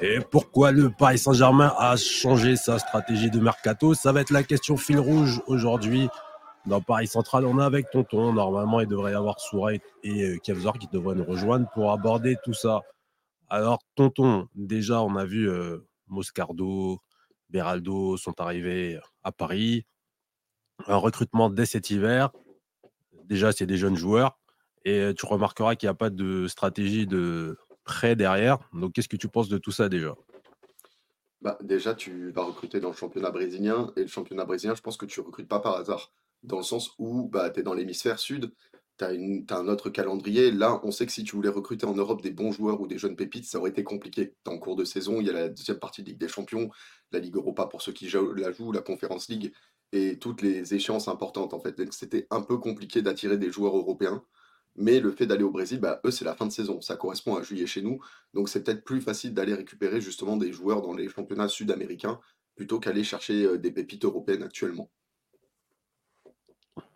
Et pourquoi le Paris Saint-Germain a changé sa stratégie de mercato? Ça va être la question fil rouge aujourd'hui. Dans Paris Central, on est avec Tonton. Normalement, il devrait y avoir Soura et euh, Kevzor qui devraient nous rejoindre pour aborder tout ça. Alors, Tonton, déjà, on a vu euh, Moscardo, Beraldo sont arrivés à Paris. Un recrutement dès cet hiver. Déjà, c'est des jeunes joueurs. Et euh, tu remarqueras qu'il n'y a pas de stratégie de prêt derrière. Donc, qu'est-ce que tu penses de tout ça déjà? Bah, Déjà, tu vas recruter dans le championnat brésilien. Et le championnat brésilien, je pense que tu ne recrutes pas par hasard. Dans le sens où bah, tu es dans l'hémisphère sud, tu as, un autre calendrier. Là, on sait que si tu voulais recruter en Europe des bons joueurs ou des jeunes pépites, ça aurait été compliqué. En cours de saison, il y a la deuxième partie de Ligue des Champions, la Ligue Europa pour ceux qui la jouent, la Conference League et toutes les échéances importantes en fait. C'était un peu compliqué d'attirer des joueurs européens. Mais le fait d'aller au Brésil, bah, eux, c'est la fin de saison. Ça correspond à juillet chez nous. Donc c'est peut-être plus facile d'aller récupérer justement des joueurs dans les championnats sud-américains plutôt qu'aller chercher euh, des pépites européennes actuellement.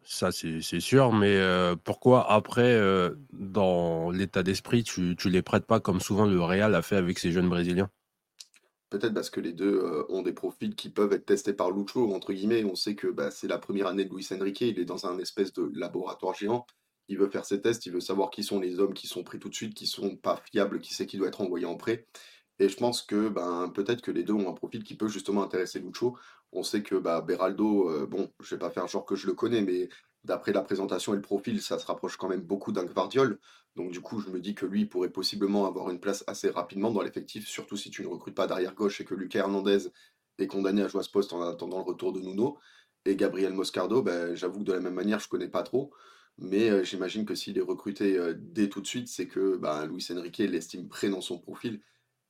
Ça, c'est sûr, mais euh, pourquoi après, euh, dans l'état d'esprit, tu, tu les prêtes pas comme souvent le Real a fait avec ses jeunes Brésiliens? Peut-être parce que les deux ont des profils qui peuvent être testés par Lucho, entre guillemets. On sait que bah, c'est la première année de Luis Enrique, il est dans un espèce de laboratoire géant il veut faire ses tests, il veut savoir qui sont les hommes qui sont pris tout de suite, qui sont pas fiables, qui c'est qui doit être envoyé en prêt. Et je pense que ben, peut-être que les deux ont un profil qui peut justement intéresser Lucho. On sait que bah, Beraldo, euh, bon, je vais pas faire genre que je le connais, mais d'après la présentation et le profil, ça se rapproche quand même beaucoup d'un Gvardiol. Donc du coup, je me dis que lui pourrait possiblement avoir une place assez rapidement dans l'effectif, surtout si tu ne recrutes pas derrière gauche et que Lucas Hernandez est condamné à jouer à ce poste en attendant le retour de Nuno. Et Gabriel Moscardo, ben, j'avoue que de la même manière, je connais pas trop. Mais j'imagine que s'il est recruté dès tout de suite, c'est que bah, Luis Enrique l'estime prêt dans son profil.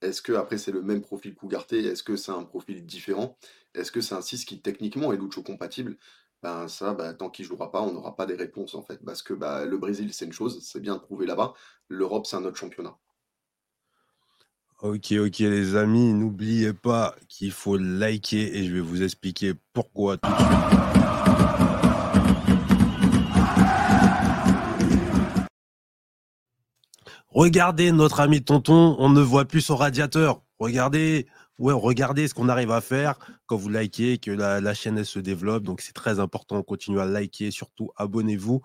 Est-ce que après c'est le même profil qu'Ougarté Est-ce que c'est un profil différent? Est-ce que c'est un 6 qui techniquement est Lucho compatible ben ça, ben, tant qu'il jouera pas, on n'aura pas des réponses en fait. Parce que bah, le Brésil, c'est une chose, c'est bien de là-bas. L'Europe, c'est un autre championnat. Ok, ok les amis, n'oubliez pas qu'il faut liker et je vais vous expliquer pourquoi. Regardez notre ami tonton, on ne voit plus son radiateur. Regardez, ouais, regardez ce qu'on arrive à faire quand vous likez, que la, chaîne se développe. Donc c'est très important. Continuez à liker, surtout abonnez-vous.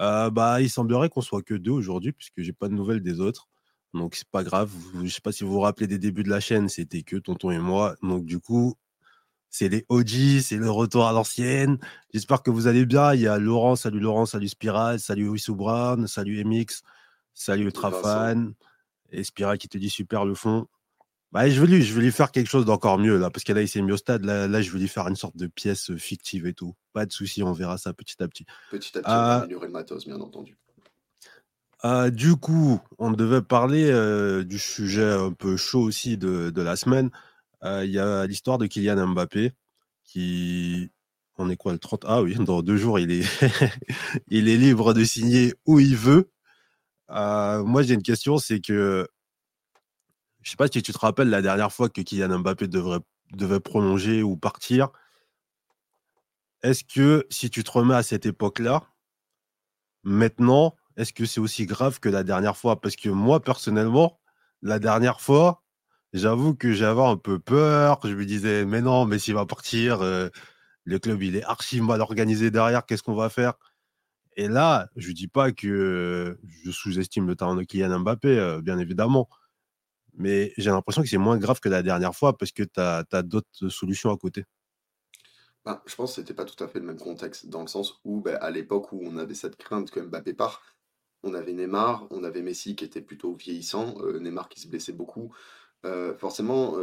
Euh, bah, il semblerait qu'on soit que deux aujourd'hui, puisque j'ai pas de nouvelles des autres. Donc c'est pas grave. Je sais pas si vous vous rappelez des débuts de la chaîne, c'était que tonton et moi. Donc du coup, c'est les OG, c'est le retour à l'ancienne. J'espère que vous allez bien. Il y a Laurent, salut Laurent, salut Spiral, salut Wissou Brown, salut MX. Salut Ultrafan. Et Spira qui te dit super le fond. Bah, je, vais lui, je vais lui faire quelque chose d'encore mieux là, parce que là, il s'est mis au stade. Là, je vais lui faire une sorte de pièce euh, fictive et tout. Pas de souci, on verra ça petit à petit. Petit à petit, on va euh, améliorer le matos, bien entendu. Euh, du coup, on devait parler du sujet un peu chaud aussi de, de la semaine. Il y a l'histoire de Kylian Mbappé qui. On est quoi le 30 Ah oui, dans deux jours, il est, il est libre de signer où il veut. Euh, moi, j'ai une question, c'est que je sais pas si tu te rappelles la dernière fois que Kylian Mbappé devait prolonger ou partir. Est-ce que si tu te remets à cette époque-là, maintenant, est-ce que c'est aussi grave que la dernière fois? Parce que moi, personnellement, la dernière fois, j'avoue que j'avais un peu peur. Je me disais, mais non, mais s'il va partir, euh, le club, il est archi mal organisé derrière, qu'est-ce qu'on va faire? Et là, je ne dis pas que je sous-estime le talent de Kylian Mbappé, bien évidemment. Mais j'ai l'impression que c'est moins grave que la dernière fois parce que tu as, d'autres solutions à côté. Ben, je pense que ce n'était pas tout à fait le même contexte, dans le sens où, ben, à l'époque où on avait cette crainte que Mbappé part, on avait Neymar, on avait Messi qui était plutôt vieillissant, Neymar qui se blessait beaucoup. forcément,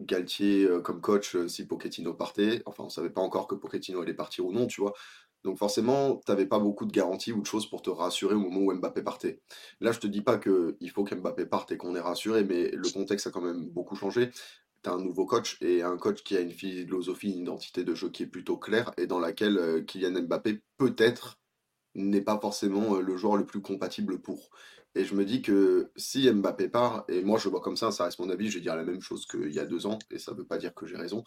Galtier comme coach, si Pochettino partait, enfin on savait pas encore que Pochettino allait partir ou non, tu vois, donc forcément, tu n'avais pas beaucoup de garanties ou de choses pour te rassurer au moment où Mbappé partait. Là, je te dis pas qu'il faut qu'Mbappé parte et qu'on est rassuré, mais le contexte a quand même beaucoup changé. Tu as un nouveau coach et un coach qui a une philosophie, une identité de jeu qui est plutôt claire et dans laquelle euh, Kylian Mbappé peut-être n'est pas forcément euh, le joueur le plus compatible pour. Et je me dis que si Mbappé part, et moi je vois comme ça, ça reste mon avis, je vais dire la même chose qu'il y a deux ans, et ça ne veut pas dire que j'ai raison,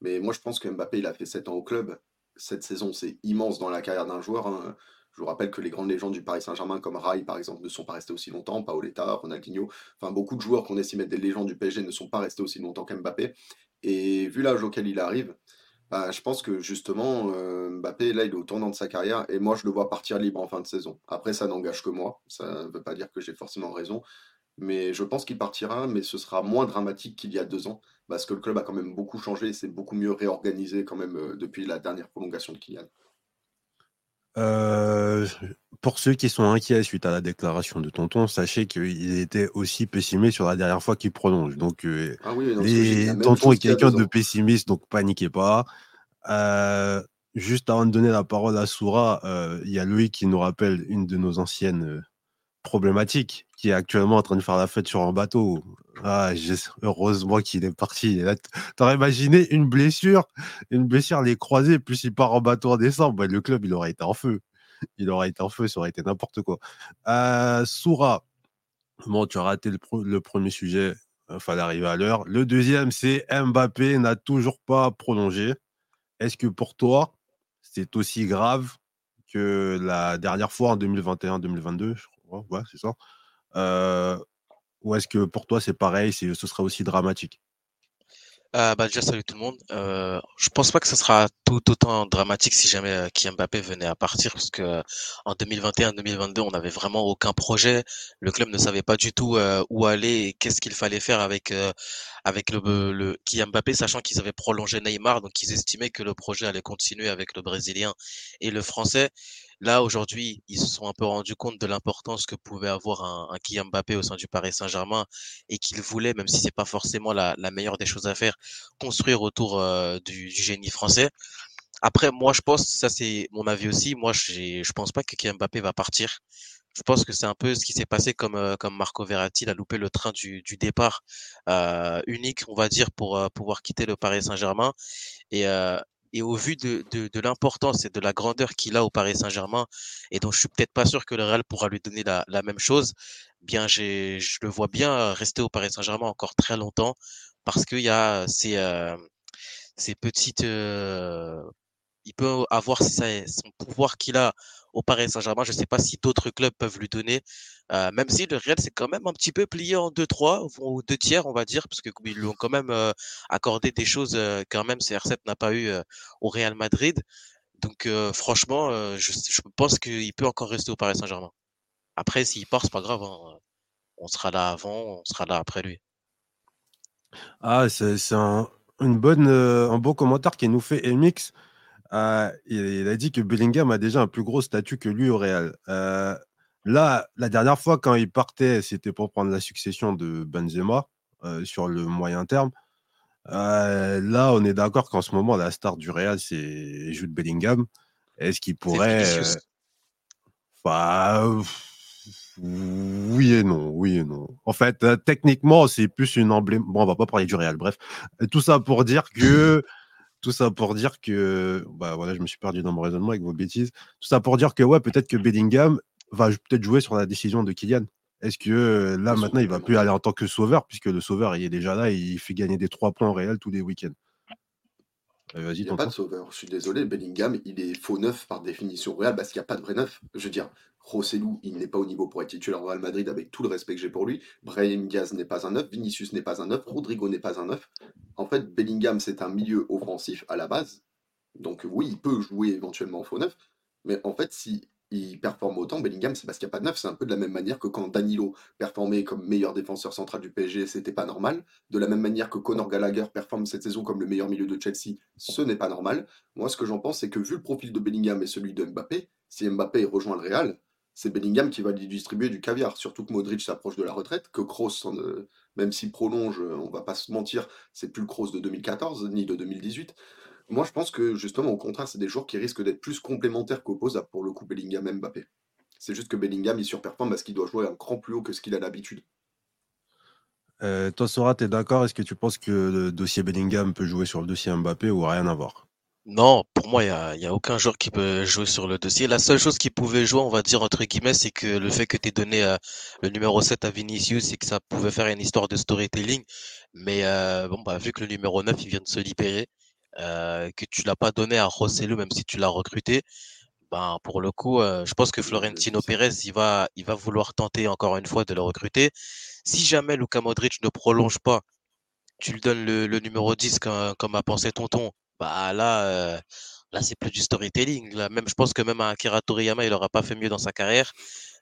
mais moi je pense que Mbappé il a fait 7 ans au club cette saison, c'est immense dans la carrière d'un joueur. Hein. Je vous rappelle que les grandes légendes du Paris Saint-Germain, comme Rai par exemple, ne sont pas restés aussi longtemps, Paoletta, Ronaldinho, enfin beaucoup de joueurs qu'on estime être des légendes du PSG ne sont pas restés aussi longtemps qu'Mbappé. Et vu l'âge auquel il arrive, bah, je pense que justement, euh, Mbappé, là, il est au tournant de sa carrière et moi, je le vois partir libre en fin de saison. Après, ça n'engage que moi. Ça ne veut pas dire que j'ai forcément raison. Mais je pense qu'il partira, mais ce sera moins dramatique qu'il y a deux ans parce que le club a quand même beaucoup changé c'est beaucoup mieux réorganisé quand même euh, depuis la dernière prolongation de Kylian. Euh, pour ceux qui sont inquiets suite à la déclaration de Tonton, sachez qu'il était aussi pessimiste sur la dernière fois qu'il prolonge. Donc, euh, Ah oui, non, les... Tonton est quelqu'un de pessimiste, donc paniquez pas. Euh, juste avant de donner la parole à Soura, il y a Loïc qui nous rappelle une de nos anciennes euh, problématiques, qui est actuellement en train de faire la fête sur un bateau. Ah, heureusement qu'il est parti. T'aurais imaginé une blessure, une blessure les croisés, plus il part en bateau en décembre, bah, le club il aurait été en feu. Il aurait été en feu, ça aurait été n'importe quoi. Euh, Soura, bon, tu as raté le, le premier sujet, il fallait arriver à l'heure. Le deuxième, c'est Mbappé n'a toujours pas prolongé. Est-ce que pour toi, c'est aussi grave que la dernière fois en 2021-2022, je crois, ouais, c'est ça. Ou est-ce que pour toi, c'est pareil, ce sera aussi dramatique? Euh, bah déjà salut tout le monde. Je pense pas que ce sera tout autant dramatique si jamais euh, Kylian Mbappé venait à partir parce que en 2021-2022 on n'avait vraiment aucun projet. Le club ne savait pas du tout où aller et qu'est-ce qu'il fallait faire avec avec le, le Kylian Mbappé, sachant qu'ils avaient prolongé Neymar, donc ils estimaient que le projet allait continuer avec le Brésilien et le Français. Là aujourd'hui ils se sont un peu rendus compte de l'importance que pouvait avoir un, un Kylian Mbappé au sein du Paris Saint-Germain et qu'ils voulaient, même si c'est pas forcément la, la meilleure des choses à faire construire autour euh, du, du, génie français. Après, moi, je pense, ça c'est mon avis aussi. Moi, je pense pas que Kylian Mbappé va partir. Je pense que c'est un peu ce qui s'est passé comme euh, comme Marco Verratti, il a loupé le train du, du départ euh, unique, on va dire, pour euh, pouvoir quitter le Paris Saint-Germain. Et et au vu de, de, de l'importance et de la grandeur qu'il a au Paris Saint-Germain, et dont je suis peut-être pas sûr que le Real pourra lui donner la, la même chose, bien j'ai, je le vois bien rester au Paris Saint-Germain encore très longtemps parce qu'il y a ces, euh, ces petites, euh, il peut avoir son pouvoir qu'il a au Paris Saint-Germain. Je ne sais pas si d'autres clubs peuvent lui donner, euh, même si le Real c'est quand même un petit peu plié en 2-3 ou 2 tiers, on va dire, parce que ils lui ont quand même euh, accordé des choses euh, quand même CR7 n'a pas eu euh, au Real Madrid. Donc franchement, je, pense qu'il peut encore rester au Paris Saint-Germain. Après, s'il part, c'est pas grave. Hein. On sera là avant, on sera là après lui. Ah, c'est un, une bon commentaire qui nous fait MX. Euh, il, a dit que Bellingham a déjà un plus gros statut que lui au Real. Là, la dernière fois, quand il partait, c'était pour prendre la succession de Benzema euh, sur le moyen terme. Euh, là, on est d'accord qu'en ce moment, la star du Real, c'est Jude Bellingham. Est-ce qu'il pourrait. euh, Enfin, oui et non, oui et non. En fait, euh, techniquement, c'est plus une emblème. Bon, on va pas parler du Real. Bref, tout ça pour dire que tout ça pour dire que, bah voilà, je me suis perdu dans mon raisonnement avec vos bêtises. Tout ça pour dire que, ouais, peut-être que Bellingham va peut-être jouer sur la décision de Kylian. Est-ce que là, Bien maintenant, il va plus aller en tant que sauveur, puisque le sauveur, il est déjà là et il fait gagner des trois points au Real tous les week-ends Il n'y a pas de sauveur. Je suis désolé, Bellingham, il est faux neuf par définition Real parce qu'il n'y a pas de vrai neuf. Je veux dire, Rossellou, il n'est pas au niveau pour être titulaire au Real Madrid avec tout le respect que j'ai pour lui. Brahim Diaz n'est pas un neuf. Vinicius n'est pas un neuf. Rodrigo n'est pas un neuf. En fait, Bellingham, c'est un milieu offensif à la base. Donc oui, il peut jouer éventuellement faux neuf. Mais en fait, si il performe autant, Bellingham, c'est parce qu'il n'y a pas de neuf. C'est un peu de la même manière que quand Danilo performait comme meilleur défenseur central du PSG, c'était pas normal. De la même manière que Conor Gallagher performe cette saison comme le meilleur milieu de Chelsea, ce n'est pas normal. Moi, ce que j'en pense, c'est que vu le profil de Bellingham et celui de Mbappé, si Mbappé rejoint le Real, c'est Bellingham qui va lui distribuer du caviar. Surtout que Modric s'approche de la retraite, que Kroos, euh, même s'il prolonge, on va pas se mentir, c'est plus le Kroos de 2014 ni de 2018. Moi, je pense que justement, au contraire, c'est des joueurs qui risquent d'être plus complémentaires qu'opposables pour le coup Bellingham et Mbappé. C'est juste que Bellingham, il surperforme parce qu'il doit jouer un cran plus haut que ce qu'il a d'habitude. Euh, toi, Sora, tu es d'accord? Est-ce que tu penses que le dossier Bellingham peut jouer sur le dossier Mbappé ou rien à voir? Non, pour moi, il n'y a, y a aucun joueur qui peut jouer sur le dossier. La seule chose qui pouvait jouer, on va dire, entre guillemets, c'est que le fait que tu aies donné euh, le numéro 7 à Vinicius et que ça pouvait faire une histoire de storytelling. Mais euh, bon, bah, vu que le numéro 9, il vient de se libérer, euh, que tu l'as pas donné à Rosselló, même si tu l'as recruté, Ben, pour le coup, euh, je pense que Florentino Pérez, il va, il va vouloir tenter encore une fois de le recruter. Si jamais Luka Modric ne prolonge pas, tu lui donnes le, le numéro 10 comme, comme a pensé Tonton. Bah là, euh, là c'est plus du storytelling. Là, même, je pense que même Akira Toriyama, il n'aura pas fait mieux dans sa carrière.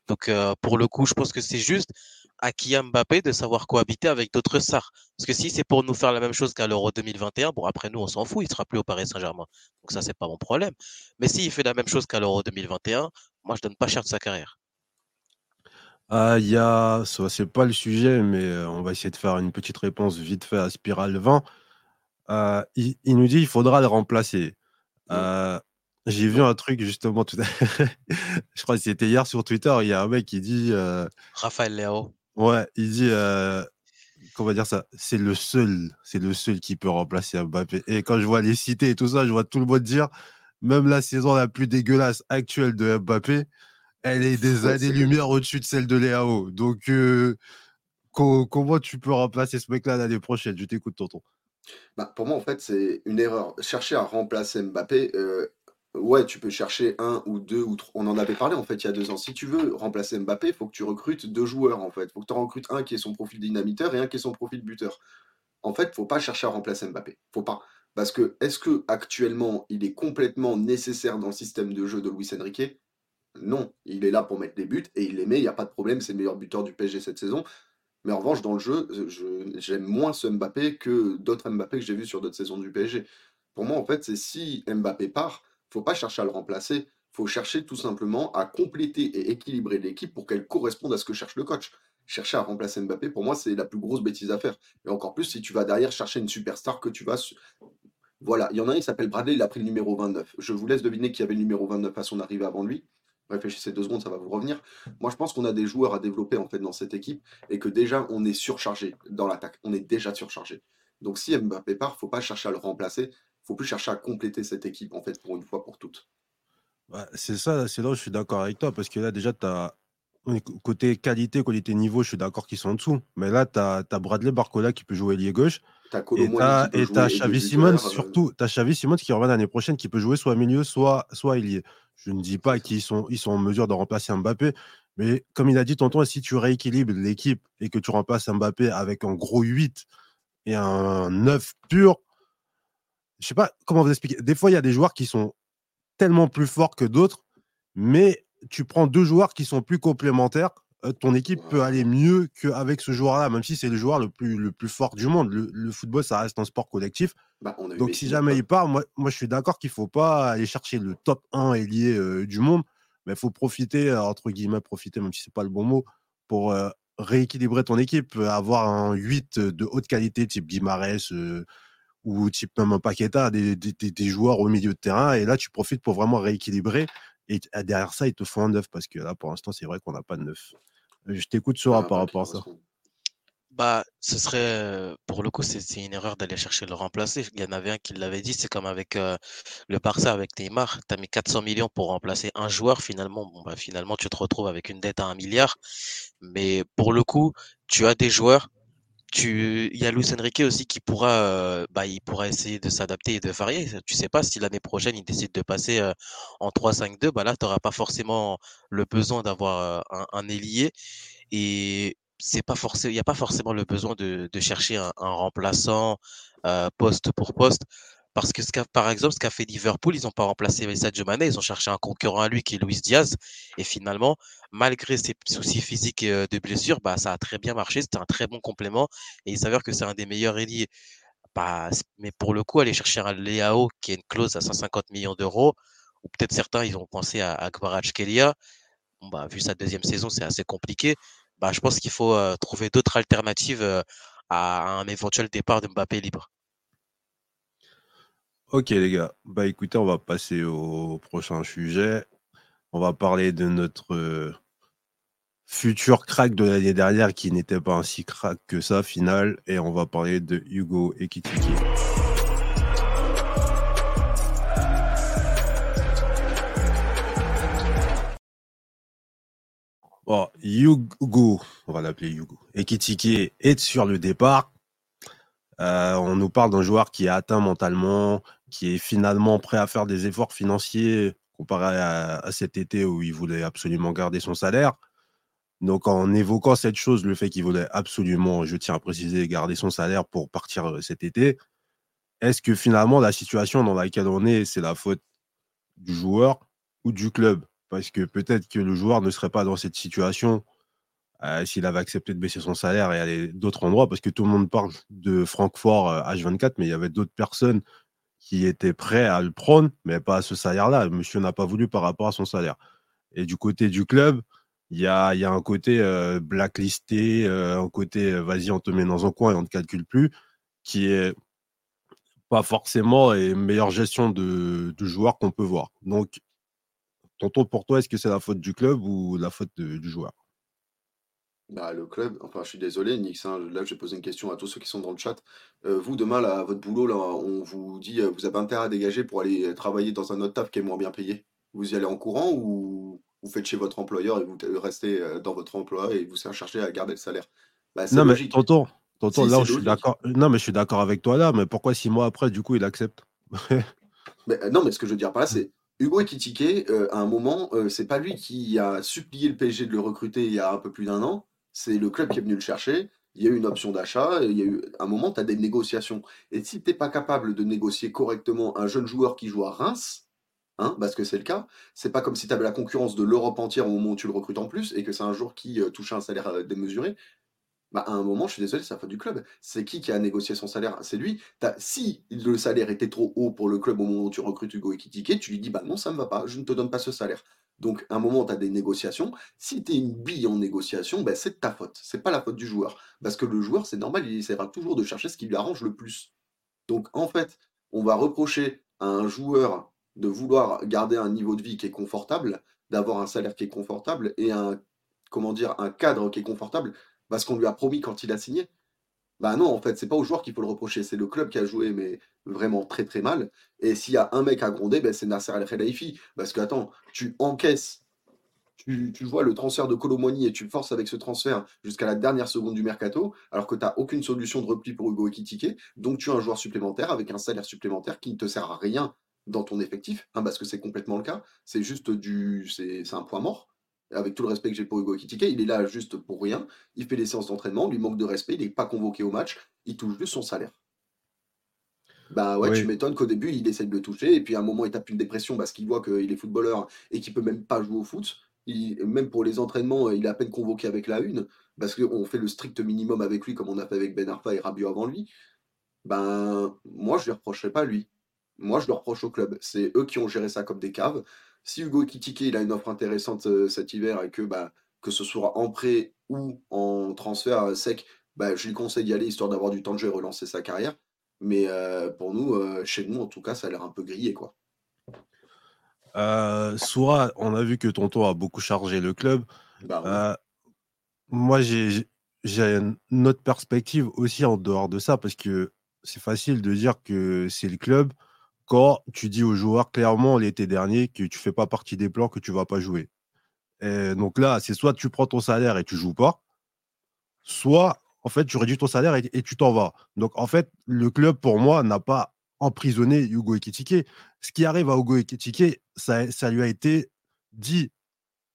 Donc euh, pour le coup, je pense que c'est juste à Kylian Mbappé de savoir cohabiter avec d'autres stars. Parce que si c'est pour nous faire la même chose qu'à l'Euro 2021, bon après nous on s'en fout, il sera plus au Paris Saint-Germain. Donc ça c'est pas mon problème. Mais s'il fait la même chose qu'à l'Euro 2021, moi je donne pas cher de sa carrière. Ah, il y a, c'est pas le sujet, mais euh, on va essayer de faire une petite réponse vite fait à Spiral 20. Euh, il, il nous dit il faudra le remplacer. Euh, j'ai vu un truc justement tout à Je crois que c'était hier sur Twitter. Il y a un mec qui dit. Euh, Raphaël Léo. Ouais, il dit. Euh, comment dire ça? C'est le seul, c'est le seul qui peut remplacer Mbappé. Et quand je vois les cités et tout ça, je vois tout le monde dire, même la saison la plus dégueulasse actuelle de Mbappé, elle est des années-lumière au-dessus de celle de Léao. Donc, euh, comment tu peux remplacer ce mec-là l'année prochaine? Je t'écoute, tonton. Bah, pour moi, en fait, c'est une erreur. Chercher à remplacer Mbappé, euh, Ouais, tu peux chercher un ou deux ou trois. On en avait parlé en fait il y a deux ans. Si tu veux remplacer Mbappé, il faut que tu recrutes deux joueurs en fait. Il faut que tu en recrutes un qui est son profil dynamiteur et un qui est son profil buteur. En fait, faut pas chercher à remplacer Mbappé. Faut pas. Parce que est-ce que actuellement il est complètement nécessaire dans le système de jeu de Luis Enrique? Non. Il est là pour mettre des buts et il les met, il n'y a pas de problème, c'est le meilleur buteur du PSG cette saison. Mais en revanche, dans le jeu, j'aime moins ce Mbappé que d'autres Mbappé que j'ai vus sur d'autres saisons du PSG. Pour moi, en fait, c'est si Mbappé part, faut pas chercher à le remplacer. faut chercher tout simplement à compléter et équilibrer l'équipe pour qu'elle corresponde à ce que cherche le coach. Chercher à remplacer Mbappé, pour moi, c'est la plus grosse bêtise à faire. Et encore plus si tu vas derrière chercher une superstar que tu vas. Voilà, il y en a un, il s'appelle Bradley, il a pris le numéro 29. Je vous laisse deviner qui avait le numéro 29 à son arrivée avant lui. Réfléchissez deux secondes, ça va vous revenir. Moi, je pense qu'on a des joueurs à développer en fait dans cette équipe et que déjà on est surchargé dans l'attaque. On est déjà surchargé. Donc si Mbappé part, faut pas chercher à le remplacer faut plus chercher à compléter cette équipe, en fait, pour une fois pour toutes. c'est ça, c'est là où je suis d'accord avec toi, parce que là, déjà, tu as côté qualité, qualité niveau, je suis d'accord qu'ils sont en dessous. Mais là, tu as, Bradley Barcola qui peut jouer lié gauche. As et tu as, Xavi Simons, surtout. Tu as Xavi Simons qui revient l'année prochaine, qui peut jouer soit milieu, soit, soit ailier. Je ne dis pas qu'ils sont, ils sont en mesure de remplacer Mbappé, mais comme il a dit tonton, si tu rééquilibres l'équipe et que tu remplaces Mbappé avec un gros 8 et un 9 pur, je sais pas comment vous expliquer. Des fois, il y a des joueurs qui sont tellement plus forts que d'autres, mais tu prends deux joueurs qui sont plus complémentaires. Euh, ton équipe peut aller mieux qu'avec ce joueur-là, même si c'est le joueur le plus, le plus fort du monde. Le, football, ça reste un sport collectif. Bah, Donc, si jamais il part, moi, moi je suis d'accord qu'il ne faut pas aller chercher le top 1 ailier euh, du monde, mais il faut profiter, euh, entre guillemets, profiter, même si ce n'est pas le bon mot, pour rééquilibrer ton équipe, avoir un 8 de haute qualité, type Guimarães ou type même un Paqueta, des, des, des, joueurs au milieu de terrain. Et là, tu profites pour vraiment rééquilibrer. Et derrière ça, ils te font un neuf parce que là, pour l'instant, c'est vrai qu'on n'a pas de neuf. Je t'écoute, Sora, par rapport à ça. Bah, ce serait, pour le coup, c'est une erreur d'aller chercher le remplacer. Il y en avait un qui l'avait dit, c'est comme avec le Barça, avec Neymar. Tu as mis 400 millions pour remplacer un joueur. Finalement, bon, bah, finalement, tu te retrouves avec une dette à un milliard. Mais pour le coup, tu as des joueurs tu, il y a Luis Enrique aussi qui pourra, euh, bah, il pourra essayer de s'adapter et de varier. Tu sais pas si l'année prochaine il décide de passer euh, en 3-5-2, bah là tu n'auras pas forcément le besoin d'avoir euh, un, un ailier et c'est pas forcément, il n'y a pas forcément le besoin de, chercher un, un remplaçant poste pour poste. Parce que, par exemple, ce qu'a fait Liverpool, ils n'ont pas remplacé Sadio Mané, ils ont cherché un concurrent à lui qui est Luis Diaz. Et finalement, malgré ses soucis physiques et euh, de blessures, bah, ça a très bien marché. C'était un très bon complément. Et il s'avère que c'est un des meilleurs ailiers. Bah, mais pour le coup, aller chercher un Leao qui a une clause à 150 millions d'euros, ou peut-être certains, ils ont pensé à, à Kelia. Bah, vu sa deuxième saison, c'est assez compliqué. Je pense qu'il faut euh, trouver d'autres alternatives euh, à un éventuel départ de Mbappé libre. Ok les gars, bah écoutez, on va passer au prochain sujet. On va parler de notre euh, futur crack de l'année dernière qui n'était pas un crack que ça, final, et on va parler de Hugo Ekitiki. Bon, Hugo, on va l'appeler Hugo. Ekitiki est sur le départ. Euh, on nous parle d'un joueur qui est atteint mentalement, qui est finalement prêt à faire des efforts financiers comparé à, cet été où il voulait absolument garder son salaire. Donc en évoquant cette chose, le fait qu'il voulait absolument, je tiens à préciser, garder son salaire pour partir euh, cet été, est-ce que finalement la situation dans laquelle on est, c'est la faute du joueur ou du club? Parce que peut-être que le joueur ne serait pas dans cette situation euh, s'il avait accepté de baisser son salaire et aller d'autres endroits, parce que tout le monde parle de Francfort H24, euh, mais il y avait d'autres personnes qui étaient prêts à le prendre, mais pas à ce salaire-là. Monsieur n'a pas voulu par rapport à son salaire. Et du côté du club, il y a, un côté euh, blacklisté, un côté vas-y, on te met dans un coin et on ne te calcule plus, qui est pas forcément une meilleure gestion de, joueurs qu'on peut voir. Donc, tonton, pour toi, est-ce que c'est la faute du club ou la faute du joueur? Bah, le club, enfin, je suis désolé, Nix, hein, là, je vais poser une question à tous ceux qui sont dans le chat. Euh, vous, demain, là, votre boulot, là, on vous dit, euh, vous avez intérêt à dégager pour aller travailler dans un autre taf qui est moins bien payé? Vous y allez en courant ou vous faites chez votre employeur et vous restez euh, dans votre emploi et vous cherchez à garder le salaire? Bah, Non, mais tonton, tonton, là, je suis d'accord. Non, mais je suis d'accord avec toi là, mais pourquoi six mois après, du coup, il accepte? Mais, non, mais ce que je veux dire par là, c'est Hugo Ekitike, à un moment, c'est pas lui qui a supplié le PSG de le recruter il y a un peu plus d'un an c'est le club qui est venu le chercher. Il y a eu une option d'achat, il y a eu un moment, tu as des négociations. Et si tu n'es pas capable de négocier correctement un jeune joueur qui joue à Reims, hein, parce que c'est le cas, c'est pas comme si tu avais la concurrence de l'Europe entière au moment où tu le recrutes en plus et que c'est un joueur qui euh, touche un salaire euh, démesuré. Bah, à un moment, je suis désolé, c'est la faute du club. C'est qui qui a négocié son salaire? C'est lui. Si le salaire était trop haut pour le club au moment où tu recrutes Hugo Ekitike, tu lui dis bah non, ça ne me va pas, je ne te donne pas ce salaire. Donc, à un moment, tu as des négociations. Si tu es une bille en négociation, ben, c'est ta faute. C'est pas la faute du joueur. Parce que le joueur, c'est normal, il essaiera toujours de chercher ce qui lui arrange le plus. Donc, en fait, on va reprocher à un joueur de vouloir garder un niveau de vie qui est confortable, d'avoir un salaire qui est confortable et comment dire, un cadre qui est confortable parce qu'on lui a promis quand il a signé. Bah non, en fait, c'est pas au joueur qu'il faut le reprocher, c'est le club qui a joué, mais vraiment très très mal. Et s'il y a un mec à gronder, ben, c'est Nasser El Khelaifi. Parce que, attends, tu encaisses, tu, vois le transfert de Colomboigny et tu forces avec ce transfert jusqu'à la dernière seconde du mercato, alors que tu n'as aucune solution de repli pour Hugo Ekitike. Donc tu as un joueur supplémentaire avec un salaire supplémentaire qui ne te sert à rien dans ton effectif, hein, parce que c'est complètement le cas. C'est juste du. C'est un point mort avec tout le respect que j'ai pour Hugo Ekitike, il est là juste pour rien. Il fait des séances d'entraînement, lui manque de respect, il n'est pas convoqué au match, il touche juste son salaire. Bah ouais, tu m'étonnes qu'au début, il essaie de le toucher, et puis à un moment, il tape une dépression parce qu'il voit qu'il est footballeur et qu'il peut même pas jouer au foot. même pour les entraînements, il est à peine convoqué avec la une, parce qu'on fait le strict minimum avec lui, comme on a fait avec Ben Arfa et Rabiot avant lui. Ben, moi, je ne lui reprocherai pas lui. Moi, je le reproche au club. C'est eux qui ont géré ça comme des caves si Hugo Ekitike il a une offre intéressante euh, cet hiver et que, bah, que ce soit en prêt ou en transfert euh, sec, bah, je lui conseille d'y aller histoire d'avoir du temps de jeu et relancer sa carrière. Mais euh, pour nous, chez nous, en tout cas, ça a l'air un peu grillé. quoi. Soura, on a vu que Tonton a beaucoup chargé le club. Bah moi, j'ai une autre perspective aussi en dehors de ça, parce que c'est facile de dire que c'est le club quand tu dis aux joueurs clairement l'été dernier que tu fais pas partie des plans, que tu vas pas jouer. Donc là, c'est soit tu prends ton salaire et tu joues pas, soit en fait tu réduis ton salaire et, tu t'en vas. Donc en fait, le club pour moi n'a pas emprisonné Hugo Ekitike. Ce qui arrive à Hugo Ekitike, ça, ça lui a été dit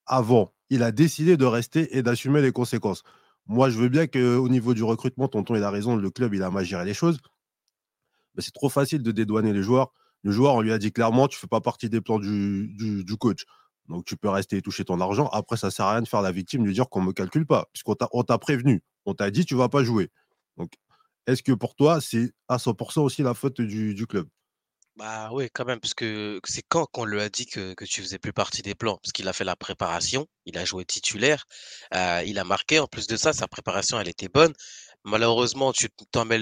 avant. Il a décidé de rester et d'assumer les conséquences. Moi, je veux bien qu'au niveau du recrutement, tonton, il a raison, le club, il a mal géré les choses. Mais c'est trop facile de dédouaner les joueurs. Le joueur, on lui a dit clairement, tu fais pas partie des plans du, du, coach. Donc tu peux rester et toucher ton argent. Après, ça sert à rien de faire la victime, de dire qu'on me calcule pas, puisqu'on t'a, prévenu. On t'a dit, tu vas pas jouer. Donc, est-ce que pour toi, c'est à 100% aussi la faute du, club? Bah oui, quand même, parce que c'est quand qu'on lui a dit que, que tu faisais plus partie des plans, parce qu'il a fait la préparation, il a joué titulaire, euh, il a marqué. En plus de ça, sa préparation, elle était bonne. Malheureusement, tu t'en mets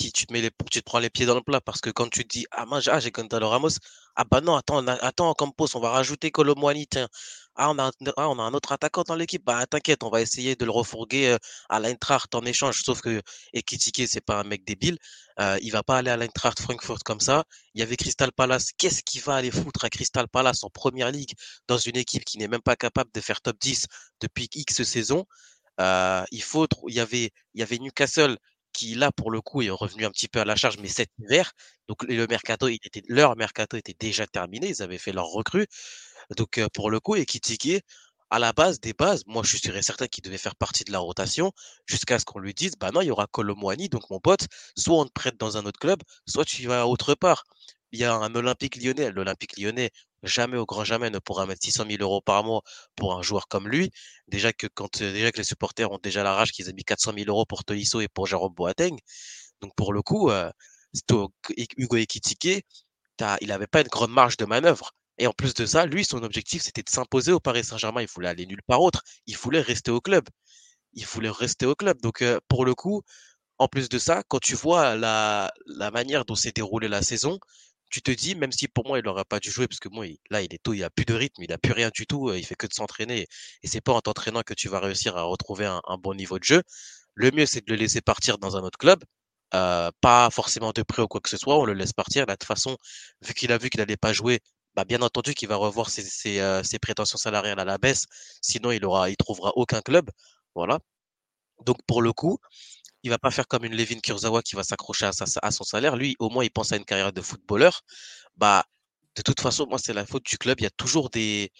les tu te mets les, tu te prends les pieds dans le plat parce que quand tu te dis ah moi ah, j'ai Gonzalo Ramos ah bah non attends attends Campos on va rajouter Colomwani tiens. Ah on a ah, on a un autre attaquant dans l'équipe. Bah t'inquiète on va essayer de le refourguer euh, à l'Eintracht en échange. Sauf que Ekitike c'est pas un mec débile euh, il va pas aller à l'Eintracht Frankfurt comme ça. Il y avait Crystal Palace. Qu'est-ce qu'il va aller foutre à Crystal Palace en première ligue dans une équipe qui n'est même pas capable de faire top 10 depuis X saisons? Euh, il faut il y avait il y avait Newcastle qui là pour le coup est revenu un petit peu à la charge, mais cet hiver. Donc le mercato, il leur mercato était déjà terminé, ils avaient fait leur recrue. Donc pour le coup, Ekitike, à la base des bases, moi je et certain qu'il devait faire partie de la rotation jusqu'à ce qu'on lui dise, bah non, il y aura Colomwani, donc mon pote, soit on te prête dans un autre club, soit tu vas autre part. Il y a un Olympique lyonnais, l'Olympique lyonnais, jamais au grand jamais ne pourra mettre 600 000 euros par mois pour un joueur comme lui. Déjà que quand déjà que les supporters ont déjà la rage qu'ils aient mis 400 000 euros pour Tolisso et pour Jérôme Boateng. Donc pour le coup, euh, Hugo Ekitike, il n'avait pas une grande marge de manœuvre. Et en plus de ça, lui, son objectif, c'était de s'imposer au Paris Saint-Germain. Il voulait aller nulle part autre. Il voulait rester au club. Il voulait rester au club. Donc, euh, pour le coup, en plus de ça, quand tu vois la manière dont s'est déroulée la saison, tu te dis, même si pour moi, il n'aurait pas dû jouer, parce que moi, là, il est tôt, il a plus de rythme, il a plus rien du tout, euh, il fait que de s'entraîner. Et c'est pas en t'entraînant que tu vas réussir à retrouver un, bon niveau de jeu. Le mieux, c'est de le laisser partir dans un autre club. Euh, pas forcément de prêt ou quoi que ce soit, on le laisse partir. Là, de toute façon, vu qu'il a vu qu'il n'allait pas jouer, bah, bien entendu qu'il va revoir ses, euh, ses, prétentions salariales à la baisse. Sinon, il aura, il trouvera aucun club. Voilà. Donc, pour le coup, il va pas faire comme une Levin Kurzawa qui va s'accrocher à, son salaire. Lui, au moins, il pense à une carrière de footballeur. Bah, de toute façon, moi, c'est la faute du club. Il y a toujours des,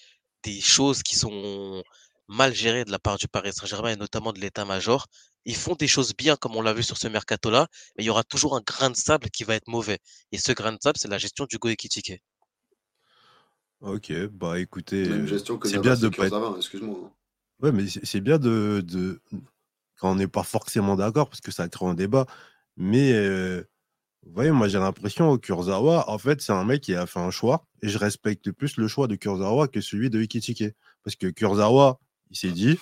des choses qui sont mal gérées de la part du Paris Saint-Germain et notamment de l'état-major. Ils font des choses bien, comme on l'a vu sur ce mercato-là, mais il y aura toujours un grain de sable qui va être mauvais. Et ce grain de sable, c'est la gestion du Go Ekitike. Ok, bah écoutez, c'est bien de pas être... excuse-moi. Hein. Ouais, mais c'est bien de, de, on n'est pas forcément d'accord, parce que ça crée un débat. Mais voyez, moi j'ai l'impression que Kurzawa, en fait, c'est un mec qui a fait un choix, et je respecte plus le choix de Kurzawa que celui de Ikitike. Parce que Kurzawa, il s'est dit,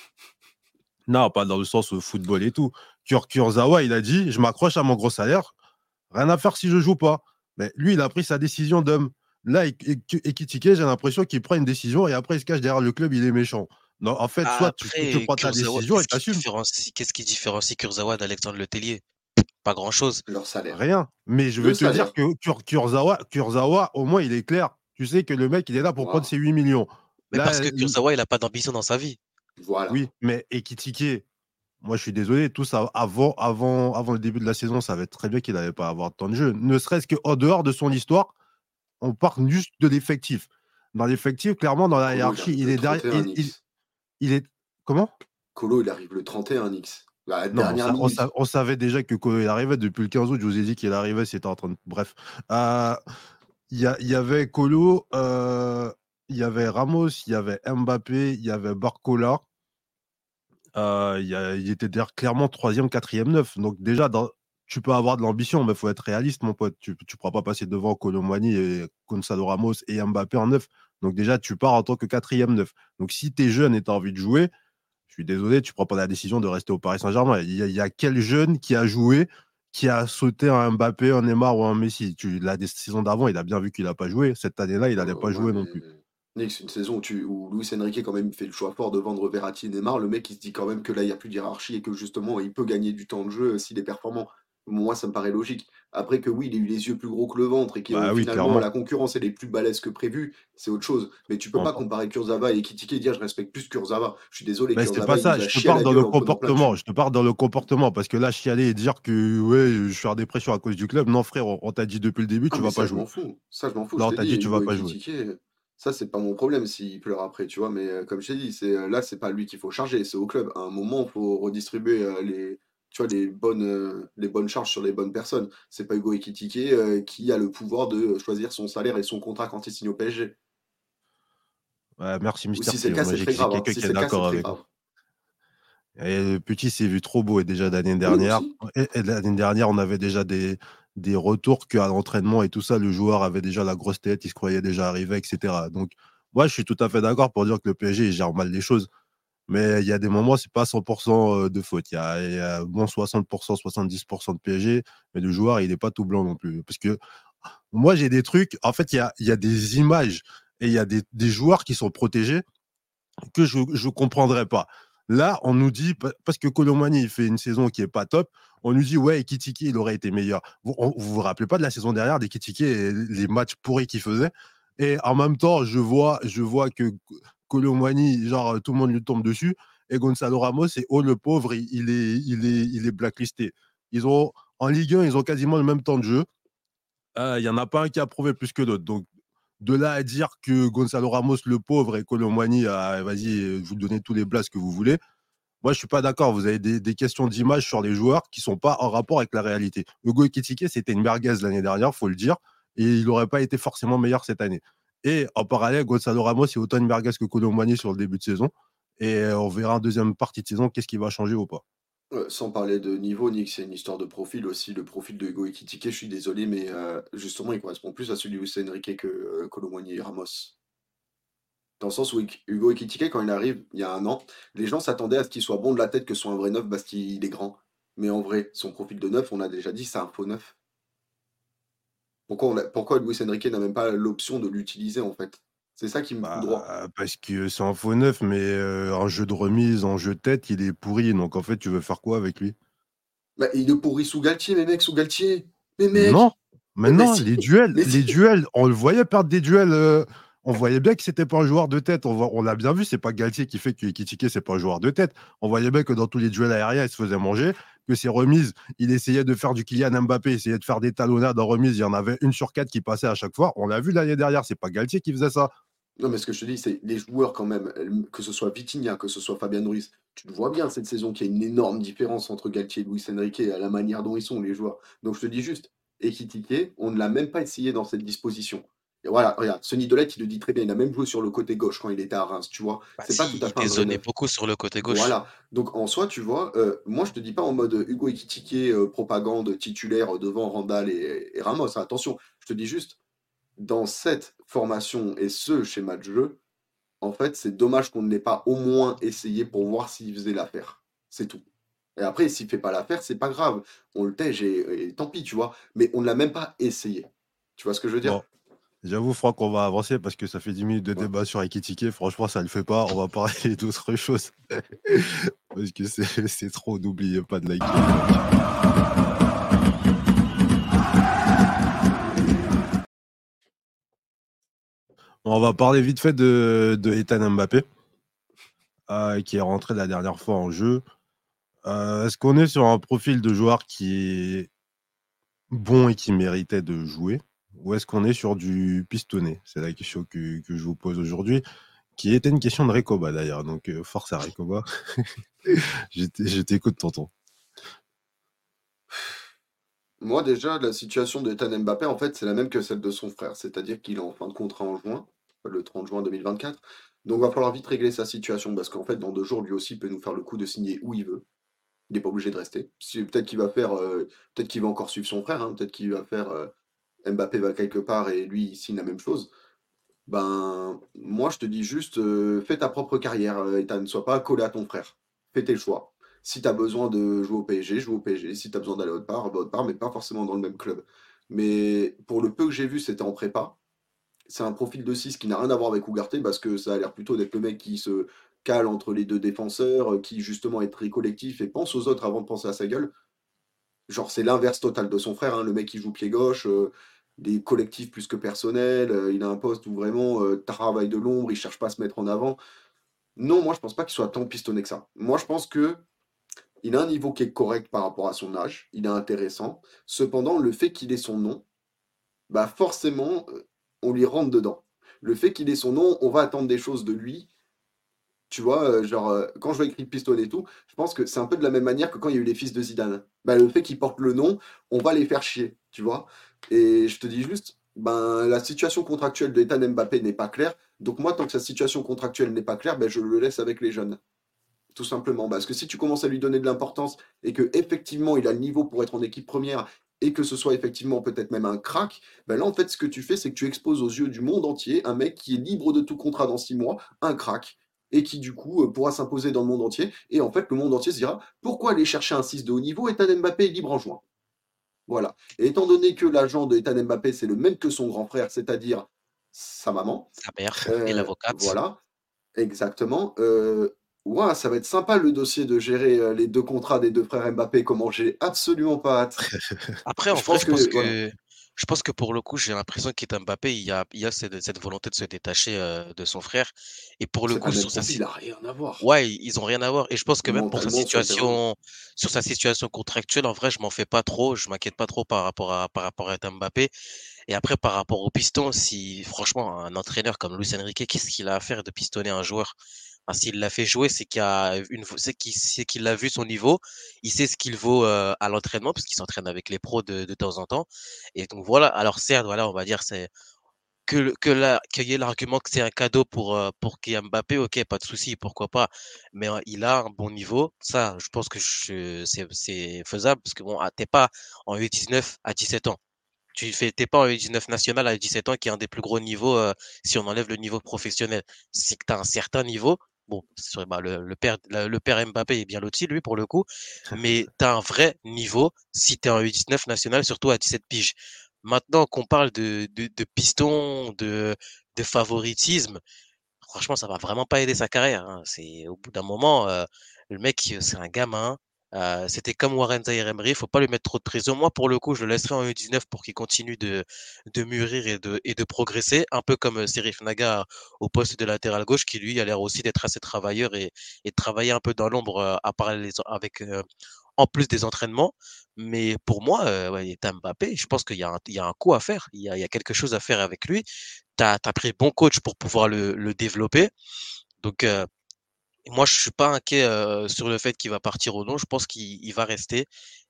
non, pas dans le sens football et tout. Kurzawa, il a dit, je m'accroche à mon gros salaire, rien à faire si je joue pas. Mais lui, il a pris sa décision d'homme. Là, Ikitike, j'ai l'impression qu'il prend une décision et après il se cache derrière le club, il est méchant. Non, en fait, soit tu, prends ta décision et t'assumes. Qu'est-ce qui différencie Kurzawa d'Alexandre Letellier Pas grand-chose. Leur salaire. Rien. Mais je veux te dire que Kurzawa, Kurzawa, au moins, il est clair. Tu sais que le mec, il est là pour prendre ses 8 millions. Mais parce que Kurzawa, il n'a pas d'ambition dans sa vie. Voilà. Oui, mais Ekitike, moi, je suis désolé, tout ça, avant, avant, avant le début de la saison, ça va être très bien qu'il n'allait pas avoir tant de jeu. Ne serait-ce qu'en dehors de son histoire, on parle juste de l'effectif. Dans l'effectif, clairement, dans la hiérarchie, il est derrière. Il est. Comment? Colo, il arrive le 31 X. on, savait déjà que Colo il arrivait depuis le 15 août. Je vous ai dit qu'il arrivait, c'était en train de. Bref. Euh, il y, avait Colo, euh, il y avait Ramos, il y avait Mbappé, il y avait Barcola. Euh, il, était clairement troisième, quatrième, neuf. Donc déjà, tu peux avoir de l'ambition, mais il faut être réaliste, mon pote. Tu ne pourras pas passer devant Colomani et Gonzalo Ramos et Mbappé en neuf. Donc déjà, tu pars en tant que quatrième neuf. Donc si tu es jeune et tu as envie de jouer, je suis désolé, tu prends pas la décision de rester au Paris Saint-Germain. Il, y, a quel jeune qui a joué, qui a sauté un Mbappé, un Neymar ou un Messi? Tu, La saison d'avant, il a bien vu qu'il n'a pas joué. Cette année-là, il n'allait pas jouer non plus. Nix, une saison où, tu, où Luis Enrique quand même fait le choix fort de vendre Verratti et Neymar, le mec il se dit quand même que là il n'y a plus de hiérarchie et que justement il peut gagner du temps de jeu s'il est performant. Moi, ça me paraît logique. Après que oui, il a eu les yeux plus gros que le ventre et que bah finalement la concurrence elle est plus balèze que prévu, c'est autre chose. Mais tu peux pas comparer Kurzawa et Kitike et dire je respecte plus Kurzawa. Je suis désolé. Mais c'est pas ça. Je te parle dans le comportement. Je te parle dans le comportement parce que là, chialer et dire que ouais, je suis en dépression à cause du club. Non, frère, on, t'a dit depuis le début, ah, tu vas pas jouer. Ça, je m'en fous. Non, t'as dit, tu vas pas jouer. Ça, c'est pas mon problème s'il pleure après, tu vois. Mais euh, comme je t'ai dit, c'est là, c'est pas lui qu'il faut charger, c'est au club. À un moment, il faut redistribuer euh, les tu vois, les bonnes, euh, les bonnes charges sur les bonnes personnes. C'est pas Hugo Ekitike euh, qui a le pouvoir de choisir son salaire et son contrat quand il signe au PSG. Ouais, merci, Mister. Si c'est le cas, c'est très grave. Hein. est d'accord avec et le petit s'est vu trop beau et déjà l'année dernière. et, l'année dernière, on avait déjà des, des retours qu'à l'entraînement et tout ça, le joueur avait déjà la grosse tête, il se croyait déjà arrivé, etc. Donc, moi, je suis tout à fait d'accord pour dire que le PSG gère mal les choses. Mais il y a des moments, c'est pas 100% de faute. Il y a, bon 60%, 70% de PSG, mais le joueur, il n'est pas tout blanc non plus. Parce que moi, j'ai des trucs. En fait, il y a, y a, des images et il y a des, des, joueurs qui sont protégés que je ne comprendrais pas. Là, on nous dit, parce que Colomani fait une saison qui est pas top, on nous dit, ouais, Kitiki, il aurait été meilleur. Vous vous, vous rappelez pas de la saison dernière, des Kitiki et les matchs pourris qu'il faisait? Et en même temps, je vois, je vois que Colomani, genre tout le monde lui tombe dessus. Et Gonzalo Ramos, c'est oh le pauvre, il est, il est, il est blacklisté. Ils ont, en Ligue 1, ils ont quasiment le même temps de jeu. Il n'y en a pas un qui a prouvé plus que d'autres. Donc, de là à dire que Gonzalo Ramos, le pauvre, et Colomani, ah, vas-y, vous donnez tous les blasts que vous voulez. Moi, je suis pas d'accord. Vous avez des, questions d'image sur les joueurs qui sont pas en rapport avec la réalité. Hugo Ekitike, c'était une merguez l'année dernière, faut le dire, et il n'aurait pas été forcément meilleur cette année. Et en parallèle, Gonzalo Ramos, est autant merguez que Colomani sur le début de saison. Et on verra en deuxième partie de saison qu'est-ce qui va changer ou pas. sans parler de niveau, Nick, c'est une histoire de profil aussi. Le profil de Hugo Ekitike, je suis désolé, mais euh, justement, il correspond plus à celui de Luis Enrique que euh, et Ramos. Dans le sens où Hugo Ekitike, quand il arrive il y a un an, les gens s'attendaient à ce qu'il soit bon de la tête que ce soit un vrai neuf parce qu'il est grand. Mais en vrai, son profil de neuf, on a déjà dit, c'est un faux neuf. Pourquoi, pourquoi Luis Enrique n'a même pas l'option de l'utiliser en fait? C'est ça qui me bah, droit. Parce que c'est un faux neuf, mais euh, en jeu de remise, en jeu de tête, il est pourri. Donc en fait, tu veux faire quoi avec lui? Bah, Il est pourri sous Galtier, mais mec, sous Galtier. Mais mec Non Maintenant, les duels, les duels, on le voyait perdre des duels. Euh, on voyait bien que c'était pas un joueur de tête. On, l'a bien vu, c'est pas Galtier qui fait que Ekitike, c'est pas un joueur de tête. On voyait bien que dans tous les duels aériens, il se faisait manger, que ses remises, il essayait de faire du Kylian Mbappé, essayait de faire des talonnades en remise. Il y en avait une sur quatre qui passait à chaque fois. On l'a vu l'année dernière, c'est pas Galtier qui faisait ça. Non, mais ce que je te dis, c'est les joueurs quand même, que ce soit Vitinha, que ce soit Fabien Ruiz, tu le vois bien cette saison qu'il y a une énorme différence entre Galtier et Luis Enrique à la manière dont ils sont, les joueurs. Donc je te dis juste, Ekitike, on ne l'a même pas essayé dans cette disposition voilà, regarde, Sonny Dolette, il le dit très bien. Il a même joué sur le côté gauche quand il était à Reims, tu vois. Bah c'est pas tout à fait. Il beaucoup sur le côté gauche. Voilà. Donc en soi, tu vois, euh, moi je te dis pas en mode Hugo Ekitike, euh, propagande titulaire devant Randall et, Ramos. attention, je te dis juste, dans cette formation et ce schéma de jeu, en fait, c'est dommage qu'on ne l'ait pas au moins essayé pour voir s'il faisait l'affaire. C'est tout. Et après, s'il fait pas l'affaire, c'est pas grave. On le tège et, tant pis, tu vois. Mais on ne l'a même pas essayé. Tu vois ce que je veux dire? J'avoue, Franck, qu'on va avancer parce que ça fait 10 minutes de débat sur Ekitike. Franchement, ça ne le fait pas. On va parler d'autres choses. parce que c'est trop, n'oubliez pas de liker. On va parler vite fait de, de Ethan Mbappé, euh, qui est rentré la dernière fois en jeu. Euh, est-ce qu'on est sur un profil de joueur qui est bon et qui méritait de jouer? Ou est-ce qu'on est sur du pistonné? C'est la question que, je vous pose aujourd'hui, qui était une question de Recoba d'ailleurs. Donc, euh, force à Recoba. je t'écoute, tonton. Moi, déjà, la situation de Ethan Mbappé, en fait, c'est la même que celle de son frère. C'est-à-dire qu'il est en fin de contrat en juin, le 30 juin 2024. Donc, il va falloir vite régler sa situation parce qu'en fait, dans deux jours, lui aussi peut nous faire le coup de signer où il veut. Il n'est pas obligé de rester. Peut-être qu'il va faire, euh, peut-être qu'il va encore suivre son frère. Hein. peut-être qu'il va faire euh, Mbappé va quelque part et lui signe la même chose, ben moi je te dis juste euh, fais ta propre carrière, euh, Ethan, ne sois pas collé à ton frère. Fais tes choix. Si tu as besoin de jouer au PSG, joue au PSG. Si tu as besoin d'aller autre part, va autre part, mais pas forcément dans le même club. Mais pour le peu que j'ai vu, c'était en prépa. C'est un profil de 6 qui n'a rien à voir avec Ougarté parce que ça a l'air plutôt d'être le mec qui se cale entre les deux défenseurs, euh, qui justement est très collectif et pense aux autres avant de penser à sa gueule. Genre, c'est l'inverse total de son frère. Hein. Le mec, qui joue pied gauche, euh, des collectifs plus que personnels. Euh, il a un poste où vraiment euh, travail de l'ombre, il cherche pas à se mettre en avant. Non, moi, je pense pas qu'il soit tant pistonné que ça. Moi, je pense que il a un niveau qui est correct par rapport à son âge. Il est intéressant. Cependant, le fait qu'il ait son nom, bah forcément, on lui rentre dedans. Le fait qu'il ait son nom, on va attendre des choses de lui tu vois, euh, genre, euh, quand je vois écrit Pistonné et tout, je pense que c'est un peu de la même manière que quand il y a eu les fils de Zidane. Bah, le fait qu'ils portent le nom, on va les faire chier, tu vois. Et je te dis juste, ben, la situation contractuelle de Ethan Mbappé n'est pas claire. Donc moi, tant que sa situation contractuelle n'est pas claire, ben, je le laisse avec les jeunes. Tout simplement. Parce que si tu commences à lui donner de l'importance et que effectivement il a le niveau pour être en équipe première et que ce soit effectivement peut-être même un crack, ben là en fait ce que tu fais c'est que tu exposes aux yeux du monde entier un mec qui est libre de tout contrat dans six mois, un crack, et qui du coup euh, pourra s'imposer dans le monde entier. Et en fait, le monde entier se dira pourquoi aller chercher un 6 de haut niveau Ethan Mbappé est libre en juin? Voilà. Et étant donné que l'agent de Ethan Mbappé, c'est le même que son grand frère, c'est-à-dire sa maman. Sa mère et euh, l'avocate. Voilà. Exactement. Euh, ouais, ça va être sympa le dossier de gérer les deux contrats des deux frères Mbappé, comment j'ai absolument pas hâte. Après, en je pense que, Je pense que pour le coup, j'ai l'impression qu'Kylian Mbappé, il y a, il y a cette, cette volonté de se détacher euh, de son frère. Et pour le coup, sur sa, il a rien à voir. ouais, ils ont rien à voir. Et je pense que même pour sa situation, sur sa situation contractuelle, en vrai, je m'en fais pas trop. Je m'inquiète pas trop par rapport à, par rapport à Mbappé. Et après, par rapport au piston, si franchement, un entraîneur comme Luis Enrique, qu'est-ce qu'il a à faire de pistonner un joueur? S'il l'a fait jouer, c'est qu'il a une, c'est qu'il, vu son niveau, il sait ce qu'il vaut euh, à l'entraînement, parce qu'il s'entraîne avec les pros de, de temps en temps. Et donc voilà. Alors certes, voilà, on va dire c'est que que la, qu'il y ait l'argument que c'est un cadeau pour euh, pour Kylian Mbappé, ok, pas de souci, pourquoi pas. Mais euh, il a un bon niveau, ça, je pense que c'est faisable, parce que bon, ah, t'es pas en U19 à 17 ans. Tu fais, t'es pas en U19 national à 17 ans, qui est un des plus gros niveaux, si on enlève le niveau professionnel. C'est que tu as un certain niveau. Bon, bah, le, le père, la- le père Mbappé est bien loti, lui, pour le coup. Mais tu as un vrai niveau si tu es en U19 national, surtout à 17 piges. Maintenant qu'on parle de, de, de piston, de, de favoritisme, franchement, ça va vraiment pas aider sa carrière. hein. C'est au bout d'un moment, euh, le mec, c'est un gamin. Euh, c'était comme Warren Zaïre-Emery, faut pas lui mettre trop de pression. Moi, pour le coup, je le laisserai en U19 pour qu'il continue de, de mûrir et de, et de progresser, un peu comme euh, Serif Naga au poste de latéral gauche, qui lui a l'air aussi d'être assez travailleur et, et travailler un peu dans l'ombre euh, à parler avec, euh, en plus des entraînements. Mais pour moi, euh, ouais, Mbappé, je pense qu'il y a un, il y a un coup à faire. Il y a, il y a quelque chose à faire avec lui. Tu as, pris bon coach pour pouvoir le, le développer. Donc, euh, moi, je suis pas inquiet euh, sur le fait qu'il va partir ou non. Je pense qu'il il va rester.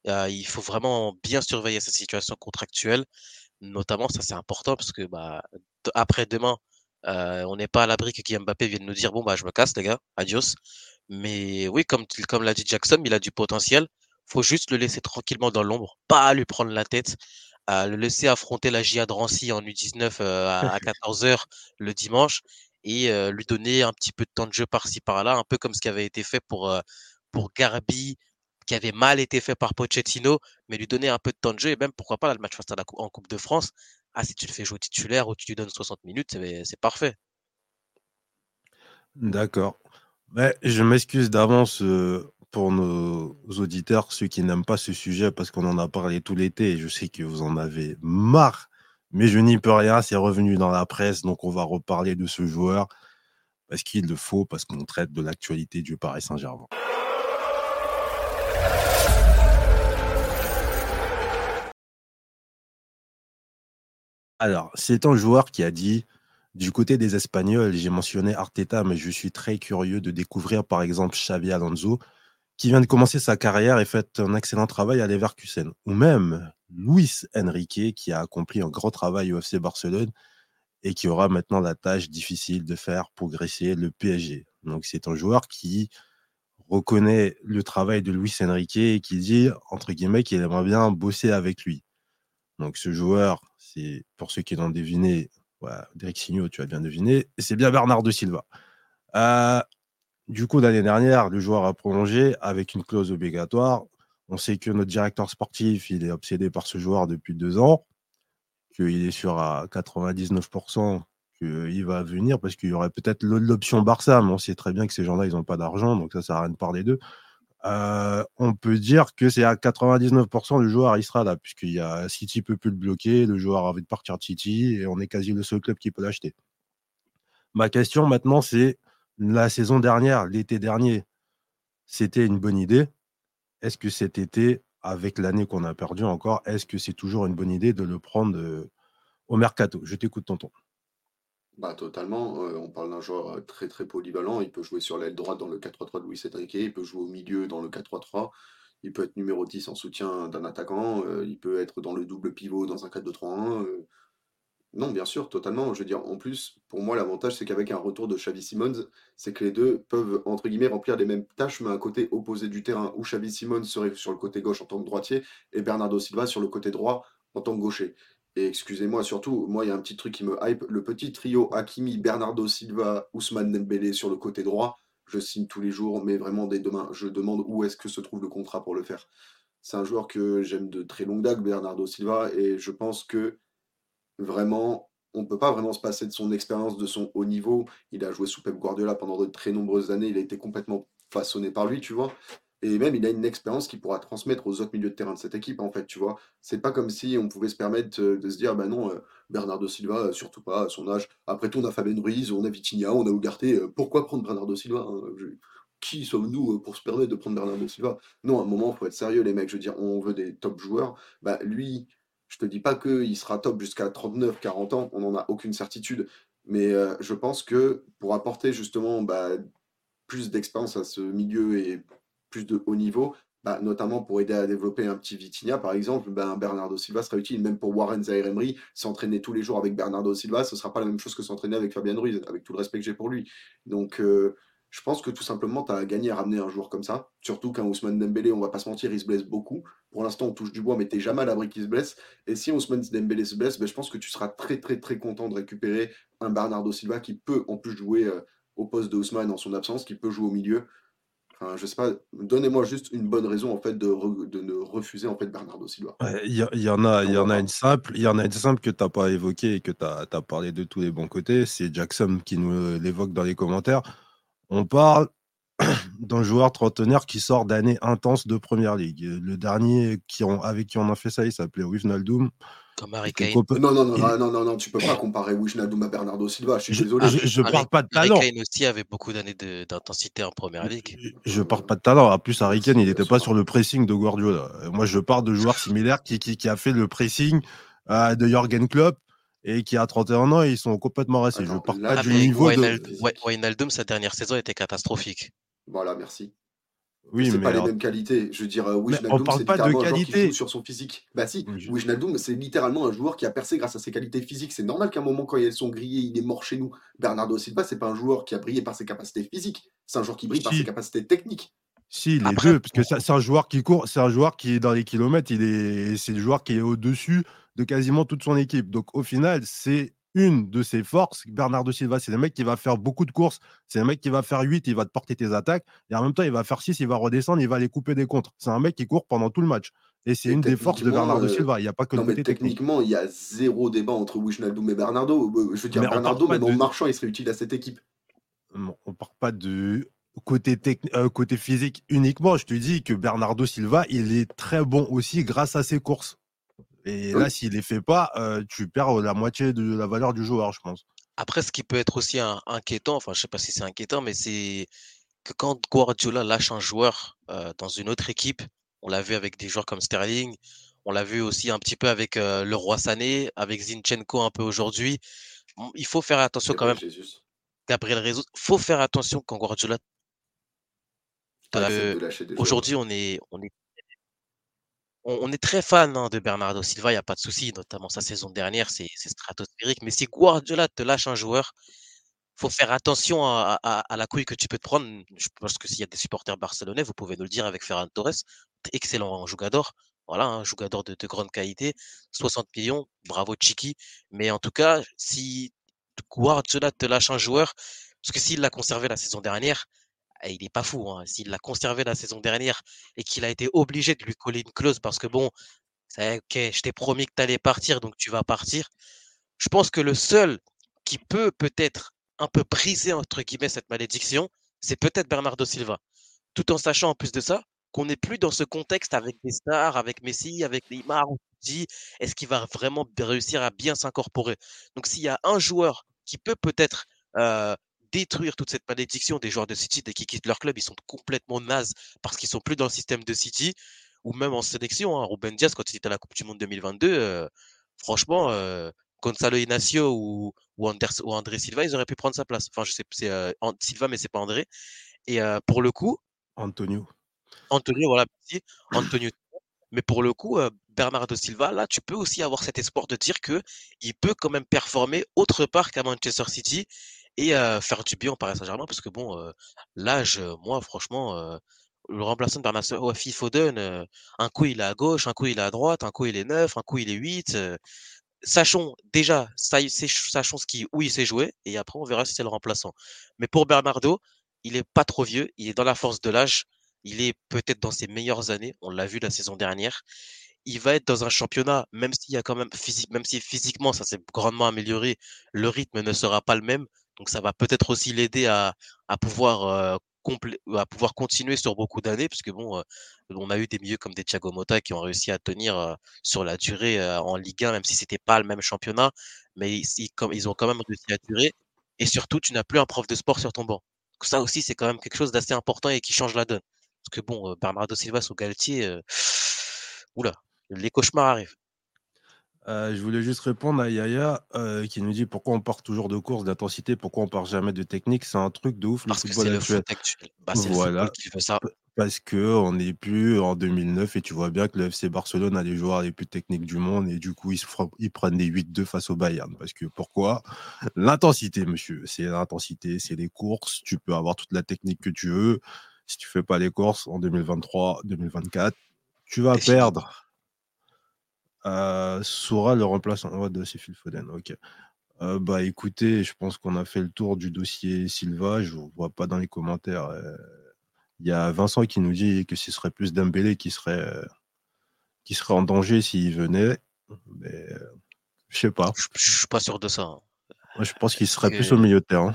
Euh, il faut vraiment bien surveiller sa situation contractuelle. Notamment, ça c'est important parce que bah, après demain, euh, on n'est pas à l'abri que Kylian Mbappé vienne nous dire bon bah je me casse les gars, adios. Mais oui, comme comme l'a dit Jackson, il a du potentiel. Faut juste le laisser tranquillement dans l'ombre, pas lui prendre la tête, le laisser affronter la GIA de en U19 euh, à, à 14h le dimanche et lui donner un petit peu de temps de jeu par-ci par-là, un peu comme ce qui avait été fait pour pour Garbi, qui avait mal été fait par Pochettino, mais lui donner un peu de temps de jeu et même pourquoi pas le match en Coupe de France. Ah, si tu le fais jouer titulaire ou tu lui donnes 60 minutes, c'est parfait. D'accord. Mais je m'excuse d'avance pour nos auditeurs, ceux qui n'aiment pas ce sujet, parce qu'on en a parlé tout l'été et je sais que vous en avez marre. Mais je n'y peux rien, c'est revenu dans la presse, donc on va reparler de ce joueur parce qu'il le faut, parce qu'on traite de l'actualité du Paris Saint-Germain. Alors, c'est un joueur qui a dit du côté des Espagnols, j'ai mentionné Arteta, mais je suis très curieux de découvrir par exemple Xavi Alonso, qui vient de commencer sa carrière et fait un excellent travail à Leverkusen. Ou même Luis Enrique, qui a accompli un grand travail au FC Barcelone et qui aura maintenant la tâche difficile de faire progresser le PSG. Donc c'est un joueur qui reconnaît le travail de Luis Enrique et qui dit, entre guillemets, qu'il aimerait bien bosser avec lui. Donc ce joueur, c'est pour ceux qui l'ont deviné, Derek Signot, tu as bien deviné, c'est bien Bernardo Silva. Euh, du coup, l'année dernière, le joueur a prolongé avec une clause obligatoire. On sait que notre directeur sportif, il est obsédé par ce joueur depuis deux ans, qu'il est sûr à 99% qu'il va venir parce qu'il y aurait peut-être l'option Barça, mais on sait très bien que ces gens-là, ils n'ont pas d'argent, donc ça, ça sert à rien de parler d'eux. Euh, on peut dire que c'est à 99% le joueur il sera là, puisqu'il y a City peut plus le bloquer, le joueur a envie de partir de City et on est quasi le seul club qui peut l'acheter. Ma question maintenant, c'est la saison dernière, l'été dernier, c'était une bonne idée? Est-ce que cet été, avec l'année qu'on a perdu encore, est-ce que c'est toujours une bonne idée de le prendre euh, au mercato? Je t'écoute, tonton. Bah, totalement. euh, on parle d'un joueur euh, très très polyvalent. Il peut jouer sur l'aile droite dans le 4-3-3 de Luis Enrique. Il peut jouer au milieu dans le 4-3-3. Il peut être numéro 10 en soutien d'un attaquant. il peut être dans le double pivot dans un 4-2-3-1. euh. Non, bien sûr, totalement. Je veux dire, en plus, pour moi, l'avantage, c'est qu'avec un retour de Xavi Simons, c'est que les deux peuvent, entre guillemets, remplir les mêmes tâches, mais à un côté opposé du terrain, où Xavi Simons serait sur le côté gauche en tant que droitier et Bernardo Silva sur le côté droit en tant que gaucher. Et excusez-moi, surtout, moi, il y a un petit truc qui me hype. Le petit trio Hakimi, Bernardo Silva, Ousmane Dembélé sur le côté droit, je signe tous les jours, mais vraiment dès demain. Je demande où est-ce que se trouve le contrat pour le faire. C'est un joueur que j'aime de très longue date, Bernardo Silva, et je pense que vraiment, on ne peut pas vraiment se passer de son expérience, de son haut niveau. Il a joué sous Pep Guardiola pendant de très nombreuses années. Il a été complètement façonné par lui, tu vois. Et même, il a une expérience qu'il pourra transmettre aux autres milieux de terrain de cette équipe, en fait, tu vois? C'est pas comme si on pouvait se permettre, heu, de se dire: «Bah non, heu, Bernardo Silva, heu, surtout pas à son âge. Après tout, on a Fabien Ruiz, on a Vitinha, on a heu, pourquoi prendre Bernardo Silva, hein?» qui sommes-nous, pour se permettre de prendre Bernardo Silva? Non, à un moment, il faut être sérieux les mecs. Je veux dire, on veut des top joueurs. Bah, lui, je te dis pas qu'il sera top jusqu'à 39-40 ans, on n'en a aucune certitude. Mais, heu, je pense que pour apporter justement, bah, plus d'expérience à ce milieu et plus de haut niveau, bah, notamment pour aider à développer un petit Vitinha, par exemple, ben, Bernardo Silva sera utile. Même pour Warren Zaïre-Emery, s'entraîner tous les jours avec Bernardo Silva, ce sera pas la même chose que s'entraîner avec Fabien Ruiz, avec tout le respect que j'ai pour lui. Donc, heu, je pense que tout simplement, tu as gagné à ramener un joueur comme ça. Surtout qu'un Ousmane Dembélé, on va pas se mentir, il se blesse beaucoup. Pour l'instant, on touche du bois, mais tu jamais à l'abri qu'il se blesse. Et si Ousmane Dembélé se blesse, ben, je pense que tu seras très, très, très content de récupérer un Bernardo Silva qui peut en plus jouer, heu, au poste de Ousmane en son absence, qui peut jouer au milieu. Enfin, je sais pas, donnez-moi juste une bonne raison, en fait, de re de ne refuser, en fait, Bernardo Silva. Ouais, il y en a il y en a une simple il y en a une simple que tu as pas évoquée et que tu as tu as parlé de tous les bons côtés, c'est Jackson qui nous l'évoque dans les commentaires. On parle d'un joueur trentenaire qui sort d'années intenses de première ligue. Le dernier qui ont avec qui on a fait ça, il s'appelait Wijnaldum. Comme Harry Kane. Non, non, non, il ah non, non, non, tu peux pas comparer Wijnaldum à Bernardo Silva, je suis je désolé. je Harry je Harry parle pas de Harry talent. Kane aussi avait beaucoup d'années d'intensité en première ligue. Je je parle pas de talent. En plus, Harry Kane, il bien était sûr. pas sur le pressing de Guardiola. Euh, Moi, je parle de joueurs similaires qui qui qui a fait le pressing, heu, de Jürgen Klopp et qui a 31 ans et ils sont complètement restés. Je Attends, parle là, pas du niveau parles de. Wijnaldum, sa dernière saison était catastrophique. Voilà, merci. oui, C'est pas mais les mêmes qualités. Je veux dire, on Wijnaldum, parle c'est pas de littéralement un joueur qui joue qualité. sur son physique. Bah si, Oui, je Wijnaldum, c'est littéralement un joueur qui a percé grâce à ses qualités physiques. C'est normal qu'à un moment, quand ils sont grillés, il est mort chez nous. Bernardo Silva, c'est pas un joueur qui a brillé par ses capacités physiques, c'est un joueur qui brille par ses capacités techniques. Si, les Après 2, parce que c'est un joueur qui court, c'est un joueur qui est dans les kilomètres, il est c'est le joueur qui est au-dessus de quasiment toute son équipe. Donc au final, c'est une de ses forces. Bernardo Silva, c'est le mec qui va faire beaucoup de courses, c'est un mec qui va faire 8, il va te porter tes attaques et en même temps, il va faire 6, il va redescendre, il va aller couper des contres. C'est un mec qui court pendant tout le match et c'est une des forces de Bernardo heu, Silva. Il y a pas que le non mais technique. techniquement, il y a 0 débat entre Wijnaldum et Bernardo. Heu, je veux dire Mais Bernardo, même en de marchant, il serait utile à cette équipe. Non, on parle pas de côté heu, côté physique uniquement. Je te dis que Bernardo Silva, il est très bon aussi grâce à ses courses et là, s'il les fait pas, heu, tu perds, la moitié de la valeur du joueur, je pense. après ce qui peut être aussi in inquiétant, enfin je sais pas si c'est inquiétant, mais c'est que quand Guardiola lâche un joueur, heu, dans une autre équipe, on l'a vu avec des joueurs comme Sterling, on l'a vu aussi un petit peu avec, heu, Leroy Sané, avec Zinchenko un peu aujourd'hui. Il faut faire attention quand même. Jesus. Gabriel faut faire attention quand Guardiola te Accepte heu, de lâcher des joueurs. Aujourd'hui on est on est on on est très fan, hein, de Bernardo Silva, il y a pas de souci, notamment sa saison dernière, c'est stratosphérique. Mais si Guardiola te lâche un joueur, faut faire attention à à à la couille que tu peux te prendre. Je pense que s'il y a des supporters barcelonais, vous pouvez nous le dire avec Ferran Torres, excellent jougador, voilà, un jougador de de grande qualité, 60 millions, bravo Tchiki. Mais en tout cas, si Guardiola te lâche un joueur, parce que s'il l'a conservé la saison dernière, il est pas fou, hein. S'il l'a conservé la saison dernière et qu'il a été obligé de lui coller une clause parce que bon, c'est OK, je t'ai promis que tu allais partir, donc tu vas partir. Je pense que le seul qui peut peut-être un peu «briser» entre guillemets cette malédiction, c'est peut-être Bernardo Silva. Tout en sachant en plus de ça, qu'on n'est plus dans ce contexte avec des stars, avec Messi, avec Neymar, te dis: «Est-ce qu'il va vraiment réussir à bien s'incorporer?» donc s'il y a un joueur qui peut peut-être, heu, détruire toute cette malédiction des joueurs de City dès qu'ils quittent leur club, ils sont complètement nazes parce qu'ils sont plus dans le système de City ou même en sélection, hein. Ruben Dias quand il était à la coupe du monde 2022, heu, franchement, heu, Gonzalo Inacio ou ou Anders ou André Silva, ils auraient pu prendre sa place. Enfin je sais c'est, An Silva mais c'est pas André et heu, pour le coup Antonio. Antonio, voilà, merci, Antonio. Mais pour le coup, heu, Bernardo Silva, là, tu peux aussi avoir cet espoir de dire qu'il peut quand même performer autre part qu'à Manchester City et heu, faire du bien au Paris Saint-Germain parce que bon, heu, l'âge, moi franchement, heu, le remplaçant de Bernardo ouais, Phil Foden, un coup il est à gauche, un coup il est à droite, un coup il est 9, un coup il est 8, heu, sachons déjà, sachons ce qui où il sait jouer et après on verra si c'est le remplaçant. Mais pour Bernardo, il est pas trop vieux, il est dans la force de l'âge, il est peut-être dans ses meilleures années, on l'a vu la saison dernière. Il va être dans un championnat, même s'il y a quand même physique même si physiquement ça s'est grandement amélioré, le rythme ne sera pas le même, donc ça va peut-être aussi l'aider à heu, va pouvoir continuer sur beaucoup d'années, puisque bon, on a eu des milieux comme des Thiago Motta qui ont réussi à tenir sur la durée en Ligue 1, même si c'était pas le même championnat, mais ils, ils ont quand même réussi à durer. Et surtout, tu n'as plus un prof de sport sur ton banc. Ça aussi, c'est quand même quelque chose d'assez important et qui change la donne. Parce que bon, Bernardo Silva ou Galtier, oula, les cauchemars arrivent. Euh, je voulais juste répondre à Yaya euh, qui nous dit pourquoi on part toujours de course d'intensité, pourquoi on part jamais de technique. C'est un truc de ouf le football le actuel. Bah, voilà. Parce que on n'est plus en 2009 et tu vois bien que le FC Barcelone a les joueurs les plus techniques du monde et du coup ils, se ils prennent des 8-2 face au Bayern. Parce que pourquoi? L'intensité, monsieur. C'est l'intensité, c'est les courses. Tu peux avoir toute la technique que tu veux. Si tu fais pas les courses en 2023, 2024, tu vas perdre. Euh, Sora le remplaçant de c'est Phil Foden. Ok. Euh, bah écoutez, je pense qu'on a fait le tour du dossier Silva. Je ne vois pas dans les commentaires. Euh, il y a Vincent qui nous dit que ce serait plus Dembélé qui serait, qui serait en danger s'il venait. Mais je sais pas. Je, ne suis pas sûr de ça. Hein. Moi, je pense qu'il serait plus au milieu de terrain.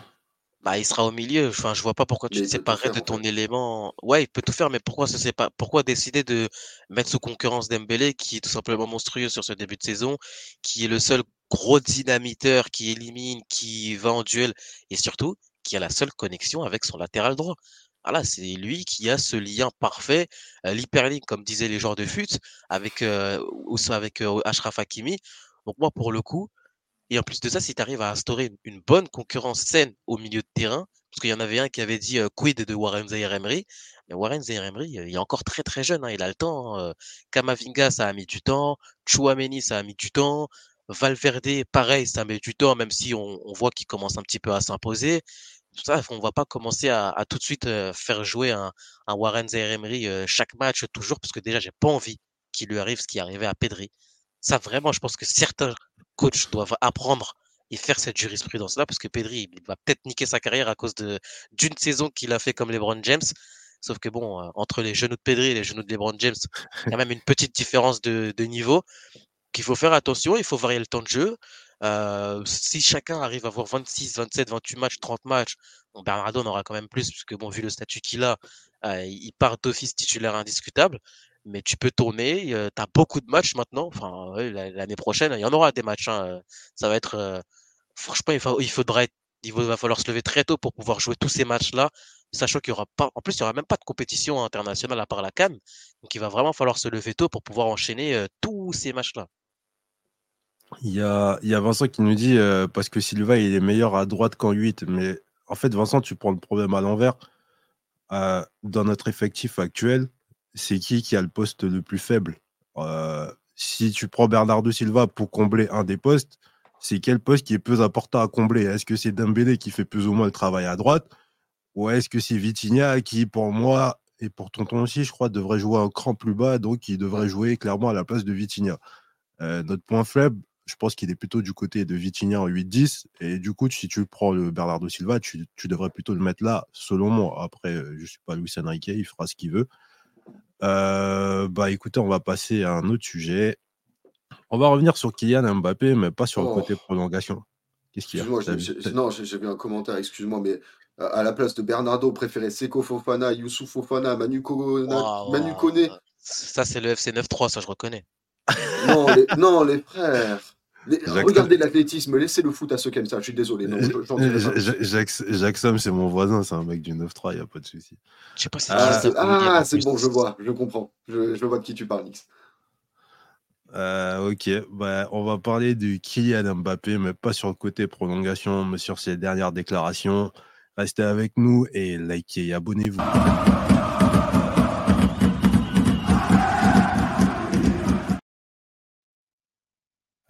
Bah, il sera au milieu. Enfin, je vois pas pourquoi tu te séparerais de ton élément. Ouais, il peut tout faire, mais pourquoi se pas Pourquoi décider de mettre sous concurrence Dembélé, qui est tout simplement monstrueux sur ce début de saison, qui est le seul gros dynamiteur qui élimine, qui va en duel, et surtout qui a la seule connexion avec son latéral droit. Voilà, c'est lui qui a ce lien parfait, euh, l'hyperlink, comme disaient les joueurs de fut, avec euh, avec euh, Ashraf Hakimi. Donc moi, pour le coup, et en plus de ça, si tu arrives à instaurer une, bonne concurrence saine au milieu de terrain, parce qu'il y en avait un qui avait dit quid de Warren Zaire Emery, mais Warren Zaire Emery, il est encore très très jeune, hein, il a le temps. Hein, Kamavinga, ça a mis du temps. Chouameni, ça a mis du temps. Valverde, pareil, ça met du temps, même si on, voit qu'il commence un petit peu à s'imposer. Ça, on va pas commencer à, tout de suite faire jouer un, Warren Zaire Emery chaque match, toujours, parce que déjà, j'ai pas envie qu'il lui arrive ce qui arrivé à Pedri. Ça, vraiment, je pense que certains coachs doivent apprendre et faire cette jurisprudence-là, parce que Pedri, il va peut-être niquer sa carrière à cause d'une saison qu'il a fait comme LeBron James. Sauf que bon, euh, entre les genoux de Pedri et les genoux de LeBron James, il y a même une petite différence de, de niveau qu'il faut faire attention. Il faut varier le temps de jeu. Euh, si chacun arrive à avoir 26, 27, 28 matchs, 30 matchs, bon, Bernardo en aura quand même plus, puisque bon, vu le statut qu'il a, euh, il part d'office titulaire indiscutable mais tu peux tourner. tu as beaucoup de matchs maintenant. Enfin, l'année prochaine, il y en aura des matchs. Hein, ça va être. franchement, il, faudra il va falloir se lever très tôt pour pouvoir jouer tous ces matchs-là, sachant qu'il y aura pas. En plus, il n'y aura même pas de compétition internationale à part la Cannes. Donc, il va vraiment falloir se lever tôt pour pouvoir enchaîner tous ces matchs-là. Il y, a, il y a Vincent qui nous dit parce que Silva il est meilleur à droite qu'en 8. Mais en fait, Vincent, tu prends le problème à l'envers. dans notre effectif actuel, c'est qui qui a le poste le plus faible? Euh, Si tu prends Bernardo Silva pour combler un des postes, c'est quel poste qui est plus important à combler? Est-ce que c'est Dembélé qui fait plus ou moins le travail à droite? Ou est-ce que c'est Vitinha qui, pour moi, et pour Tonton aussi, je crois, devrait jouer un cran plus bas, donc il devrait jouer clairement à la place de Vitinha? Euh, Notre point faible, je pense qu'il est plutôt du côté de Vitinha en 8-10. Et du coup, si tu prends le Bernardo Silva, tu, devrais plutôt le mettre là, selon moi. Après, je ne suis pas Luis Enrique, il fera ce qu'il veut. Euh, bah écoutez, on va passer à un autre sujet. On va revenir sur Kylian Mbappé, mais pas sur le côté oh. prolongation. Qu'est-ce qu'il y a? Non, j'ai vu un commentaire, excuse-moi, mais à la place de Bernardo, préféré Seko Fofana, Youssouf Fofana, Manu, Kone. Ça, c'est le FC 9-3, ça je reconnais. non, les, non, les frères. Regardez l'athlétisme, laissez le foot à ceux qui aiment ça. Je suis désolé. Jacques Sam, c'est mon voisin, c'est un mec du 9-3, il n'y a pas de souci. Je sais pas si Ah, ah c'est bon, je vois, je comprends. Je, je, vois de qui tu parles, Nix. Euh, ok, bah, on va parler du Kylian Mbappé, mais pas sur le côté prolongation, mais sur ses dernières déclarations. Restez avec nous et likez, abonnez-vous.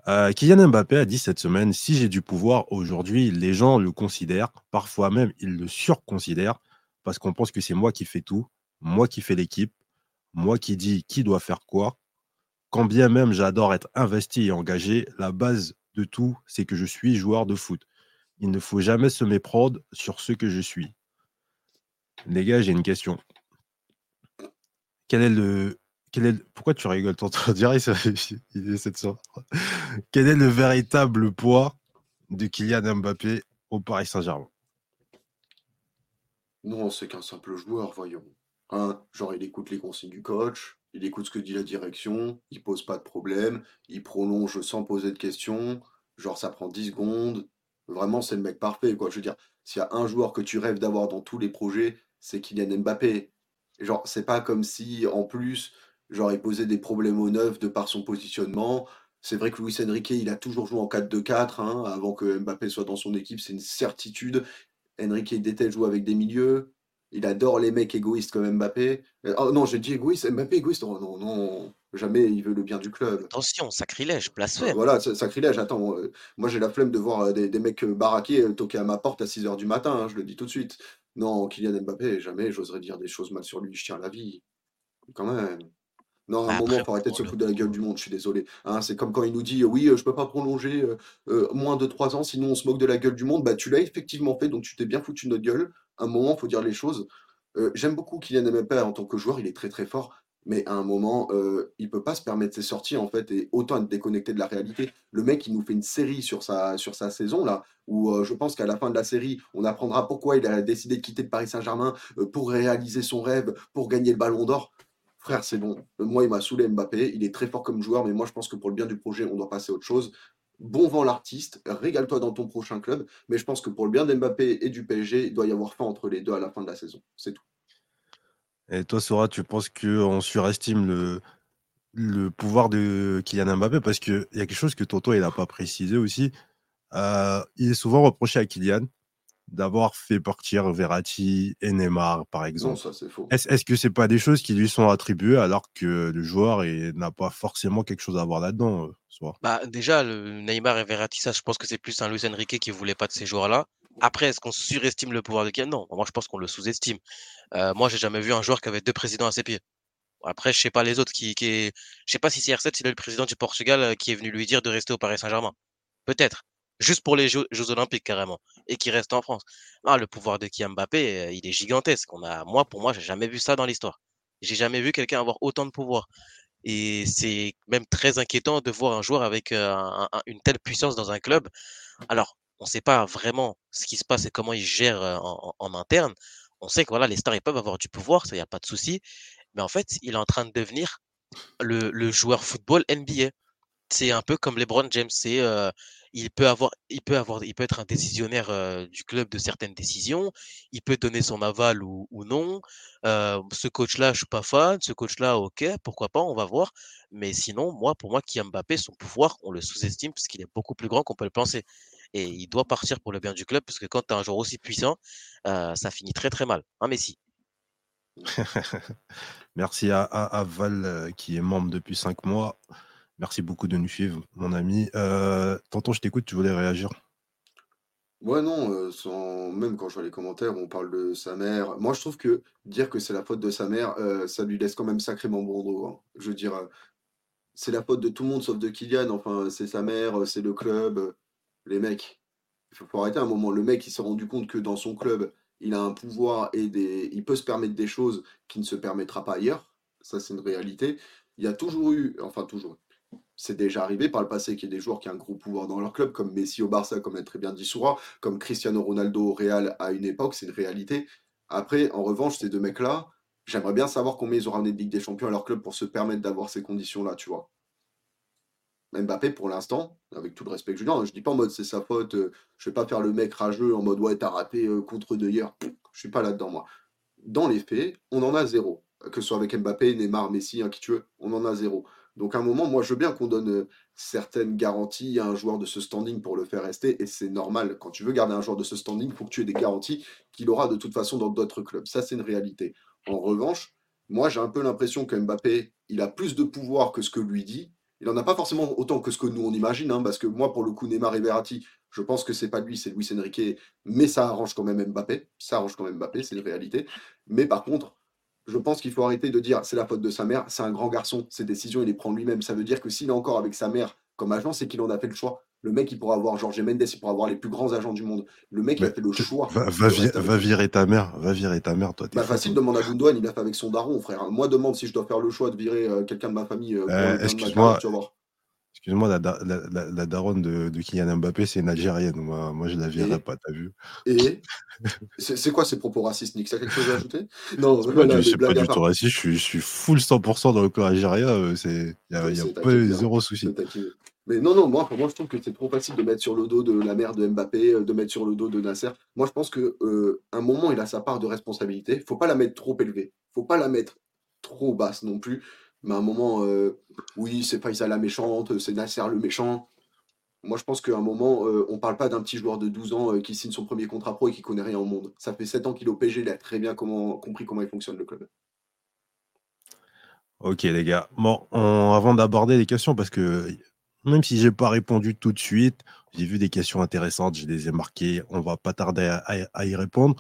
Euh, Kylian Mbappé a dit cette semaine Si j'ai du pouvoir aujourd'hui, les gens le considèrent, parfois même ils le surconsidèrent, parce qu'on pense que c'est moi qui fais tout, moi qui fais l'équipe, moi qui dis qui doit faire quoi. Quand bien même j'adore être investi et engagé, la base de tout, c'est que je suis joueur de foot. Il ne faut jamais se méprendre sur ce que je suis. Les gars, j'ai une question. Quel est le pourquoi tu rigoles ton dirait il est cette Quel est le véritable poids de Kylian Mbappé au Paris Saint-Germain? Non, c'est qu'un simple joueur, voyons. Hein, genre, il écoute les consignes du coach, il écoute ce que dit la direction, il pose pas de problème, il prolonge sans poser de questions, genre ça prend 10 secondes. Vraiment, c'est le mec parfait, quoi. Je veux dire, s'il y a un joueur que tu rêves d'avoir dans tous les projets, c'est Kylian Mbappé. Genre, c'est pas comme si, en plus, genre, il posait des problèmes au neuf de par son positionnement. C'est vrai que Luis Enrique, il a toujours joué en 4-2-4, hein, avant que Mbappé soit dans son équipe, c'est une certitude. Enrique déteste jouer avec des milieux. Il adore les mecs égoïstes comme Mbappé. Euh, oh non, j'ai dit égoïste, Mbappé égoïste. Oh non, non, jamais il veut le bien du club. Attention, sacrilège, blasphème. Voilà, sa- sacrilège. Attends, euh, moi j'ai la flemme de voir euh, des, des mecs baraqués toquer à ma porte à 6h du matin, hein, je le dis tout de suite. Non, Kylian Mbappé, jamais j'oserais dire des choses mal sur lui, je tiens la vie. Quand même. Non, à un Bah, moment, Après, il faut arrêter de se le foutre de la gueule du monde, je suis désolé. Hein, c'est comme quand il nous dit, euh, oui, euh, je peux pas prolonger euh, euh, moins de 3 ans, sinon on se moque de la gueule du monde. Bah, tu l'as effectivement fait, donc tu t'es bien foutu de notre gueule. À un moment, il faut dire les choses. Euh, j'aime beaucoup Kylian Mbappé en tant que joueur, il est très très fort. Mais à un moment, euh, il peut pas se permettre ses sorties, en fait, et autant être déconnecté de la réalité. Le mec, il nous fait une série sur sa, sur sa saison, là, où euh, je pense qu'à la fin de la série, on apprendra pourquoi il a décidé de quitter le Paris Saint-Germain euh, pour réaliser son rêve, pour gagner le Ballon d'Or. Frère, c'est bon. Moi, il m'a saoulé Mbappé. Il est très fort comme joueur, mais moi, je pense que pour le bien du projet, on doit passer à autre chose. Bon vent l'artiste, régale-toi dans ton prochain club. Mais je pense que pour le bien d'Mbappé et du PSG, il doit y avoir fin entre les deux à la fin de la saison. C'est tout. Et toi, Sora, tu penses qu'on surestime le, le pouvoir de Kylian Mbappé? Parce qu'il y a quelque chose que Toto il n'a pas précisé aussi. Euh, il est souvent reproché à Kylian d'avoir fait partir Verratti et Neymar, par Non, exemple. ça, c'est faux. Est-ce est-ce que c'est pas des choses qui lui sont attribuées alors que le joueur il n'a pas forcément quelque chose à voir là-dedans, euh, Bah, déjà, le Neymar et Verratti, ça, je pense que c'est plus un Luis Enrique qui voulait pas de ces joueurs-là. Après, est-ce qu'on surestime le pouvoir de Kylian? Non, moi, je pense qu'on le sous-estime. Euh, moi, j'ai jamais vu un joueur qui avait deux présidents à ses pieds. Après, je sais pas les autres qui, qui est... je sais pas si CR7, c'est le président du Portugal euh, qui est venu lui dire de rester au Paris Saint-Germain. Peut-être. Juste pour les Jeux, Jeux Olympiques, carrément. Et qui reste en France. Le pouvoir de Kylian Mbappé, euh, il est gigantesque. Moi, pour moi, j'ai jamais vu ça dans l'histoire. J'ai jamais vu quelqu'un avoir autant de pouvoir. Et c'est même très inquiétant de voir un joueur avec euh, un- un- une telle puissance dans un club. Alors, on ne sait pas vraiment ce qui se passe et comment il gère euh, en, interne. On sait que voilà, les stars, ils peuvent avoir du pouvoir, il n'y a pas de souci. Mais en fait, il est en train de devenir le, joueur football NBA. C'est un peu comme LeBron James. Il peut être un décisionnaire du club de certaines décisions. Il peut donner son aval ou, non. Ce coach-là, je suis pas fan. Ce coach-là, ok, pourquoi pas, on va voir. Mais sinon, moi, pour moi, Kylian Mbappé, son pouvoir, on le sous-estime parce qu'il est beaucoup plus grand qu'on peut le penser. Et il doit partir pour le bien du club parce que quand tu as un joueur aussi puissant, ça finit très très mal. Hein. Merci à, à- Val qui est membre depuis cinq mois. Merci beaucoup de nous suivre, mon ami. Euh, je t'écoute, tu voulais réagir? Ouais, non, euh, même quand je vois les commentaires, on parle de sa mère. Moi, je trouve que dire que c'est la faute de sa mère, euh, ça lui laisse quand même sacrément bon dos. hein. Je veux dire, euh, c'est la faute de tout le monde sauf de Kylian. Enfin, c'est sa mère, c'est le club, les mecs. Il faut, arrêter un moment. Le mec, il s'est rendu compte que dans son club, il a un pouvoir et des... il peut se permettre des choses qu'il ne se permettra pas ailleurs. Ça, c'est une réalité. Il y a toujours eu, enfin toujours, c'est déjà arrivé par le passé qu'il y ait des joueurs qui ont un gros pouvoir dans leur club, comme Messi au Barça, comme l'a très bien dit Soura, comme Cristiano Ronaldo au Real à une époque, c'est une réalité. Après, en revanche, ces deux mecs-là, j'aimerais bien savoir combien ils ont ramené de Ligue des Champions à leur club pour se permettre d'avoir ces conditions-là, tu vois. Mbappé, pour l'instant, avec tout le respect que je lui donne, je dis pas en mode c'est sa faute, euh, je vais pas faire le mec rageux en mode ouais, t'as raté euh, contre Neuer. Je suis pas là-dedans, moi. Dans les faits, on en a zéro. Que ce soit avec Mbappé, Neymar, Messi, hein, qui tu veux, on en a zéro. Donc à un moment, moi je veux bien qu'on donne euh, certaines garanties à un joueur de ce standing pour le faire rester, et c'est normal. Quand tu veux garder un joueur de ce standing, il faut que tu aies des garanties qu'il aura de toute façon dans d'autres clubs. Ça, c'est une réalité. En revanche, moi j'ai un peu l'impression que Mbappé, il a plus de pouvoir que ce que lui dit. Il n'en a pas forcément autant que ce que nous on imagine, hein, parce que moi, pour le coup, Neymar et je pense que c'est pas lui, c'est Luis Enrique, mais ça arrange quand même Mbappé. Ça arrange quand même Mbappé, c'est une réalité. Mais par contre, je pense qu'il faut arrêter de dire c'est la faute de sa mère. C'est un grand garçon. Ses décisions, il les prend lui-même. Ça veut dire que s'il est encore avec sa mère comme agent, c'est qu'il en a fait le choix. Le mec, il pourra avoir Jorge Mendes, il pourra avoir les plus grands agents du monde. Le mec, il a fait le choix. va, vi- virer ta mère, va virer ta mère, toi, Bah, facile, demande à Gundogan, il l'a fait avec son daron, frère. Moi, demande si je dois faire le choix de virer euh, quelqu'un de ma famille euh, Euh, ma excuse-moi, la, la, daronne de, de, Kylian Mbappé, c'est une Algérienne. Moi, moi je la verrai pas, t'as vu Et c'est quoi ces propos racistes, Nick? Ça quelque chose à ajouter? Non, je suis pas du tout raciste, je suis, je suis full 100% dans le corps algérien. Euh, il y a, y a pas zéro souci. Mais non, non, moi, pour moi, je trouve que c'est trop facile de mettre sur le dos de la mère de Mbappé, euh, de mettre sur le dos de Nasser. Moi, je pense qu'à euh, un moment, il a sa part de responsabilité. Faut pas la mettre trop élevée. Faut pas la mettre trop basse non plus. Mais à un moment, euh, oui, c'est Faisal la méchante, c'est Nasser le méchant. Moi, je pense qu'à un moment, euh, on parle pas d'un petit joueur de 12 ans qui signe son premier contrat pro et qui connaît rien au monde. Ça fait 7 ans qu'il est au PG, il a très bien compris comment il fonctionne le club. Ok, les gars. Bon, avant d'aborder les questions, parce que même si j'ai pas répondu tout de suite, j'ai vu des questions intéressantes, je les ai marquées. On va pas tarder à, y répondre.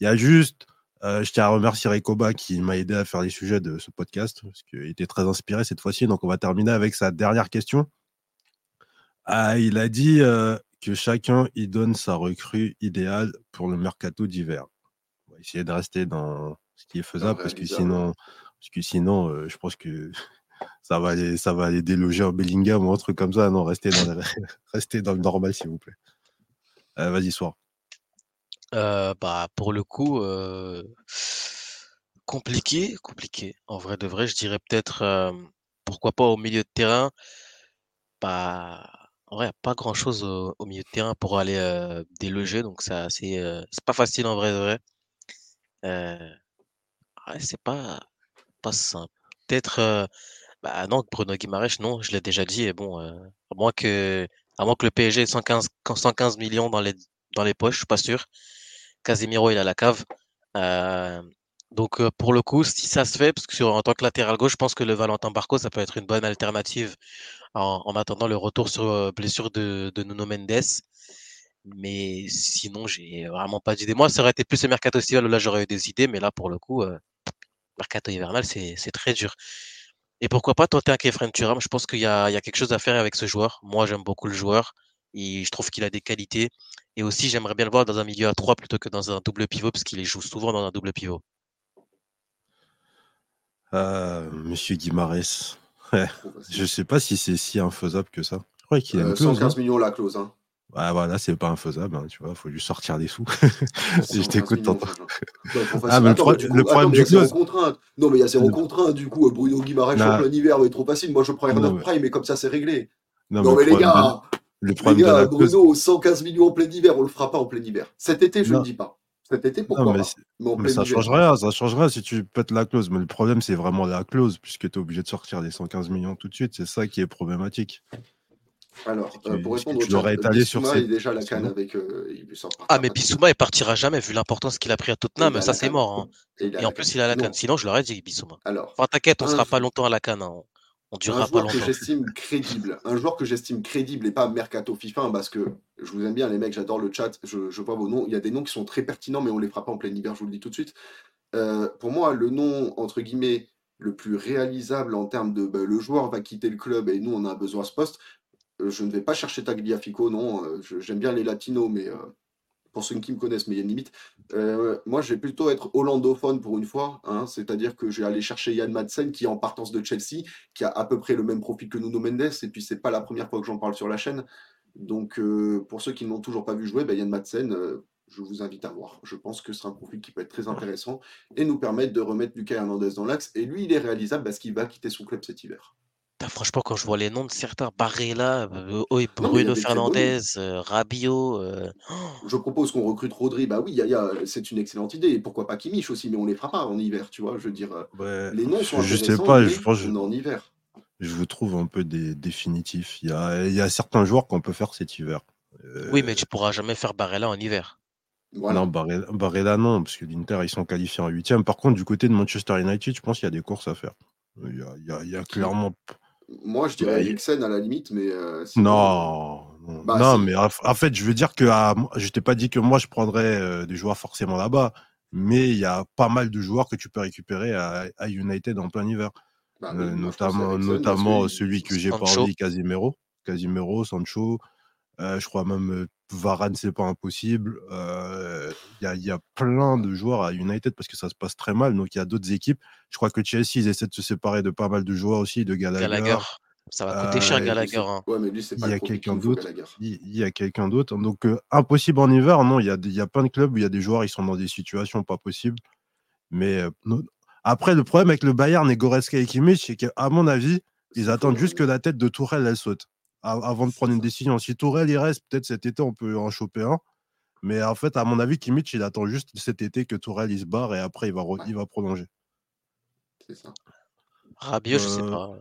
Il y a juste, euh, je tiens à remercier Rekoba qui m'a aidé à faire les sujets de ce podcast, parce qu'il était très inspiré cette fois-ci. Donc, on va terminer avec sa dernière question. Ah, il a dit euh, que chacun y donne sa recrue idéale pour le mercato d'hiver. On va essayer de rester dans ce qui est faisable, parce que sinon, parce que sinon, euh, je pense que ça va aller, ça va aller déloger un Bellingham ou un truc comme ça. Non, restez dans, le, dans le normal, s'il vous plaît. Euh, vas-y, soir. Euh, bah, pour le coup, euh, compliqué, compliqué. En vrai de vrai, je dirais peut-être, pourquoi pas au milieu de terrain. Pas, en vrai, pas grand chose au, milieu de terrain pour aller déloger, donc c'est, c'est pas facile en vrai de vrai. Ouais, c'est pas, pas simple. Peut-être bah non, Bruno Guimaraes, non, je l'ai déjà dit. Et bon, euh, à moins que, à moins que le PSG ait 115, 115 millions dans les, dans les poches, je suis pas sûr. Casemiro, il a la cave. Euh, donc euh, pour le coup, si ça se fait, parce que en tant que latéral gauche, je pense que le Valentin Barco, ça peut être une bonne alternative en, en attendant le retour sur blessure de, de Nuno Mendes. Mais sinon, j'ai vraiment pas d'idée. Moi, ça aurait été plus le mercato estival là j'aurais eu des idées, mais là pour le coup, mercato hivernal, c'est très dur. Et pourquoi pas tenter un Kefren Turam Je pense qu'il y, a, quelque chose à faire avec ce joueur. Moi, j'aime beaucoup le joueur. Et je trouve qu'il a des qualités. Et aussi, j'aimerais bien le voir dans un milieu à 3 plutôt que dans un double pivot, parce qu'il joue souvent dans un double pivot. Euh, Monsieur Guimarès. je sais pas si c'est si infaisable que ça. Je crois qu'il a 115 hein. millions la clause. Hein. Ouais, voilà, c'est pas infaisable, hein, tu vois, faut lui sortir des sous. je t'écoute, t'entends. Ah, mais le, problème du club. Non, mais il y a zéro contrainte, du coup, Bruno Guimaraes en plein hiver, mais trop facile. Moi, je prends Hernan Prime, mais comme ça, c'est réglé. Non, mais, les gars, le problème les gars, Bruno, 115 millions en plein hiver, on le fera pas en plein hiver. Cet été, je ne le dis pas. Cet été, pourquoi mais, pas? mais, ça change rien, ça change rien si tu pètes la clause. Mais le problème, c'est vraiment la clause, puisque tu es obligé de sortir les 115 millions tout de suite. C'est ça qui est problématique. Alors, euh, pour répondre au chat, étalé sur ses... est déjà la canne avec. Euh, ah, mais Bissouma, il partira jamais vu l'importance qu'il a pris à Tottenham. Ça, c'est mort. Hein. Et, en plus, il a la canne. Sinon, je l'aurais dit, Bissouma. Alors, enfin, t'inquiète, on ne sera pas longtemps à la canne. Hein. On durera un joueur que j'estime crédible, un joueur que j'estime crédible et pas mercato FIFA, hein, parce que je vous aime bien, les mecs, j'adore le chat, je, je, vois vos noms. Il y a des noms qui sont très pertinents, mais on les fera pas en plein hiver, je vous le dis tout de suite. Euh, pour moi, le nom, entre guillemets, le plus réalisable en termes de bah, le joueur va quitter le club et nous, on a besoin de ce poste, euh, je ne vais pas chercher Tagliafico, non. Euh, j'aime bien les latinos, mais euh, pour ceux qui me connaissent, mais il y a une limite. moi, je vais plutôt être hollandophone pour une fois, hein, c'est-à-dire que je vais aller chercher Yann Madsen, qui est en partance de Chelsea, qui a à peu près le même profil que Nuno Mendes, et puis c'est pas la première fois que j'en parle sur la chaîne. Donc, pour ceux qui ne l'ont toujours pas vu jouer, ben, Yann Madsen, je vous invite à voir. Je pense que ce sera un profil qui peut être très intéressant et nous permettre de remettre Lucas Hernandez dans l'axe. Et lui, il est réalisable parce qu'il va quitter son club cet hiver franchement, quand je vois les noms de certains, Barrella, euh, Bruno Fernandez, euh, Rabiot. Euh, je propose qu'on recrute Rodri. Bah oui, c'est une excellente idée. Et pourquoi pas Kimmich aussi, mais on les fera pas en hiver, tu vois. Je veux dire, les noms sont je sais pas, je pense en hiver. Je vous trouve un peu des définitifs. Il y a, certains joueurs qu'on peut faire cet hiver. Oui, mais tu pourras jamais faire Barella en hiver. Non, Barella, non, parce que l'Inter, ils sont qualifiés en huitième. Par contre, du côté de Manchester United, je pense qu'il y a des courses à faire. Il y a, clairement moi, je dirais Eriksen à la limite, mais. Euh, non, non, bah, mais en fait, je veux dire que je t'ai pas dit que moi je prendrais euh, des joueurs forcément là-bas, mais il y a pas mal de joueurs que tu peux récupérer à, United en plein hiver. Bah euh, notamment notamment celui que j'ai pas envie, Casimiro. Casimiro, Sancho, je crois même Varane, c'est pas impossible. Il y, a, plein de joueurs à United parce que ça se passe très mal. Donc il y a d'autres équipes. Je crois que Chelsea, ils essaient de se séparer de pas mal de joueurs aussi, de Gallagher. Ça va coûter cher, Euh, Gallagher. hein. Ouais, mais lui, c'est pas il y a quelqu'un d'autre. Gallagher. Il il y a quelqu'un d'autre. Donc, euh, impossible en hiver, non. Il y a, des- il y a plein de clubs où il y a des joueurs, ils sont dans des situations pas possibles. Mais euh, non. après, le problème avec le Bayern et Goretzka et Kimmich, c'est qu'à mon avis, ils attendent juste que la tête de Tourelle, elle saute. A- Avant de prendre une décision. Si Tourelle, il reste, peut-être cet été, on peut en choper un. Mais en fait, à mon avis, Kimmich, il attend juste cet été que Tourelle, il se barre et après, il va, re- Ouais. il va prolonger. C'est ça. Rabiot, je sais Euh, pas.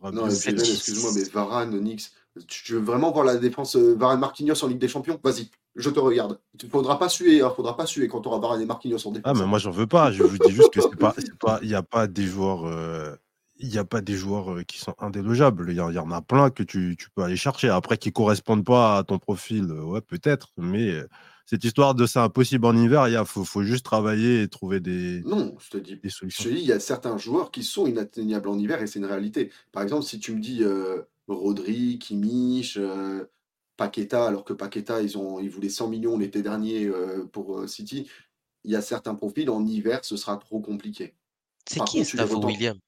Rabiot, Non, excuse-moi, mais Varane, Nix, tu veux vraiment voir la défense euh, Varane Marquinhos en Ligue des Champions? Vas-y, je te regarde. Il faudra pas suer, hein, faudra pas suer quand tu auras Varane et Marquinhos en défense. Ah, mais moi, j'en veux pas. Je vous dis juste que c'est pas, c'est pas, il n'y a pas des joueurs, euh, il y a pas des joueurs euh, qui sont indélogeables. Il y, en- il y en a plein que tu, tu peux aller chercher. Après, qui correspondent pas à ton profil, ouais, peut-être. Mais cette histoire de c'est impossible en hiver, il faut, faut juste travailler et trouver des, Non, je te dis. des Je solutions. te dis, il y a certains joueurs qui sont inatteignables en hiver et c'est une réalité. Par exemple, si tu me dis euh, Rodri, Kimmich, euh, Paqueta, alors que Paqueta, ils, ont, ils voulaient 100 millions l'été dernier euh, pour euh, City, il y a certains profils en hiver, ce sera trop compliqué. C'est qui contre, Estavo retentes. William?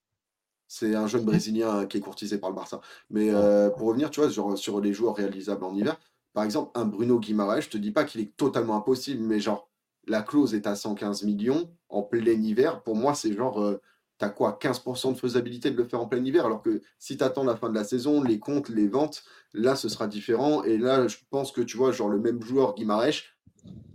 C'est un jeune Brésilien qui est courtisé par le Barça. Mais euh, pour revenir, tu vois, sur, sur les joueurs réalisables en hiver, par exemple, un Bruno Guimaraes, je te dis pas qu'il est totalement impossible, mais genre, la clause est à 115 millions en plein hiver. Pour moi, c'est genre, euh, t'as quoi, 15% de faisabilité de le faire en plein hiver, alors que si t'attends la fin de la saison, les comptes, les ventes, là, ce sera différent. Et là, je pense que, tu vois, genre, le même joueur Guimaraes,